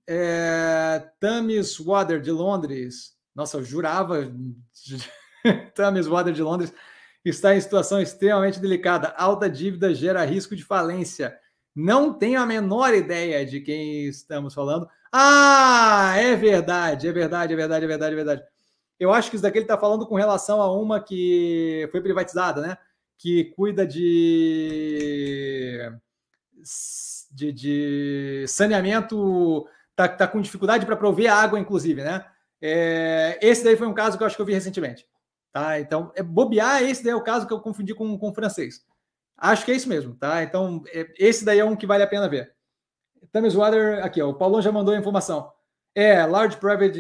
É, Tamis Water de Londres. Nossa, eu jurava. Tamis Water de Londres está em situação extremamente delicada. Alta dívida gera risco de falência. Não tenho a menor ideia de quem estamos falando. Ah, é verdade, é verdade, é verdade, é verdade, é verdade. Eu acho que isso daqui ele está falando com relação a uma que foi privatizada, né? Que cuida de, de, de saneamento, tá, tá com dificuldade para prover água, inclusive, né? É, esse daí foi um caso que eu acho que eu vi recentemente. Tá? Então, é bobear, esse daí é o caso que eu confundi com, com francês. Acho que é isso mesmo, tá? Então, é, esse daí é um que vale a pena ver. Thames Water, aqui, ó, o Paulão já mandou a informação. É, Large Private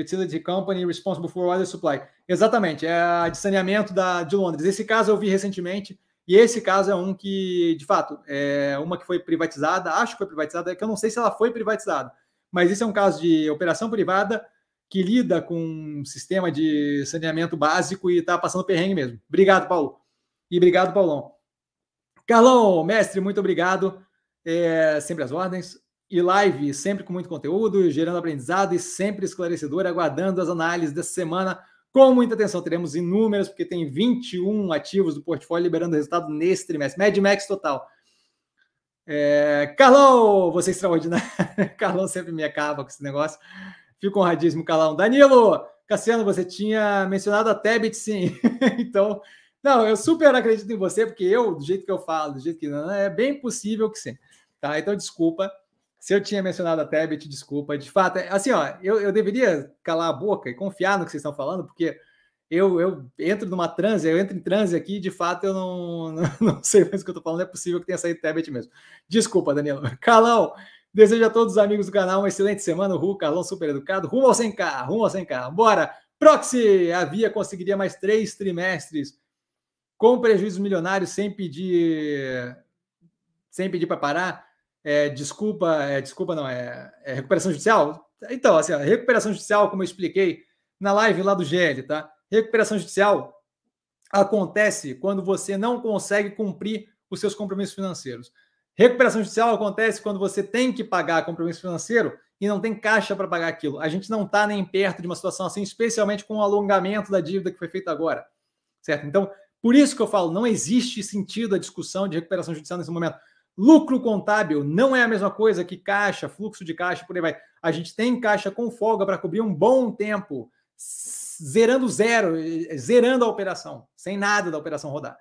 Utility Company Responsible for Water Supply. Exatamente, é a de saneamento da, de Londres. Esse caso eu vi recentemente, e esse caso é um que, de fato, é uma que foi privatizada, acho que foi privatizada, é que eu não sei se ela foi privatizada, mas esse é um caso de operação privada que lida com um sistema de saneamento básico e está passando perrengue mesmo. Obrigado, Paulo. E obrigado, Paulão. Carlão, mestre, muito obrigado. É, sempre às ordens. E live sempre com muito conteúdo, gerando aprendizado e sempre esclarecedor, aguardando as análises dessa semana com muita atenção. Teremos inúmeras, porque tem 21 ativos do portfólio liberando resultado nesse trimestre. Mad Max total. É, Carlão, você é extraordinário. Carlão sempre me acaba com esse negócio. Fico honradíssimo, Calão. Danilo, Cassiano, você tinha mencionado a Tebet, sim. então, não, eu super acredito em você, porque eu, do jeito que eu falo, do jeito que não, é bem possível que sim. Tá? Então, desculpa. Se eu tinha mencionado a Tebet, desculpa. De fato, é, assim, ó, eu, eu deveria calar a boca e confiar no que vocês estão falando, porque eu, eu entro numa transe, eu entro em transe aqui, de fato, eu não, não, não sei mais o que eu estou falando, é possível que tenha saído Tebet mesmo. Desculpa, Danilo. Calão, Desejo a todos os amigos do canal uma excelente semana. O Ru, Carlão, super educado. Rumo ao 100k, rumo ao 100k. Bora! Proxy, a Via conseguiria mais três trimestres com prejuízos milionários sem pedir sem pedir para parar. É, desculpa, é, desculpa não, é, é, recuperação judicial? Então, assim, a recuperação judicial, como eu expliquei na live lá do GL, tá? Recuperação judicial acontece quando você não consegue cumprir os seus compromissos financeiros. Recuperação judicial acontece quando você tem que pagar compromisso financeiro e não tem caixa para pagar aquilo. A gente não está nem perto de uma situação assim, especialmente com o alongamento da dívida que foi feito agora. Certo? Então, por isso que eu falo, não existe sentido a discussão de recuperação judicial nesse momento. Lucro contábil não é a mesma coisa que caixa, fluxo de caixa, por aí vai. A gente tem caixa com folga para cobrir um bom tempo, zerando zero, zerando a operação, sem nada da operação rodar.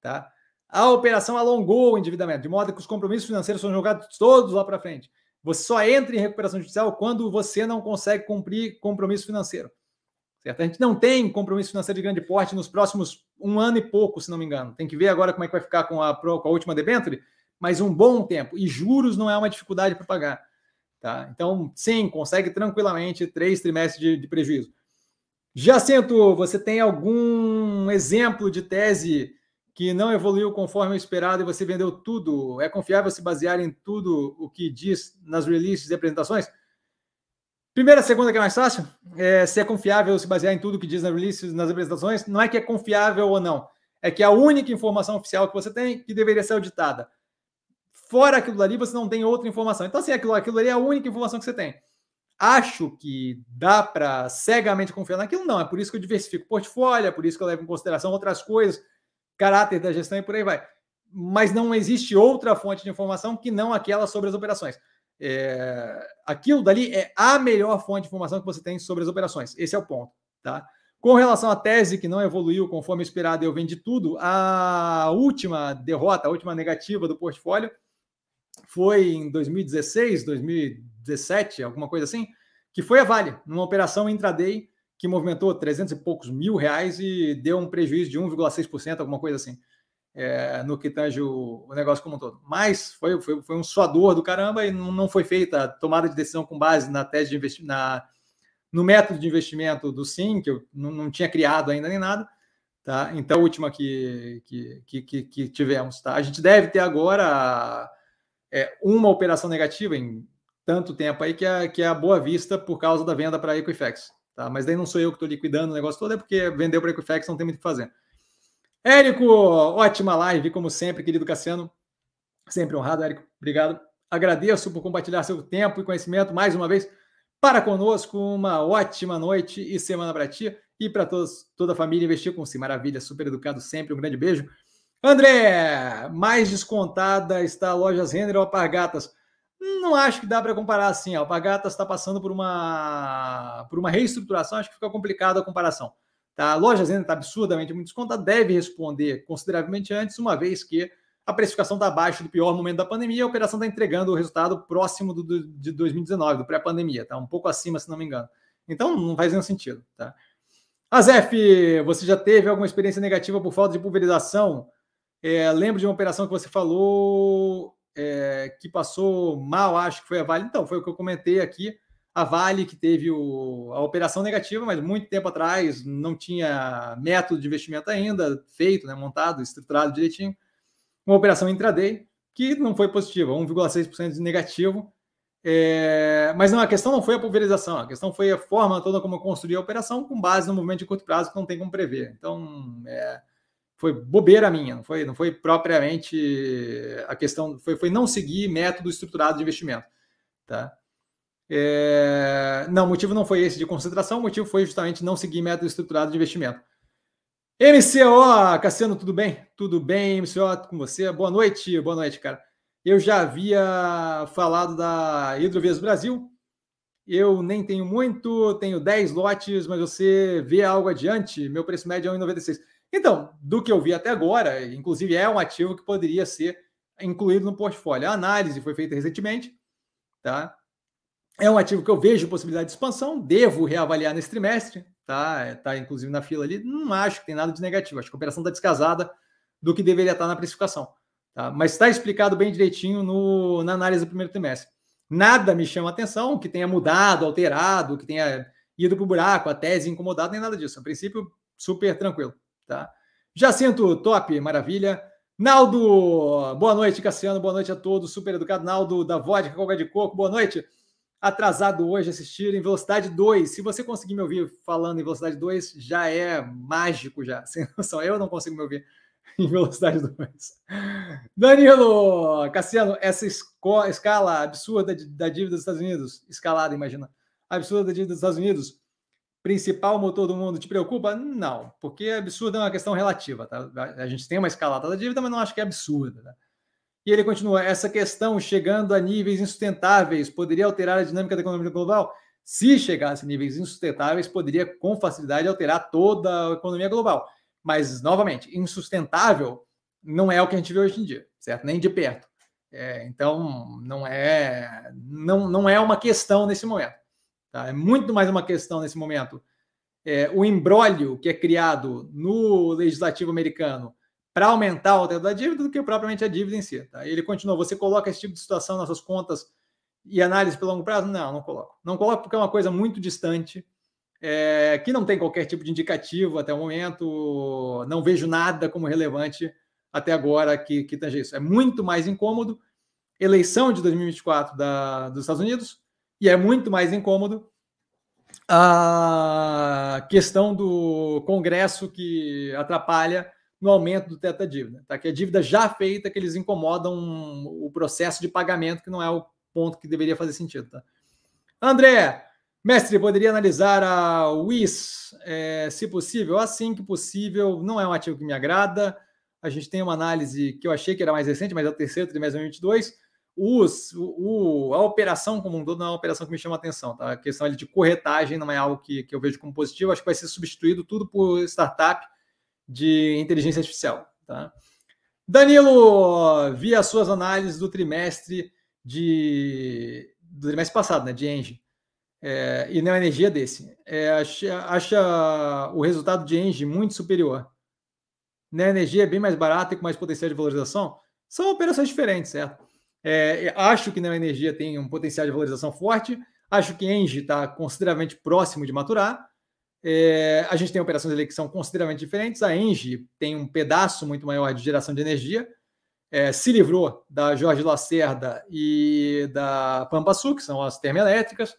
Tá? A operação alongou o endividamento, de modo que os compromissos financeiros são jogados todos lá para frente. Você só entra em recuperação judicial quando você não consegue cumprir compromisso financeiro. Certo? A gente não tem compromisso financeiro de grande porte nos próximos um ano e pouco, se não me engano. Tem que ver agora como é que vai ficar com a, com a última debênture, mas um bom tempo. E juros não é uma dificuldade para pagar. Tá? Então, sim, consegue tranquilamente três trimestres de, de prejuízo. Jacinto, você tem algum exemplo de tese que não evoluiu conforme o esperado e você vendeu tudo? É confiável se basear em tudo o que diz nas releases e apresentações? Primeira, segunda que é mais fácil, é, se é confiável se basear em tudo que diz nas releases, nas apresentações, não é que é confiável ou não, é que é a única informação oficial que você tem que deveria ser auditada. Fora aquilo dali, você não tem outra informação. Então, assim, aquilo, aquilo ali é a única informação que você tem. Acho que dá para cegamente confiar naquilo? Não, é por isso que eu diversifico o portfólio, é por isso que eu levo em consideração outras coisas, caráter da gestão e por aí vai. Mas não existe outra fonte de informação que não aquela sobre as operações. É, aquilo dali é a melhor fonte de informação que você tem sobre as operações. Esse é o ponto, tá? Com relação à tese que não evoluiu conforme esperado, eu vendi tudo. A última derrota, a última negativa do portfólio foi em 2016, 2017, alguma coisa assim, que foi a Vale, numa operação intraday que movimentou 300 e poucos mil reais e deu um prejuízo de 1,6%, alguma coisa assim é, no que tange o, o, negócio como um todo. Mas foi, foi, foi um suador do caramba e não, não foi feita tomada de decisão com base na tese de investimento, no método de investimento do SIM, que eu não, não tinha criado ainda nem nada. Tá? Então, a última que, que, que, que tivemos. Tá? A gente deve ter agora é, uma operação negativa em tanto tempo aí, que é, que é a Boa Vista por causa da venda para a Equifax. Tá? Mas daí não sou eu que estou liquidando o negócio todo, é porque vendeu para a Equifax, não tem muito o que fazer. Érico, ótima live, como sempre, querido Cassiano. Sempre honrado, Érico. Obrigado. Agradeço por compartilhar seu tempo e conhecimento mais uma vez para conosco. Uma ótima noite e semana para ti e para toda a família. Investir com si. Maravilha, super educado sempre. Um grande beijo. André, mais descontada está a Lojas Renner ou Alpargatas? Não acho que dá para comparar assim. A Alpargatas está passando por uma, por uma reestruturação, acho que fica complicado a comparação. Tá? A loja Zena está absurdamente muito descontada, deve responder consideravelmente antes, uma vez que a precificação está abaixo do pior momento da pandemia e a operação está entregando o resultado próximo do, do de 2019, do pré-pandemia, tá? um pouco acima, se não me engano. Então, não faz nenhum sentido. Tá? Azef, você já teve alguma experiência negativa por falta de pulverização? É, lembro de uma operação que você falou é, que passou mal, acho que foi a Vale. Então, foi o que eu comentei aqui a Vale, que teve o, a operação negativa, mas muito tempo atrás não tinha método de investimento ainda feito, né, montado, estruturado direitinho. Uma operação intraday que não foi positiva, 1,6% de negativo. É, mas não, a questão não foi a pulverização, a questão foi a forma toda como eu construí a operação com base no movimento de curto prazo que não tem como prever. Então, é, foi bobeira minha, não foi, não foi propriamente a questão, foi, foi não seguir método estruturado de investimento. Tá? É... Não, o motivo não foi esse de concentração, o motivo foi justamente não seguir método estruturado de investimento. MCO, Cassiano, tudo bem? Tudo bem, MCO, com você? Boa noite, boa noite, cara. Eu já havia falado da Hidrovias Brasil, eu nem tenho muito, tenho 10 lotes, mas você vê algo adiante, meu preço médio é 1,96. Então, do que eu vi até agora, inclusive é um ativo que poderia ser incluído no portfólio. A análise foi feita recentemente, tá? É um ativo que eu vejo possibilidade de expansão, devo reavaliar nesse trimestre, tá? Está inclusive na fila ali. Não acho que tem nada de negativo, acho que a operação está descasada do que deveria estar na precificação. Tá? Mas está explicado bem direitinho no, na análise do primeiro trimestre. Nada me chama atenção que tenha mudado, alterado, que tenha ido para o buraco, a tese incomodada, nem nada disso. A princípio, super tranquilo. Tá? Jacinto, top, maravilha. Naldo, boa noite, Cassiano, boa noite a todos. Super educado, Naldo da Vodka Coca de Coco, boa noite atrasado hoje assistir em velocidade 2. Se você conseguir me ouvir falando em velocidade 2, já é mágico já. Sem noção, eu não consigo me ouvir em velocidade 2. Danilo, Cassiano, essa escala absurda da dívida dos Estados Unidos, escalada, imagina, absurda da dívida dos Estados Unidos, principal motor do mundo, te preocupa? Não, porque absurda é uma questão relativa, tá? A gente tem uma escalada da dívida, mas não acho que é absurda, tá? E ele continua: essa questão chegando a níveis insustentáveis poderia alterar a dinâmica da economia global? Se chegasse a níveis insustentáveis, poderia com facilidade alterar toda a economia global. Mas, novamente, insustentável não é o que a gente vê hoje em dia, certo? Nem de perto. É, então, não é, não, não é uma questão nesse momento. Tá? É muito mais uma questão nesse momento. É, o embrólio que é criado no legislativo americano para aumentar o teto da dívida do que propriamente a dívida em si. Tá? Ele continua: você coloca esse tipo de situação nas suas contas e análise pelo longo prazo? Não, não coloco. Não coloco porque é uma coisa muito distante. é, que não tem qualquer tipo de indicativo até o momento, não vejo nada como relevante até agora que, que tange isso. É muito mais incômodo eleição de 2024 da, dos Estados Unidos e é muito mais incômodo a questão do Congresso que atrapalha no aumento do teto da dívida, tá? que a dívida já feita, que eles incomodam o processo de pagamento, que não é o ponto que deveria fazer sentido. Tá? André, mestre, poderia analisar a WIS, é, se possível? Assim que possível, não é um ativo que me agrada. A gente tem uma análise que eu achei que era mais recente, mas é o terceiro trimestre de 2022 os, o, a operação como um todo não é uma operação que me chama a atenção. Tá? A questão de corretagem não é algo que, que eu vejo como positivo. Acho que vai ser substituído tudo por startup de inteligência artificial. Tá? Danilo, vi as suas análises do trimestre de do trimestre passado, né, de Engie, é, e não energia desse. É, acha, acha o resultado de Engie muito superior. Na energia é bem mais barata e com mais potencial de valorização. São operações diferentes, certo? É, acho que Neo Energia tem um potencial de valorização forte. Acho que Engie está consideravelmente próximo de maturar. É, a gente tem operações ali que são consideravelmente diferentes. A Engie tem um pedaço muito maior de geração de energia. É, se livrou da Jorge Lacerda e da Pampa Sul, que são as termoelétricas.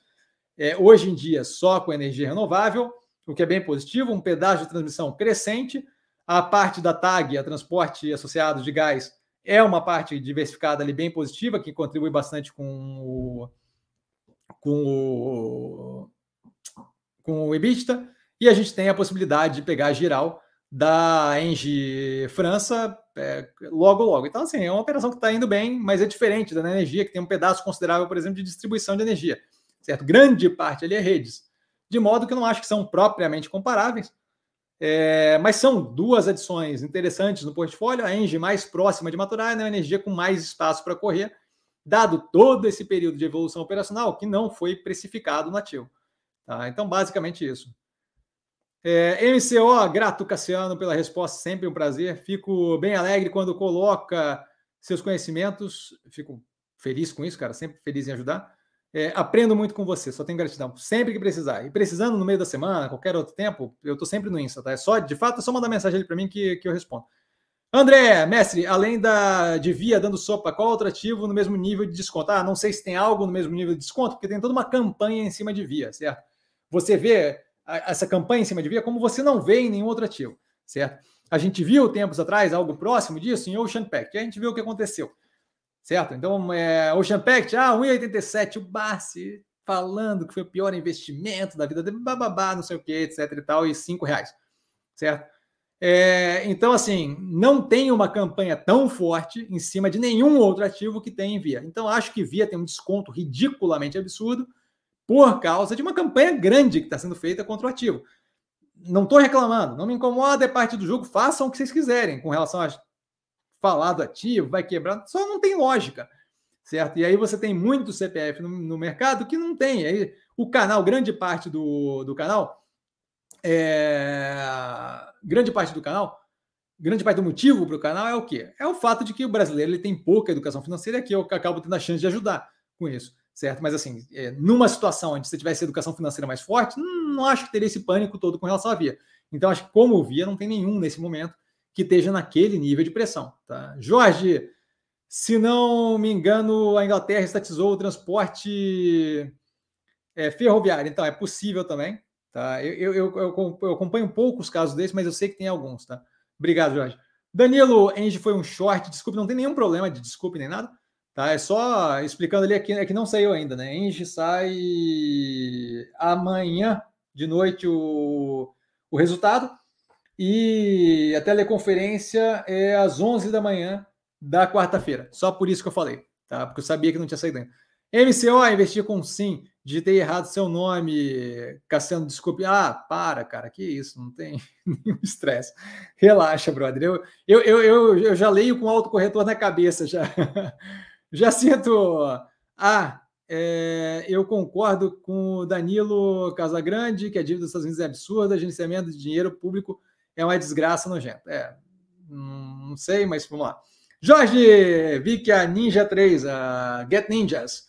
É, hoje em dia, só com energia renovável, o que é bem positivo. Um pedaço de transmissão crescente. A parte da TAG, a transporte associado de gás, é uma parte diversificada ali bem positiva, que contribui bastante com o, com o, com o EBITDA, e a gente tem a possibilidade de pegar a geral da Engie França é, logo, logo. Então, assim, é uma operação que está indo bem, mas é diferente da energia, que tem um pedaço considerável, por exemplo, de distribuição de energia, certo? Grande parte ali é redes, de modo que eu não acho que são propriamente comparáveis, é, mas são duas adições interessantes no portfólio. A Engie mais próxima de maturar, né? a energia com mais espaço para correr, dado todo esse período de evolução operacional que não foi precificado no ativo. Tá? Então, basicamente isso. É, MCO, grato Cassiano pela resposta, sempre um prazer. Fico bem alegre quando coloca seus conhecimentos. Fico feliz com isso, cara, sempre feliz em ajudar. É, aprendo muito com você, só tenho gratidão. Sempre que precisar. E precisando no meio da semana, qualquer outro tempo, eu estou sempre no Insta, tá? É só, de fato, é só mandar mensagem ali para mim que, que eu respondo. André, mestre, além da de Via dando sopa, qual outro ativo no mesmo nível de desconto? Ah, não sei se tem algo no mesmo nível de desconto, porque tem toda uma campanha em cima de Via, certo? Você vê essa campanha em cima de Via como você não vê em nenhum outro ativo, certo? A gente viu tempos atrás algo próximo disso em Ocean Pack, e a gente viu o que aconteceu certo? Então, é, Ocean Pact, ah, 1,87, o Barsi falando que foi o pior investimento da vida dele, bababá, não sei o que, etc e tal, e 5 reais, certo? É, então, assim, não tem uma campanha tão forte em cima de nenhum outro ativo que tem em Via. Então, acho que Via tem um desconto ridiculamente absurdo por causa de uma campanha grande que está sendo feita contra o ativo. Não estou reclamando, não me incomoda, é parte do jogo, façam o que vocês quiserem com relação às falado ativo, vai quebrar, só não tem lógica, certo? E aí você tem muito CPF no, no mercado que não tem. Aí o canal, grande parte do, do canal, é, grande parte do canal, grande parte do motivo para o canal é o quê? É o fato de que o brasileiro ele tem pouca educação financeira que eu acabo tendo a chance de ajudar com isso, certo? Mas assim, é, numa situação onde você tivesse educação financeira mais forte, não, não acho que teria esse pânico todo com relação à via. Então, acho que como via, não tem nenhum nesse momento que esteja naquele nível de pressão. Tá? Jorge, se não me engano, a Inglaterra estatizou o transporte é, ferroviário, então é possível também. Tá? Eu, eu, eu, eu acompanho poucos casos desses, mas eu sei que tem alguns. Tá? Obrigado, Jorge. Danilo, Engie foi um short, desculpe, não tem nenhum problema de desculpe nem nada. Tá? É só explicando ali é que não saiu ainda, né? Engie sai amanhã de noite o, o resultado. E a teleconferência é às 11 da manhã da quarta-feira. Só por isso que eu falei, tá? Porque eu sabia que não tinha saído ainda. MCO, investir com sim. Digitei errado seu nome, Cassiano, desculpe. Ah, para, cara, que isso, não tem nenhum estresse. Relaxa, brother. Eu, eu, eu, eu, já leio com autocorretor na cabeça, já, já sinto. Ah, é, eu concordo com o Danilo Casagrande, que a dívida dos Estados Unidos é absurda, agenciamento de dinheiro público é uma desgraça nojenta. É, não sei, mas vamos lá. Jorge, vi que a Ninja 3, a Get Ninjas,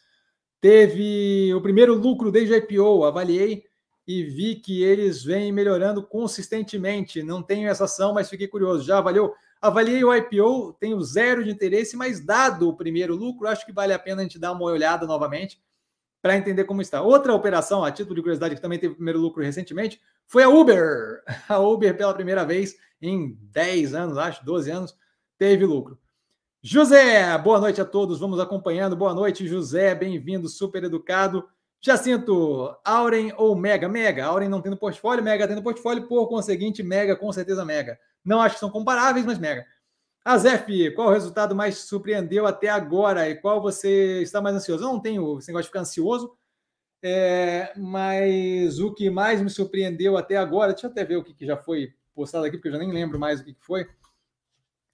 teve o primeiro lucro desde o IPO, avaliei e vi que eles vêm melhorando consistentemente. Não tenho essa ação, mas fiquei curioso. Já avaliou? Avaliei o IPO, tenho zero de interesse, mas dado o primeiro lucro, acho que vale a pena a gente dar uma olhada novamente para entender como está. Outra operação, a título de curiosidade, que também teve primeiro lucro recentemente, foi a Uber. A Uber, pela primeira vez em 10 anos, acho, 12 anos, teve lucro. José, boa noite a todos, vamos acompanhando. Boa noite, José, bem-vindo, super educado. Jacinto, Auren ou Mega? Mega. Auren não tem no portfólio, Mega tem no portfólio, por conseguinte, Mega com certeza Mega. Não acho que são comparáveis, mas Mega. Azef, qual o resultado mais surpreendeu até agora e qual você está mais ansioso? Eu não tenho esse negócio de ficar ansioso, é, mas o que mais me surpreendeu até agora, deixa eu até ver o que, que já foi postado aqui, porque eu já nem lembro mais o que, que foi.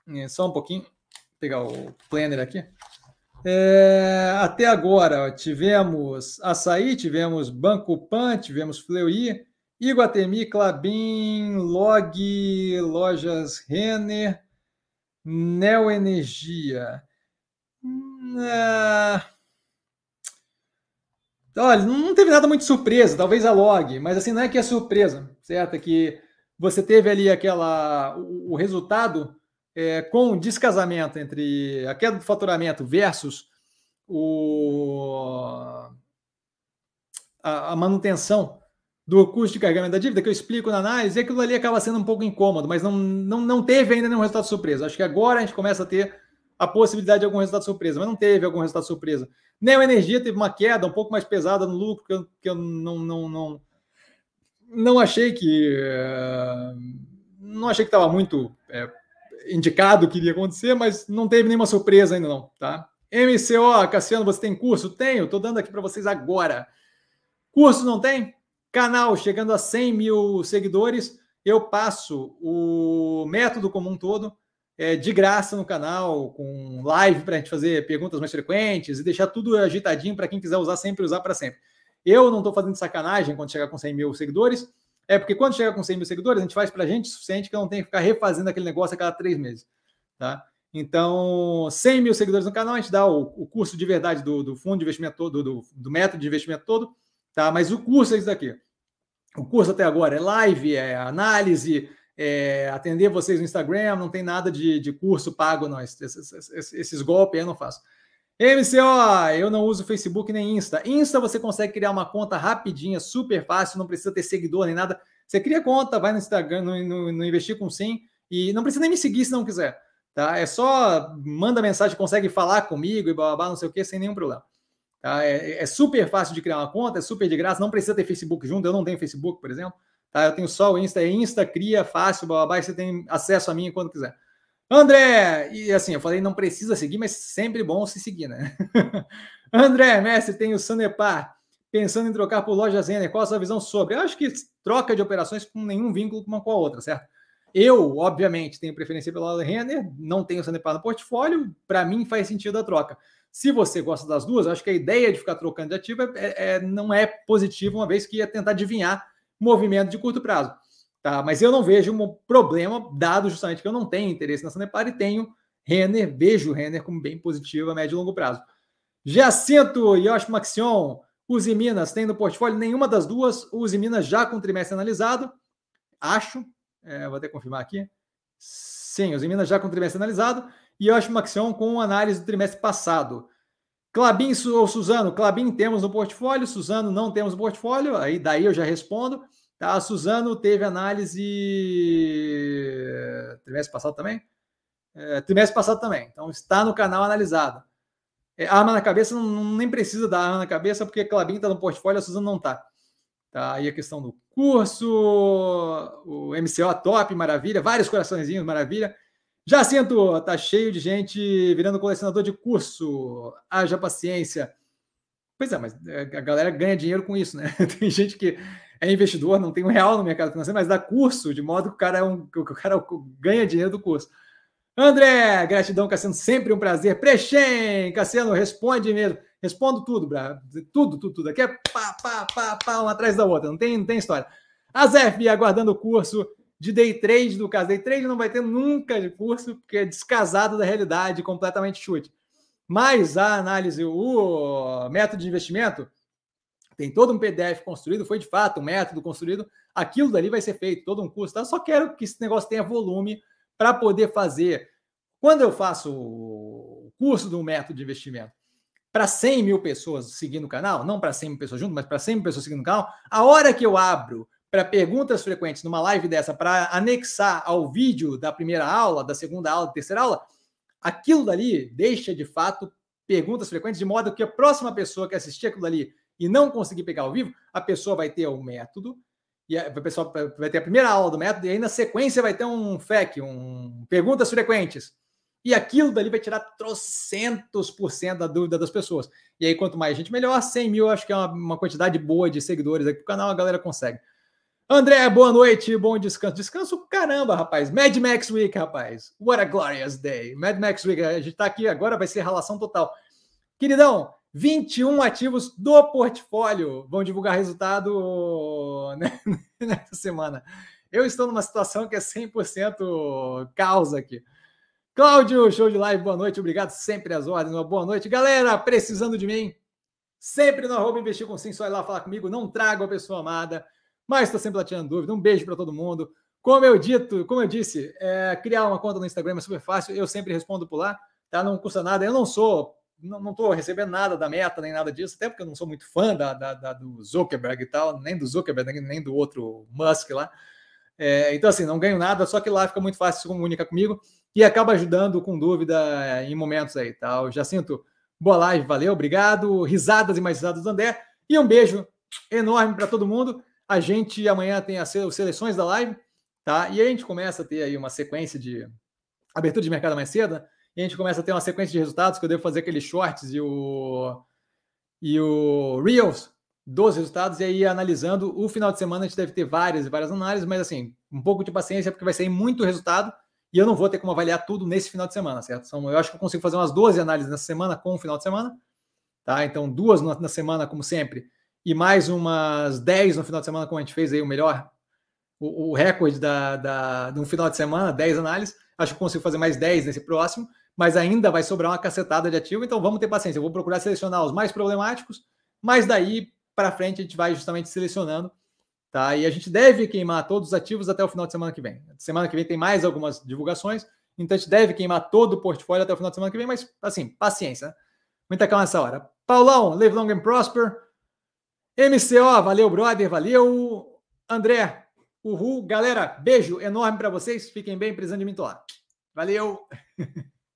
É, só um pouquinho, Vou pegar o planner aqui. É, até agora tivemos Açaí, tivemos Banco Pan, tivemos Fleury, Iguatemi, Clabin, Log, Lojas Renner, Neo Energia. Ah, olha, não teve nada muito surpresa, talvez a Log, mas assim, não é que é surpresa, certo? É que você teve ali aquela o, o resultado é, com descasamento entre a queda do faturamento versus o, a, manutenção do custo de carregamento da dívida, que eu explico na análise, e aquilo ali acaba sendo um pouco incômodo, mas não, não, não teve ainda nenhum resultado surpresa. Acho que agora a gente começa a ter a possibilidade de algum resultado surpresa, mas não teve algum resultado surpresa. Neo Energia teve uma queda um pouco mais pesada no lucro, que eu, que eu não, não, não, não achei que. Eh, não achei que estava muito é, indicado que iria acontecer, mas não teve nenhuma surpresa ainda não, tá? MCO, Cassiano, você tem curso? Tenho, estou dando aqui para vocês agora. Curso não tem? Canal chegando a 100 mil seguidores, eu passo o método como um todo é, de graça no canal, com live para a gente fazer perguntas mais frequentes e deixar tudo agitadinho para quem quiser usar sempre, usar para sempre. Eu não estou fazendo sacanagem quando chegar com 100 mil seguidores, é porque quando chegar com 100 mil seguidores, a gente faz para a gente o suficiente que eu não tenho que ficar refazendo aquele negócio a cada três meses. Tá? Então, 100 mil seguidores no canal, a gente dá o, o curso de verdade do, do, fundo de investimento todo, do, do, método de investimento todo, tá? Mas o curso é isso daqui. O curso até agora é live, é análise, é atender vocês no Instagram, não tem nada de, de curso pago, não. Esses, esses, esses golpes eu não faço. MCO, eu não uso Facebook nem Insta. Insta você consegue criar uma conta rapidinha, super fácil, não precisa ter seguidor nem nada. Você cria conta, vai no Instagram, no, no, no Investir com Sim, e não precisa nem me seguir se não quiser. Tá? É só manda mensagem, consegue falar comigo e blá, blá, blá não sei o que, sem nenhum problema. Tá? É, é, super fácil de criar uma conta, é super de graça, não precisa ter Facebook junto, eu não tenho Facebook, por exemplo. Tá? Eu tenho só o Insta, é Insta, cria, fácil, blá, blá, blá, você tem acesso a mim quando quiser. André, e assim, eu falei, não precisa seguir, mas sempre bom se seguir, né? André, mestre, tem o Sanepar, pensando em trocar por loja Zener, qual a sua visão sobre? Eu acho que troca de operações com nenhum vínculo uma com a outra, certo? Eu, obviamente, tenho preferência pela loja Renner, não tenho Sanepar no portfólio, para mim faz sentido a troca. Se você gosta das duas, acho que a ideia de ficar trocando de ativo é, é, não é positiva, uma vez que ia tentar adivinhar movimento de curto prazo. Tá? Mas eu não vejo um problema, dado justamente que eu não tenho interesse na Sanepar e tenho Renner, vejo o Renner como bem positivo a médio e longo prazo. Jacinto Yosh Maxion, Use Minas tem no portfólio nenhuma das duas, Use Minas já com trimestre analisado, acho, é, vou até confirmar aqui. Sim, Use Minas já com trimestre analisado e Yosh Maxion com análise do trimestre passado. Clabin ou Suzano? Clabin temos no portfólio, Suzano não temos no portfólio, aí daí eu já respondo. Tá, a Suzano teve análise trimestre passado também? É, trimestre passado também. Então está no canal analisado. É, arma na cabeça não, nem precisa dar arma na cabeça, porque Clabin está no portfólio, a Suzano não está. Tá, aí a questão do curso, o MCO top, maravilha, vários coraçõezinhos, maravilha. Já sinto, tá cheio de gente virando colecionador de curso. Haja paciência. Pois é, mas é, a galera ganha dinheiro com isso, né? Tem gente que é investidor, não tem um real no mercado financeiro, mas dá curso, de modo que o cara, é um, o cara ganha dinheiro do curso. André, gratidão, Cassiano, sempre um prazer. Prechen, Cassiano, responde mesmo. Respondo tudo, Bra. Tudo, tudo, tudo. Aqui é pá, pá, pá, pá, uma atrás da outra. Não tem, não tem história. A Zef aguardando o curso de day trade do caso. Day trade não vai ter nunca de curso, porque é descasado da realidade, completamente chute. Mas a análise, o método de investimento, tem todo um PDF construído, foi de fato um método construído, aquilo dali vai ser feito, todo um curso. Tá? Só quero que esse negócio tenha volume para poder fazer. Quando eu faço o curso do método de investimento para 100 mil pessoas seguindo o canal, não para 100 mil pessoas junto, mas para 100 mil pessoas seguindo o canal, a hora que eu abro para perguntas frequentes numa live dessa, para anexar ao vídeo da primeira aula, da segunda aula, da terceira aula, aquilo dali deixa de fato perguntas frequentes, de modo que a próxima pessoa que assistir aquilo dali e não conseguir pegar ao vivo, a pessoa vai ter o método, e a pessoa vai ter a primeira aula do método, e aí na sequência vai ter um FAQ, um perguntas frequentes. E aquilo dali vai tirar trocentos por cento da dúvida das pessoas. E aí, quanto mais gente, melhor. 100 mil, acho que é uma, uma quantidade boa de seguidores aqui pro canal, a galera consegue. André, boa noite, bom descanso. Descanso caramba, rapaz. Mad Max Week, rapaz. What a glorious day. Mad Max Week, a gente tá aqui agora, vai ser relação total. Queridão, 21 ativos do portfólio vão divulgar resultado né, nessa semana. Eu estou numa situação que é 100% causa aqui. Cláudio, show de live, boa noite, obrigado sempre às ordens, uma boa noite. Galera, precisando de mim, sempre no arroba investir com sim, só ir lá falar comigo, não trago a pessoa amada mas estou sempre lá tirando dúvida. Um beijo para todo mundo. Como eu dito, como eu disse, é, criar uma conta no Instagram é super fácil. Eu sempre respondo por lá, tá? Não custa nada. Eu não sou, não estou recebendo nada da meta nem nada disso, até porque eu não sou muito fã da, da, da do Zuckerberg e tal, nem do Zuckerberg nem do outro Musk lá. É, então assim, não ganho nada, só que lá fica muito fácil se comunicar comigo e acaba ajudando com dúvida em momentos aí, tal. Tá? Já sinto boa live, valeu, obrigado. Risadas e mais risadas do André e um beijo enorme para todo mundo. A gente amanhã tem as seleções da live, tá? E a gente começa a ter aí uma sequência de abertura de mercado mais cedo, né? e a gente começa a ter uma sequência de resultados que eu devo fazer aqueles shorts e o e o Reels dos resultados e aí analisando o final de semana a gente deve ter várias e várias análises, mas assim, um pouco de paciência porque vai sair muito resultado e eu não vou ter como avaliar tudo nesse final de semana, certo? Eu acho que eu consigo fazer umas 12 análises nessa semana com o final de semana, tá? Então, duas na semana, como sempre, e mais umas 10 no final de semana, como a gente fez aí o melhor, o, o recorde da, da, de um final de semana, 10 análises. Acho que consigo fazer mais 10 nesse próximo, mas ainda vai sobrar uma cacetada de ativo, então vamos ter paciência. Eu vou procurar selecionar os mais problemáticos, mas daí para frente a gente vai justamente selecionando, tá? E a gente deve queimar todos os ativos até o final de semana que vem. Semana que vem tem mais algumas divulgações, então a gente deve queimar todo o portfólio até o final de semana que vem, mas assim, paciência, né? Muita calma nessa hora. Paulão, live long and prosper. MCO, valeu, brother, valeu. André, uhul. Galera, beijo enorme para vocês. Fiquem bem, precisando de mim, tô lá. Valeu.